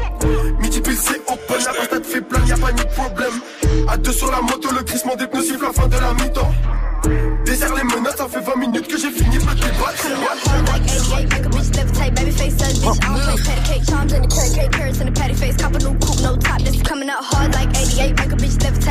Speaker 56: Midi pile c'est open. La patate fait plein y'a pas ni de problème À deux sur la moto le crissement des pneus siffle la fin de la mi-temps Désert les menottes ça fait 20 minutes que j'ai fini de me débattre
Speaker 58: levitate,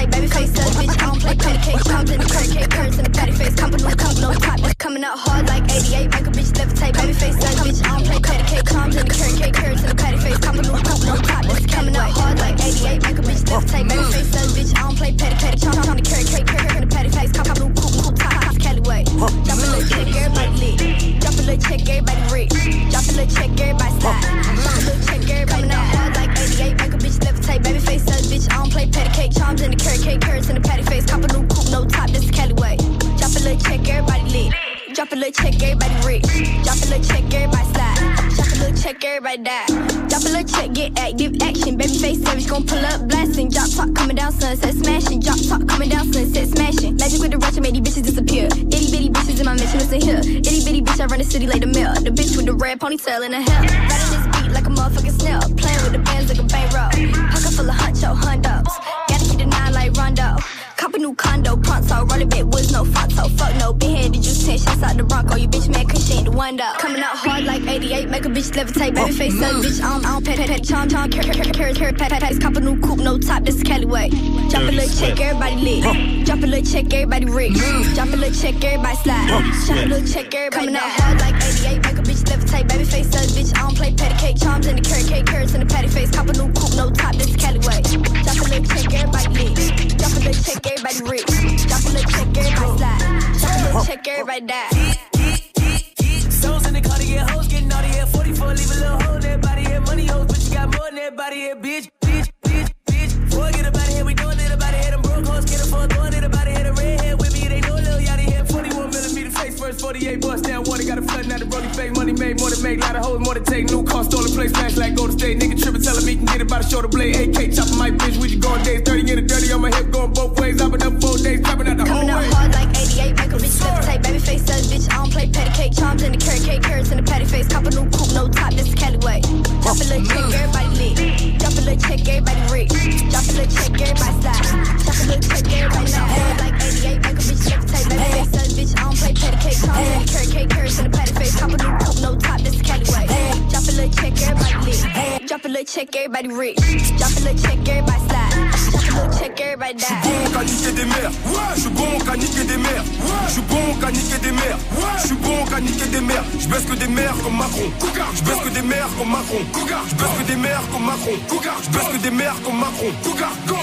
Speaker 58: baby face bitch. I don't play cake, charms in the carrot cake, carrots in the patty face. Cop a new coupe, no top, this coming out hard like 88. Make a bitch levitate, baby face says bitch. I don't play patty cake, charms in the carrot cake, carrots in the patty face. Cop a new coupe, no top, this coming out hard like 88. Make a bitch levitate, baby face says bitch. I don't play patty cake, charms in the carrot cake, carrots in the patty face. Cop a new coupe, no top, this coming out hard like 88. Make a bitch levitate, baby face says bitch. I don't play patty patty, charms in the carrot cake, carrots in the patty face. Cop a new coupe, coupe top, top, Callaway. Drop a little check, everybody lit. Drop a little check, everybody rich. Drop a little check, everybody slide. Drop a little check, everybody out hard like 88. Make a bitch levitate, baby face says bitch. I don't play patty cake, charms in the carrot cake, carrots in the patty face. Cop a new coupe, no top, this is Callaway. Drop a little check, everybody lit. Drop a little check, everybody rich. Drop a little check, everybody slide. Little check, everybody die. Drop a little check, get active, action. Baby face savage, gon' pull up, blasting. Drop top coming down, sunset smashing. Drop top coming down, sunset smashing. Magic with the ratchet made these bitches disappear. Itty bitty bitches in my mission, listen here. Itty bitty bitch, I run the city like the mill. The bitch with the red ponytail in the hair. Riding this beat like a motherfucking snail. Playing with the bands like a bankroll. Pocket full of huncho hundos. Gotta keep the nine like Rondo. Cop a new condo, pronto. Rolling back was no photo. Fuck no, big headed, you 10 shots out the Bronco. Oh, you bitch mad cause she ain't the one though. Coming out hard like 88, make a bitch levitate. Baby face up, bitch, I don't, I don't pet, pet, pet, chom, chom, carrot, carrot, carrot, carrot, pat, pat, pat. Cop a new coupe, no top, this is Callaway. Drop a little check, everybody lit. Drop a little check, everybody rich. Drop a little check, everybody slide. Drop a little check, everybody Coming out hard like 88, make a bitch levitate. Baby face up, bitch, I don't play patty cake. Charms in the carrot cake, carrots in the patty face. Cop a new coupe, no top, this is Callaway. Drop a little check, everybody lit. Drop a little check, everybody rich. Drop a little check, everybody slide. Drop a little check, everybody die.
Speaker 59: Souls in the car to get hoes, getting naughty at 44, leave a little hole in that body, yeah, money hoes, but you got more than that body, yeah, bitch, bitch, bitch, bitch. Forget about it, here we doing it about it, hit them broke hoes, get them for throwing it about it, first, 48 bust down water, got a flooding out the rolling fake, money made, more to make, lot of hoes, more to take, new car, stolen place, smash like go to state, nigga tripping, telling me can get it by the shoulder blade, AK chopping my bitch, we just going days, 30 get it dirty on my hip, going both ways, I've been up four days, trapping out the whole
Speaker 58: Coming
Speaker 59: way.
Speaker 58: hard like 88, make a bitch levitate. Baby face says bitch, I don't play patty cake. Charms in the carrot cake, carrots in the patty face. Cop a new coupe, no top, this is Callaway. Drop a little check, everybody lit. Drop a little check, everybody rich. Drop a little check, everybody slide. Drop a little check, everybody now. Hard like 88, make a bitch levitate. Baby face says bitch, I don't play patty cake. Charms in the carrot cake, carrots in the patty face. Cop a new coupe, no top, this is Callaway. Drop a little check, everybody lit. Drop a little check, everybody rich. Drop a little check, everybody slide. Drop a little check, everybody die.
Speaker 56: Je suis bon qu'à niquer des mères. Je suis bon qu'à niquer des mères. Je suis bon
Speaker 33: qu'à niquer des mères. Je suis bon qu'à niquer des mères. Je baisse que des mères comme Macron. Je baisse que des mères comme Macron. Je baisse que des mères comme Macron. Je baisse que des mères comme Macron.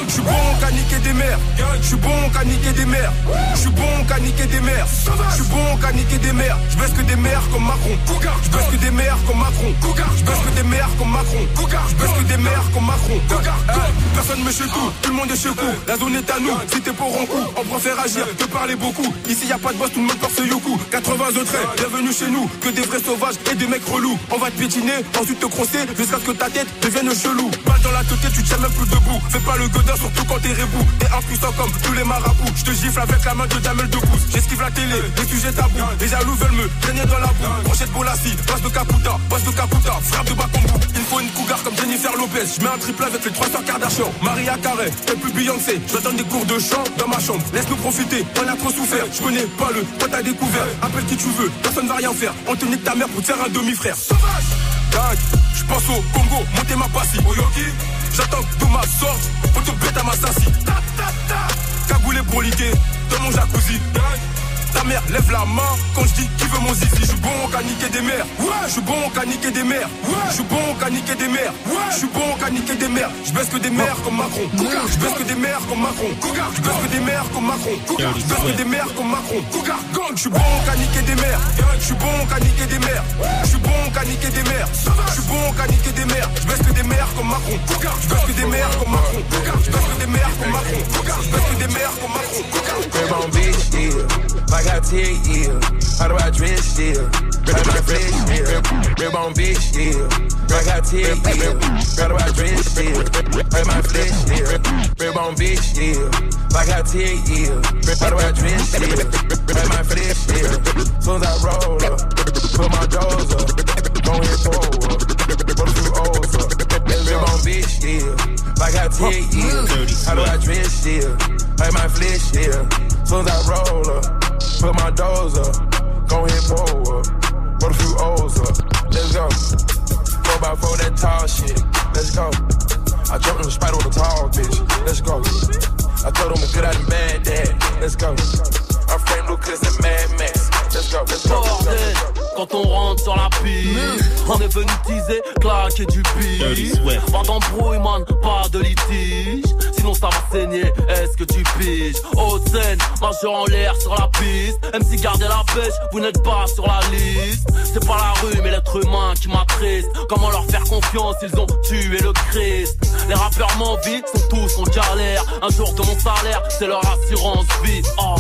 Speaker 33: Je suis bon qu'à niquer des mères. Je suis bon qu'à niquer des mères. Je suis bon qu'à niquer des mères. Je suis bon qu'à niquer des mères. Je baisse que des mères comme Macron. Je baisse que des mères comme Macron. Je baisse que des mères comme Macron. Baisse que des mères comme Macron. Eh, Personne me chez tout, tout le monde est chez vous. La zone est à nous, si t'es pour un coup, on préfère agir que parler beaucoup. Ici y a pas de boss, tout le monde porte ce youkou. 80 de trait, bienvenue chez nous. Que des vrais sauvages et des mecs relous. On va te piétiner, ensuite te crosser, jusqu'à ce que ta tête devienne chelou. Pas dans la tête, tu tiens même plus debout. Fais pas le godin, surtout quand t'es rebou. T'es impuissant comme tous les marabouts. Je te gifle avec la main de Damel de pouce. J'esquive la télé, les sujets tabous. Les jaloux veulent me traîner dans la boue. Brochette Bolassi, passe de Caputa, passe de Caputa, frappe de Bakambu. Il faut une cougar comme Jennifer Lopez. Je mets un triple avec les trois sœurs Kardashian. Maria Carré, et plus Beyoncé. Donne des cours de chant dans ma chambre. Laisse-nous profiter, on a trop souffert. Je connais pas le toi t'as découvert. Appelle qui tu veux, personne va rien faire. On te nique ta mère pour te faire un demi-frère. Sauvage! Dingue, je pense au Congo, monter ma passie. Au Yogi, j'attends que ma sorte. Pour te bête à ma sassi. Ta ta dans mon jacuzzi. Dingue. Ta mère lève la main quand je dis qui veut mon zizi. Je suis bon qu'à niquer des mères. Ouais. Je suis bon qu'à niquer des mères. Ouais. Je suis bon qu'à niquer des mères. Ouais. Je suis bon qu'à niquer des mères. Je baisse que des mères comme Macron. Je baisse que des mères comme Macron. Je baisse que des mères comme Macron. Je baisse que des mères comme Macron. Je suis bon qu'à niquer des mères. Je suis bon qu'à niquer des mères. Je suis bon qu'à niquer des mères. Je suis bon qu'à niquer des mères. Je baisse que des mères comme Macron. Je baisse que des mères comme Macron. Je baisse que des mères comme Macron. Je baisse que des mères comme Macron.
Speaker 8: Crib on bitch still. I got 10 years. How do I dress still? Got my flesh still. Rib on bitch still. I got 10 years. How do I dress still? Got my flesh still. Rib on bitch still. I got 10 years. How do I dress still? Got my flesh still. Soon as I roll up, put my doors up. Go ahead, forward. A few O's up. Rib on bitch still. I got 10 years. How do I dress still? Like my flesh still. Soon as I roll up, put my doors up. Go ahead, forward. Put a few O's up. Let's go. Four by four, that tall shit. Let's go. I jumped in the spider with a tall bitch. Let's go. I told him a good out bad dad. Let's go. I'm framed Lucas and Mad
Speaker 59: Bordel, quand on rentre sur la piste, on est venu teaser, claquer du pif. Pas d'embrouille, man, pas de litige. Sinon ça va saigner, est-ce que tu piges? Haute scène, majeur en l'air sur la piste. MC gardez la pêche, vous n'êtes pas sur la liste. C'est pas la rue, mais l'être humain qui m'attriste. Comment leur faire confiance, ils ont tué le Christ. Les rappeurs m'envient, sont tous en galère. Un jour de mon salaire, c'est leur assurance vie. Oh.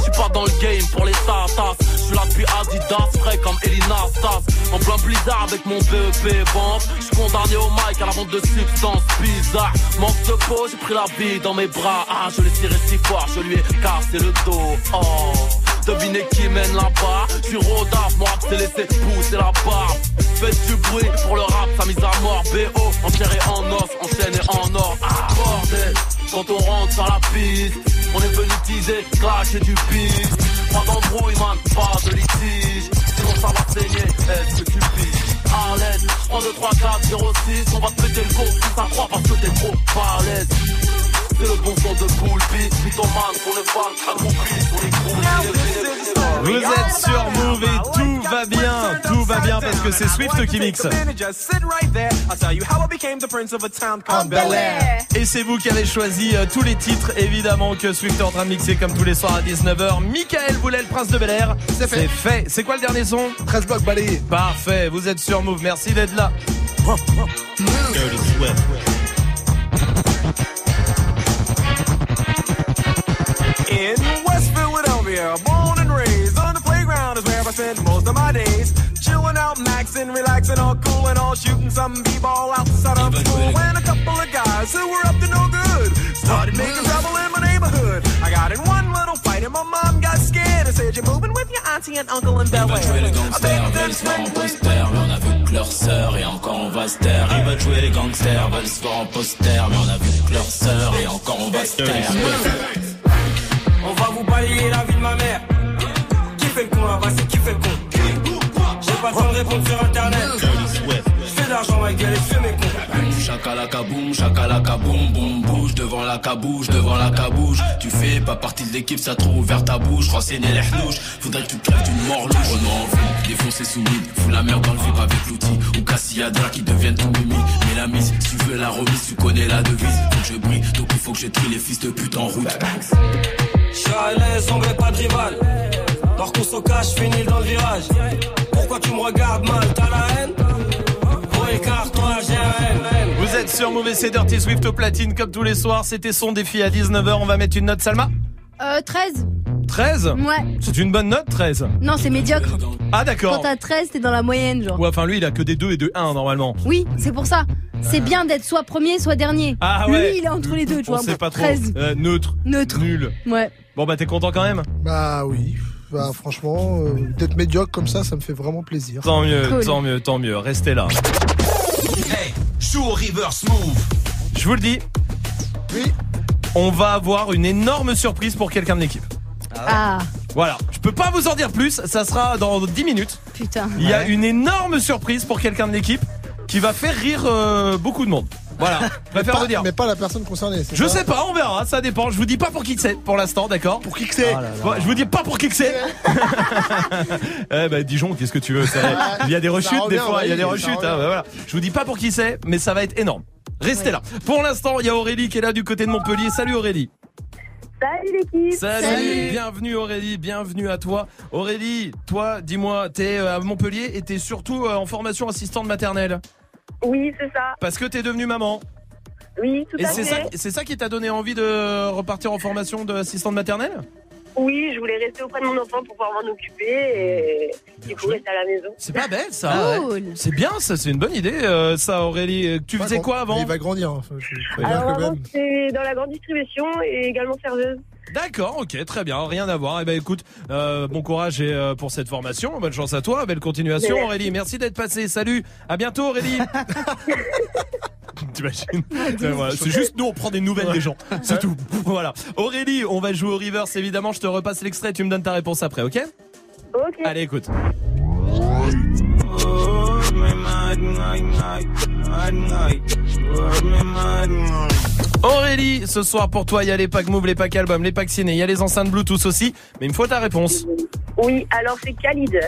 Speaker 59: Je suis pas dans le game pour les tatas. Je suis là depuis Adidas, frais comme Elina Stas. En plein blizzard avec mon BEP vente. Je suis condamné au mic à la vente de substances bizarres. Manque de peau, j'ai pris la vie dans mes bras. Ah, je l'ai tiré si fort, je lui ai cassé le dos. Oh. Devinez qui mène là-bas Je suis rodaf, moi c'est laissé pousser la barbe Faites du bruit pour le rap, sa mise à mort. BO, enterré en os, enchaîné en or. Ah bordel, quand on rentre sur la piste On est venu teaser, clasher du piste Pas d'embrouille man, pas de litige. Sinon ça va saigner, est-ce que tu piges? À l'aise, 3, 2, 3, 4, 0, 6 On va te péter le go, ça croit parce que t'es trop balèze c'est le bon son de Poulpi, mythomane pour le fan, accroupi sur les gros
Speaker 1: Vous êtes sur Move et tout va bien, tout va bien parce que c'est Swift qui mixe. Et c'est vous qui avez choisi euh, tous les titres, évidemment, que Swift est en train de mixer comme tous les soirs à 19h. Michael voulait le prince de Bel Air.
Speaker 6: C'est fait.
Speaker 1: C'est fait. C'est quoi le dernier son?
Speaker 6: 13 blocs balayés.
Speaker 1: Parfait, vous êtes sur Move, merci d'être là.
Speaker 60: Dirty Swift.
Speaker 33: In West Philadelphia, born and raised on the playground is where I spend most of my days. Chilling out, maxing, relaxing, all cool and all shooting some b-ball outside of school. When a couple of guys who were up to no good started making trouble in my neighborhood. I got in one little fight and my mom got scared and said, "You're moving with your auntie and uncle in Bel Air." I
Speaker 60: gangsters,
Speaker 33: begged
Speaker 60: veulent
Speaker 33: them
Speaker 60: se voir en
Speaker 33: swing, swing,
Speaker 60: poster, mais on a vu que leur sœur et encore on va se taire. Ils veulent jouer les gangsters, veulent se voir en poster, mais on a vu que leur sœur et encore on va se taire.
Speaker 33: On va vous balayer la vie de ma mère. Qui fait le con là-bas, c'est qui fait le con J'ai pas le temps de répondre sur internet. Je fais de l'argent, ma gueule, et je fais mes cons.
Speaker 60: chakalaka boum, chakalaka boum, boum, bouge devant la cabouche, devant la cabouche. Tu fais pas partie de l'équipe, ça trop ouvert ta bouche, renseigner les hnouches. Faudrait que tu te lèves d'une mort louche. Oh non, envie, défoncer sous mid, fous la merde dans le vip avec l'outil. Ou Cassiadra qui deviennent ton mimi. Mais la mise, si tu veux la remise, tu connais la devise. Faut que je brille, donc il faut que je trie les fils de pute en route.
Speaker 61: Je suis à l'aise, veut pas de rival. Par qu'on se cache, finis dans le virage. Pourquoi tu me regardes mal, t'as la haine?
Speaker 1: Vous êtes sur Mauvais c'est Dirty Swift au platine comme tous les soirs. C'était son défi à 19h. On va mettre une note, Salma?
Speaker 4: Euh, 13.
Speaker 1: 13
Speaker 4: Ouais.
Speaker 1: C'est une bonne note, 13
Speaker 4: Non, c'est médiocre.
Speaker 1: Ah
Speaker 4: Quand
Speaker 1: d'accord.
Speaker 4: t'as 13, t'es dans la moyenne, genre.
Speaker 1: Ouais, enfin lui, il a que des 2 et des 1 normalement.
Speaker 4: Oui, c'est pour ça. C'est bien d'être soit premier, soit dernier.
Speaker 1: Ah ouais.
Speaker 4: Lui, il est entre les deux, tu
Speaker 1: On
Speaker 4: vois.
Speaker 1: sait pas trop.
Speaker 4: 13.
Speaker 1: Euh, neutre.
Speaker 4: Neutre.
Speaker 1: Nul.
Speaker 4: Ouais.
Speaker 1: Bon bah t'es content quand même?
Speaker 6: Bah oui. Bah franchement, euh, d'être médiocre comme ça, ça me fait vraiment plaisir.
Speaker 1: Tant mieux,
Speaker 6: Cool.
Speaker 1: tant mieux, tant mieux. Restez là.
Speaker 49: Hey, joue au reverse move.
Speaker 1: Je vous le dis.
Speaker 6: Oui.
Speaker 1: On va avoir une énorme surprise pour quelqu'un de l'équipe.
Speaker 4: Ah,
Speaker 1: Voilà. Je peux pas vous en dire plus. Ça sera dans 10 minutes.
Speaker 4: putain.
Speaker 1: Il y a une énorme surprise pour quelqu'un de l'équipe qui va faire rire euh, beaucoup de monde. Voilà. Je préfère
Speaker 6: Pas-
Speaker 1: vous dire.
Speaker 6: Mais pas la personne concernée.
Speaker 1: Je sais pas, on verra, ça dépend. Je vous dis pas pour qui que c'est pour l'instant, d'accord
Speaker 6: Pour qui que c'est
Speaker 1: Bon, Je vous dis pas pour qui que c'est. eh ben Dijon, qu'est-ce que tu veux Il y a des rechutes des fois, il y a des rechutes. hein, voilà. Je vous dis pas pour qui c'est, mais ça va être énorme. Restez là. Pour l'instant, il y a Aurélie qui est là du côté de Montpellier. Salut Aurélie.
Speaker 62: Salut l'équipe
Speaker 1: Salut. Bienvenue Aurélie, bienvenue à toi. Aurélie, toi, dis-moi, t'es euh, à Montpellier et t'es surtout euh, en formation assistante maternelle.
Speaker 62: Oui, c'est ça.
Speaker 1: Parce que t'es devenue maman.
Speaker 62: Oui, tout
Speaker 1: Et
Speaker 62: à
Speaker 1: c'est ça,
Speaker 62: fait.
Speaker 1: c'est ça qui t'a donné envie de repartir en formation d'assistante maternelle?
Speaker 62: Oui, je voulais rester auprès de mon enfant pour pouvoir m'en occuper et du coup rester à la maison.
Speaker 1: C'est pas bête ça.
Speaker 4: Cool.
Speaker 1: C'est bien ça, c'est une bonne idée euh, ça Aurélie. Euh, Tu faisais quoi avant?
Speaker 6: Il va grandir. Enfin, je, je préviens
Speaker 62: Alors
Speaker 6: quand
Speaker 62: avant,
Speaker 6: même.
Speaker 62: c'est dans la grande distribution et également serveuse.
Speaker 1: D'accord, ok, très bien, rien à voir. Eh ben écoute, euh, bon courage et, euh, pour cette formation, bonne chance à toi, belle continuation
Speaker 62: Merci.
Speaker 1: Aurélie. Merci d'être passée. Salut, à bientôt Aurélie. T'imagines voilà, C'est juste nous on prend des nouvelles des gens, c'est tout. Voilà. Aurélie, on va jouer au reverse évidemment. Je te repasse l'extrait, tu me donnes ta réponse après, ok?
Speaker 62: Ok.
Speaker 1: Allez, écoute. Aurélie, ce soir pour toi, il y a les packs Move, les packs albums, les packs ciné, il y a les enceintes Bluetooth aussi, mais il me faut ta réponse.
Speaker 62: Oui, alors c'est Khalid.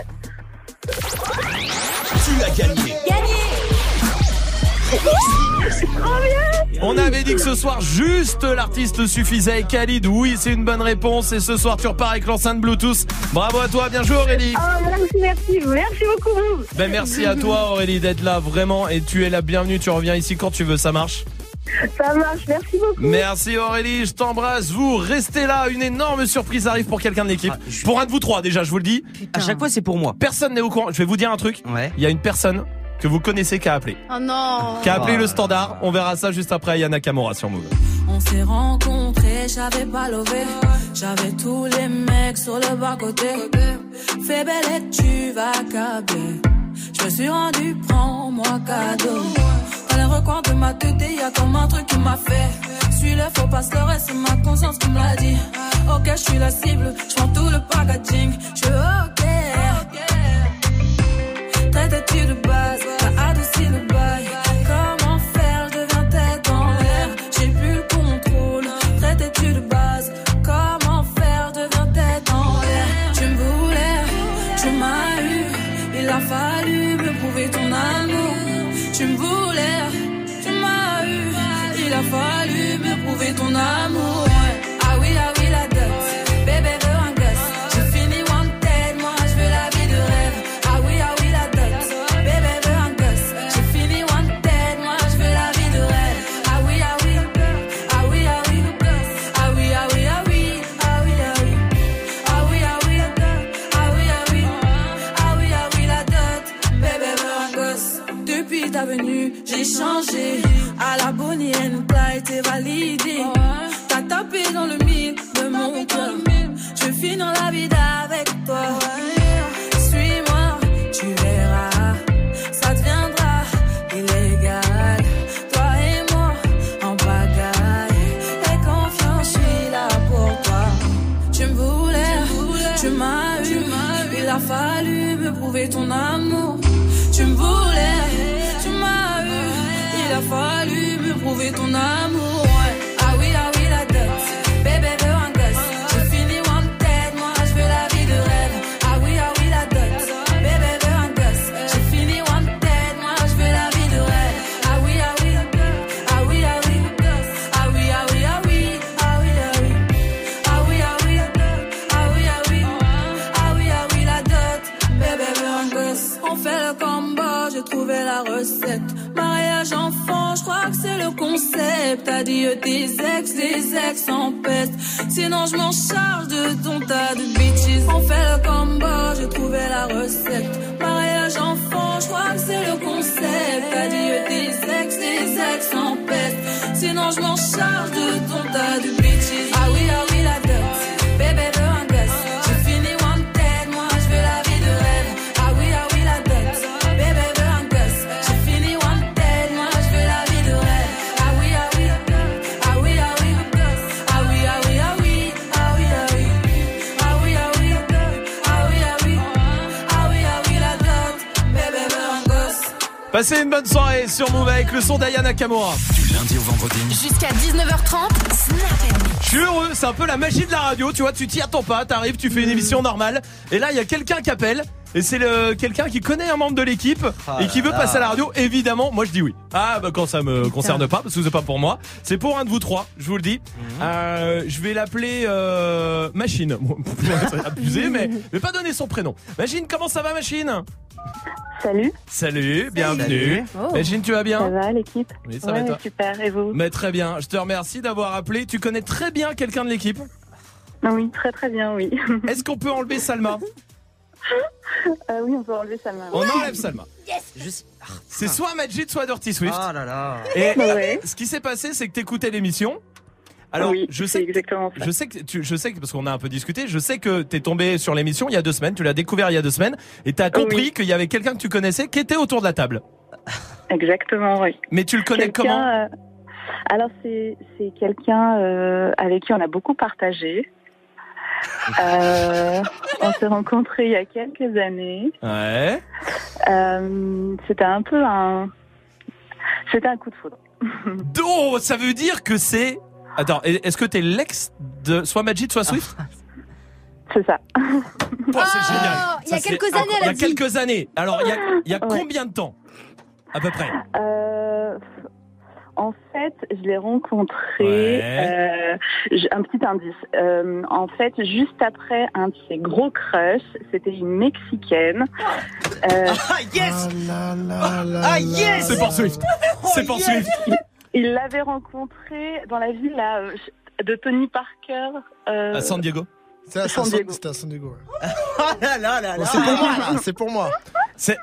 Speaker 49: Tu l'as gagné.
Speaker 1: On avait dit que ce soir, juste l'artiste suffisait. Et Khalid, oui, c'est une bonne réponse. Et ce soir, tu repars avec l'enceinte Bluetooth. Bravo à toi, bien joué Aurélie.
Speaker 62: Oh, merci, merci, merci beaucoup.
Speaker 1: Ben merci à toi Aurélie d'être là vraiment et tu es la bienvenue. Tu reviens ici quand tu veux, ça marche?
Speaker 62: Ça marche, merci beaucoup.
Speaker 1: Merci Aurélie, je t'embrasse. Vous restez là, une énorme surprise arrive pour quelqu'un de l'équipe. Pour un de vous trois déjà, je vous le dis.
Speaker 22: À chaque fois, c'est pour moi.
Speaker 1: Personne n'est au courant. Je vais vous dire un truc.
Speaker 22: Ouais.
Speaker 1: Il y a une personne que vous connaissez qui a appelé.
Speaker 4: Oh non.
Speaker 1: Qui a appelé le standard. On verra ça juste après Yana Kamura sur Move.
Speaker 63: On s'est rencontrés, j'avais pas levé. J'avais tous les mecs sur le bas-côté. Fais belle et tu vas câbler. Je me suis rendu, prends-moi cadeau. Dans les recoins de ma tête, y a comme un truc qui m'a fait. Suis le faux pas le reste, c'est ma conscience qui me l'a dit. Ok, je suis la cible, je prends tout le packaging. Je suis ok. Traite-tu de base, t'as adouci le bail. J'ai changé. À la bonne t'as été validé. T'as tapé dans le mille de mon cœur. Je vais finir la vie avec toi. Suis-moi, tu verras. Ça deviendra illégal. Toi et moi, en bagaille. Et confiance, je suis là pour toi. Tu me voulais, tu m'as eu. Il a fallu me prouver ton amour. Ah oui, ah oui, la dot. Bébé veut un gosse. J'ai fini wanted, moi je veux la vie de rêve. Ah oui, ah oui, la dot. Bébé veut un gosse. J'ai fini wanted, moi je veux la vie de rêve. Ah oui, ah oui, ah oui, ah oui. Ah oui, ah oui, ah oui. Ah oui, ah oui. Ah oui, ah oui. Ah oui, ah oui. Ah oui, ah oui, la dot. Bébé veut un gosse. On fait le combo, j'ai trouvé la recette. Mariage enfant, je crois que c'est le concept. Adieu tes ex, des ex en peste. Sinon, je m'en charge de ton tas de bitches. On fait le combo, j'ai trouvé la recette. Mariage enfant, je crois que c'est le concept. Adieu tes ex, des ex en peste. Sinon, je m'en charge de ton tas de bitches. Ah oui, ah oui,
Speaker 1: Passez une bonne soirée sur Move avec le son d'Ayana Kamura.
Speaker 19: Du lundi au vendredi.
Speaker 20: Jusqu'à 19h30, Snap
Speaker 1: Je suis heureux, c'est un peu la magie de la radio, tu vois, tu t'y attends pas, t'arrives, tu fais une émission normale, et là il y a quelqu'un qui appelle, et c'est le quelqu'un qui connaît un membre de l'équipe
Speaker 22: Ah
Speaker 1: et qui veut
Speaker 22: là.
Speaker 1: passer à la radio. Évidemment, moi je dis oui. Ah bah quand ça me concerne pas, parce que c'est pas pour moi, c'est pour un de vous trois, je vous le dis. Euh, je vais l'appeler euh, Machine. Bon, abusé, mais je vais pas donner son prénom. Machine, comment ça va, Machine?
Speaker 64: Salut.
Speaker 1: Salut, bienvenue.
Speaker 64: Salut.
Speaker 1: Machine, tu vas bien
Speaker 64: Ça va l'équipe
Speaker 1: Oui, ça va et
Speaker 64: Ouais,
Speaker 1: toi
Speaker 64: super. Et vous
Speaker 1: Mais très bien, je te remercie d'avoir appelé. Tu connais très bien quelqu'un de l'équipe
Speaker 64: Oui, très très bien, oui.
Speaker 1: Est-ce qu'on peut enlever Salma
Speaker 64: Euh, oui, on peut enlever sa main.
Speaker 1: On enlève Salma.
Speaker 22: Juste-
Speaker 1: C'est soit Majid, soit Dirty Swift.
Speaker 22: Ah là là.
Speaker 1: Et
Speaker 64: Ouais.
Speaker 1: ce qui s'est passé, c'est que t'écoutais l'émission. Alors,
Speaker 64: Oui,
Speaker 1: je sais,
Speaker 64: exactement
Speaker 1: je sais que tu, je sais que parce qu'on a un peu discuté, je sais que t'es tombé sur l'émission il y a deux semaines, tu l'as découvert il y a deux semaines, et t'as compris
Speaker 64: Oui.
Speaker 1: qu'il y avait quelqu'un que tu connaissais qui était autour de la table.
Speaker 64: Exactement, oui.
Speaker 1: Mais tu le connais comment
Speaker 64: euh, Alors, c'est quelqu'un euh, avec qui on a beaucoup partagé. Euh, on s'est rencontrés il y a quelques années.
Speaker 1: Ouais.
Speaker 64: C'était un peu un. C'était un coup de foudre.
Speaker 1: Oh, ça veut dire que c'est. Attends, est-ce que t'es l'ex de soit Majid, soit Swift
Speaker 64: C'est ça.
Speaker 1: Oh, c'est génial.
Speaker 4: il y a
Speaker 1: Ça, c'est
Speaker 4: quelques années, elle a
Speaker 1: Il y a
Speaker 4: dit.
Speaker 1: quelques années. Alors, il y a, il y a
Speaker 64: Ouais.
Speaker 1: combien de temps À peu près.
Speaker 64: Euh, en fait, je l'ai rencontré.
Speaker 1: Ouais.
Speaker 64: euh, j- un petit indice. Euh, en fait, juste après un de ses gros crushs, c'était une mexicaine. Euh,
Speaker 22: Ah yes
Speaker 6: Ah
Speaker 22: Ah yes
Speaker 1: C'est pour Swift. C'est pour Swift.
Speaker 64: Il l'avait rencontré dans la ville là, euh, de Tony Parker. euh,
Speaker 1: À San Diego.
Speaker 6: C'est à
Speaker 64: San Diego.
Speaker 6: C'était à San Diego. ouais.
Speaker 22: Ah là là là
Speaker 6: Bon,
Speaker 22: là.
Speaker 6: c'est pour moi, là. C'est pour moi.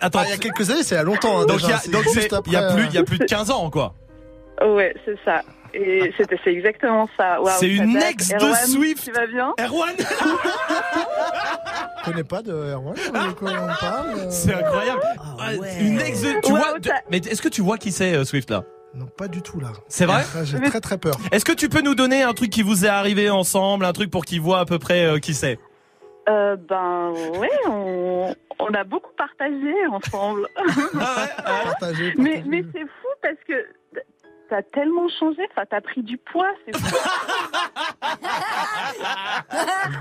Speaker 1: Attends.
Speaker 6: Ah, il y a quelques années, c'est il y a longtemps. hein,
Speaker 1: donc il y a donc y plus il y a plus de 15 ans quoi.
Speaker 64: Ouais, c'est ça. Et c'était c'est exactement ça.
Speaker 1: C'est une ex de
Speaker 64: Erwan,
Speaker 1: Swift.
Speaker 64: Tu vas bien
Speaker 1: Erwan,
Speaker 6: Je connais pas de Erwan, de quoi on parle. euh,
Speaker 1: c'est incroyable.
Speaker 22: Ah ouais.
Speaker 1: Une ex de tu vois de- mais est-ce que tu vois qui c'est euh, Swift là?
Speaker 6: Non, pas du tout là.
Speaker 1: C'est vrai
Speaker 6: Ah, J'ai très très peur.
Speaker 1: Est-ce que tu peux nous donner un truc qui vous est arrivé ensemble, un truc pour qu'il voit à peu près euh, qui c'est?
Speaker 64: Euh, Ben ouais, on, on a beaucoup partagé ensemble.
Speaker 6: Partagez,
Speaker 64: mais
Speaker 6: partagez.
Speaker 64: mais c'est fou parce que t'as tellement changé. Enfin, t'as pris du poids. C'est fou.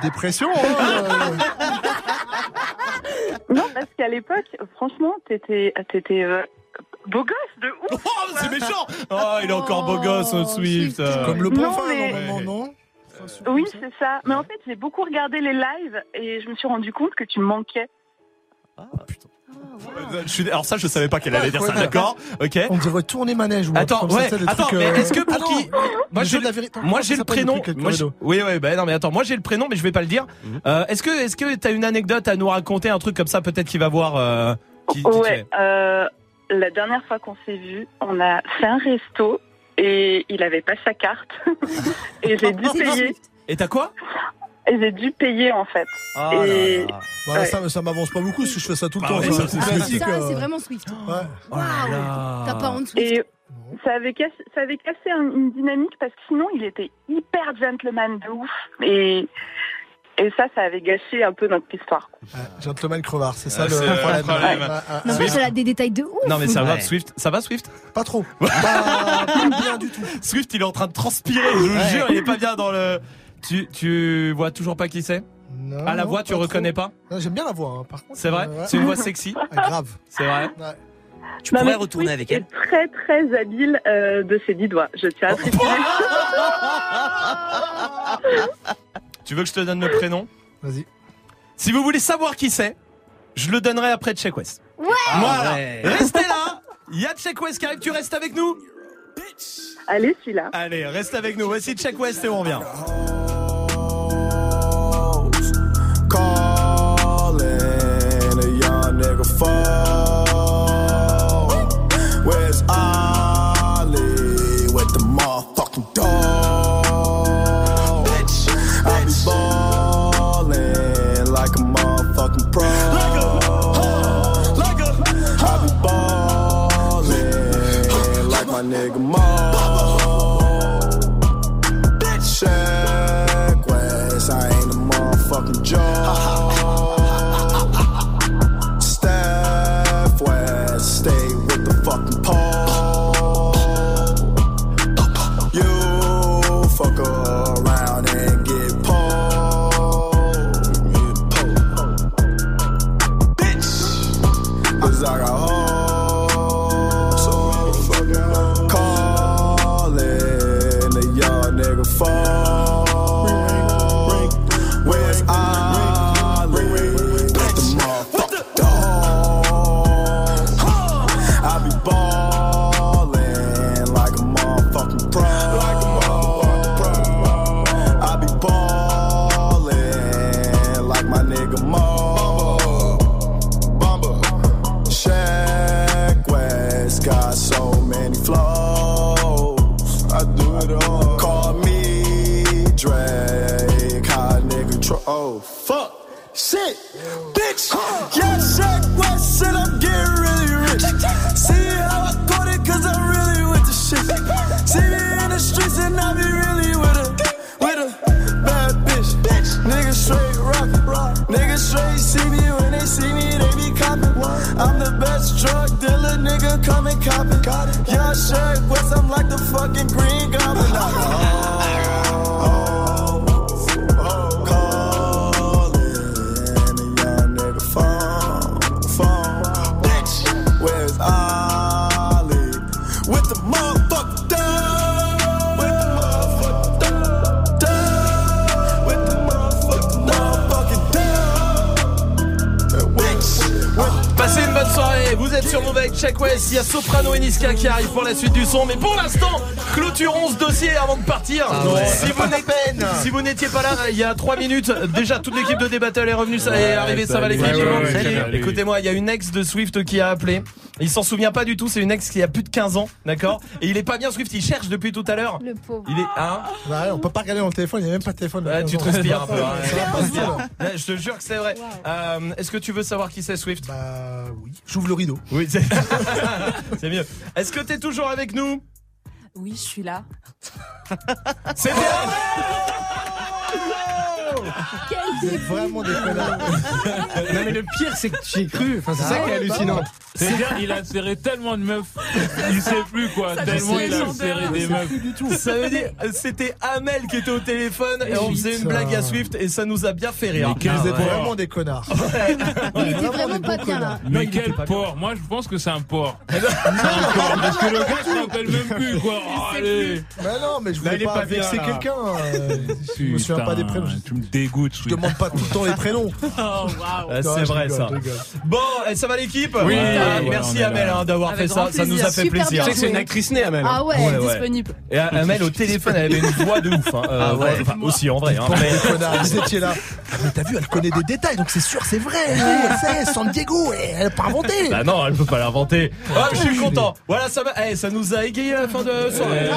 Speaker 6: Dépression, hein,
Speaker 64: non, parce qu'à l'époque, franchement, t'étais t'étais euh, beau gosse de ouf.
Speaker 1: Oh, c'est méchant Oh, il est encore beau gosse euh, Swift.
Speaker 6: euh,
Speaker 1: euh.
Speaker 6: Comme le
Speaker 64: Non, mais-
Speaker 6: normalement, non
Speaker 64: Oui, c'est ça. Mais en fait, j'ai beaucoup regardé les lives et je me suis rendu compte que tu me manquais.
Speaker 1: Euh, je suis- Alors ça, je savais pas qu'elle allait dire ça,
Speaker 6: Ouais.
Speaker 1: d'accord Ok.
Speaker 6: On dirait tourner manège ou
Speaker 1: Attends,
Speaker 6: ça,
Speaker 1: ouais,
Speaker 6: des
Speaker 1: attends,
Speaker 6: trucs,
Speaker 1: mais
Speaker 6: euh,
Speaker 1: est-ce que pour
Speaker 6: ah non,
Speaker 1: qui Moi j'ai
Speaker 6: la vérité.
Speaker 1: moi j'ai
Speaker 6: ça
Speaker 1: le prénom. Moi, oui, oui, ben non, mais attends, moi j'ai le prénom, mais je vais pas le dire. Euh, est-ce que est-ce que t'as une anecdote à nous raconter, un truc comme ça, peut-être qu'il va voir euh, qui, qui tu
Speaker 64: Ouais. La dernière fois qu'on s'est vu, on a fait un resto et il avait pas sa carte et j'ai dû payer.
Speaker 1: Et t'as quoi?
Speaker 64: Et j'ai dû payer en fait.
Speaker 22: Oh
Speaker 64: et
Speaker 6: Bah, là,
Speaker 64: Ouais.
Speaker 6: ça, ça m'avance pas beaucoup parce que je fais ça tout le
Speaker 1: Bah
Speaker 6: temps.
Speaker 1: ouais,
Speaker 6: ça,
Speaker 1: ça,
Speaker 6: c'est
Speaker 1: c'est
Speaker 6: classique.
Speaker 4: Ça,
Speaker 6: euh,
Speaker 4: c'est vraiment Swift.
Speaker 6: Ouais.
Speaker 1: Oh là.
Speaker 4: T'as pas dessous.
Speaker 64: et ça avait cassé, ça avait cassé un- une dynamique parce que sinon il était hyper gentleman de ouf et Et ça, ça avait gâché un peu notre histoire.
Speaker 6: Ouais, Gentleman crevard, c'est ça
Speaker 1: Ah,
Speaker 6: le problème.
Speaker 1: problème.
Speaker 6: Ouais, ouais, ouais.
Speaker 4: Non, mais elle a des détails de ouf.
Speaker 1: Non mais ça va
Speaker 22: Ouais.
Speaker 1: Swift, ça va Swift?
Speaker 6: Pas trop. Pas, pas bien du tout.
Speaker 1: Swift il est en train de transpirer, je vous
Speaker 22: Ouais.
Speaker 1: jure, il est pas bien dans le. Tu tu vois toujours pas qui c'est?
Speaker 6: Non,
Speaker 1: À la
Speaker 6: non,
Speaker 1: voix tu reconnais
Speaker 6: trop.
Speaker 1: pas?
Speaker 6: Non, J'aime bien la voix, hein, par contre.
Speaker 1: C'est vrai?
Speaker 6: Euh, ouais.
Speaker 1: C'est une voix sexy?
Speaker 6: Ah, grave.
Speaker 1: C'est vrai?
Speaker 6: Ouais.
Speaker 22: Tu
Speaker 64: Non,
Speaker 22: pourrais
Speaker 64: mais
Speaker 22: retourner
Speaker 64: Swift
Speaker 22: avec elle.
Speaker 64: est très très habile euh, de ses dix doigts. Je tiens à préciser.
Speaker 1: Tu veux que je te donne le prénom
Speaker 6: Vas-y.
Speaker 1: Si vous voulez savoir qui c'est, je le donnerai après Check West.
Speaker 4: Ouais.
Speaker 1: Voilà.
Speaker 22: ouais.
Speaker 1: Restez là. Il y a Check West qui arrive. Tu restes avec nous
Speaker 64: Allez, celui-là.
Speaker 1: Allez, reste avec nous. Voici Check West et on revient.
Speaker 41: Calling a young nigga phone. Nigga Mo. Yeah, Shaq West, I'm like
Speaker 1: Check West. Il y a Soprano et Niska qui arrivent pour la suite du son. Mais pour l'instant, clôturons ce dossier avant de partir.
Speaker 6: Ah ouais.
Speaker 1: Si vous si n'étiez pas là, il y a 3 minutes, déjà toute l'équipe de D-Battle est revenue, ça est arrivé, ça va les filles.
Speaker 56: Ouais.
Speaker 1: Écoutez-moi, il y a une ex de Swift qui a appelé. Il s'en souvient pas du tout, c'est une ex qui a plus de 15 ans, d'accord Et il est pas bien Swift, il cherche depuis tout à l'heure.
Speaker 4: Le pauvre.
Speaker 1: Il est hein
Speaker 6: Bah ouais, on peut pas regarder dans le téléphone, il n'y a même pas de téléphone.
Speaker 1: Ouais, tu transpires un peu. hein.
Speaker 6: Là.
Speaker 1: Ouais, Je te jure que c'est vrai. Euh, Est-ce que tu veux savoir qui c'est Swift?
Speaker 6: Bah oui. J'ouvre le rideau.
Speaker 1: Oui, c'est c'est mieux. Est-ce que t'es toujours avec nous?
Speaker 65: Oui, je suis là.
Speaker 1: C'est
Speaker 6: Vous êtes vraiment des connards.
Speaker 56: Non mais le pire c'est que tu y es cru. Enfin, c'est
Speaker 6: Ah
Speaker 56: ça qui est
Speaker 6: ouais,
Speaker 56: hallucinant.
Speaker 66: C'est bien, il a serré tellement de meufs. Il sait plus quoi.
Speaker 65: Ça
Speaker 66: tellement il a serré des meufs.
Speaker 1: Ça veut dire, c'était Amel qui était au téléphone et on faisait une blague à Swift et ça nous a bien fait rire.
Speaker 66: Mais
Speaker 6: êtes
Speaker 66: porcs.
Speaker 6: vraiment des connards.
Speaker 4: Il était vraiment pas bien là.
Speaker 66: Mais quel porc Moi je pense que c'est un porc. C'est un porc. Parce que le gars rappelle même plus quoi. Allez.
Speaker 6: Mais non, mais je voulais pas vexer quelqu'un. euh, Je me souviens pas des prénoms.
Speaker 66: Me dégoûtes.
Speaker 6: Je demande pas tout le temps les prénoms.
Speaker 65: Oh.
Speaker 1: Ah, c'est vrai
Speaker 6: rigole,
Speaker 1: ça.
Speaker 6: rigole.
Speaker 1: Bon, et ça va l'équipe
Speaker 66: Oui,
Speaker 1: Ah,
Speaker 66: ouais,
Speaker 1: Merci Amel hein, d'avoir fait ça, ça nous a fait
Speaker 4: Super
Speaker 1: plaisir.
Speaker 4: bien
Speaker 56: Tu sais que c'est une actrice née, Amel.
Speaker 4: Ah ouais.
Speaker 1: Ouais, ouais.
Speaker 65: Disponible.
Speaker 1: Et Amel au téléphone, elle avait une voix de ouf. Hein. Euh,
Speaker 6: Ah ouais.
Speaker 1: enfin, aussi en vrai. Hein. Mais-
Speaker 6: vous étiez là. Ah, Mais t'as vu, elle connaît des détails, donc c'est sûr, c'est vrai. Elle sait, San Diego, elle a pas inventé.
Speaker 1: Bah non, elle peut pas l'inventer. Ah, je suis content. Voilà, ça va. Eh, ça nous a égayé à la fin de soirée.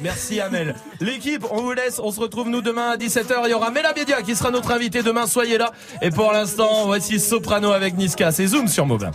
Speaker 1: Merci Amel. L'équipe, on vous laisse. On se retrouve nous demain à 17h. Il y aura Mela Média qui sera notre invité demain. Soyez là. Et pour l'instant, voici Soprano avec Niska. C'est Zoom sur Move.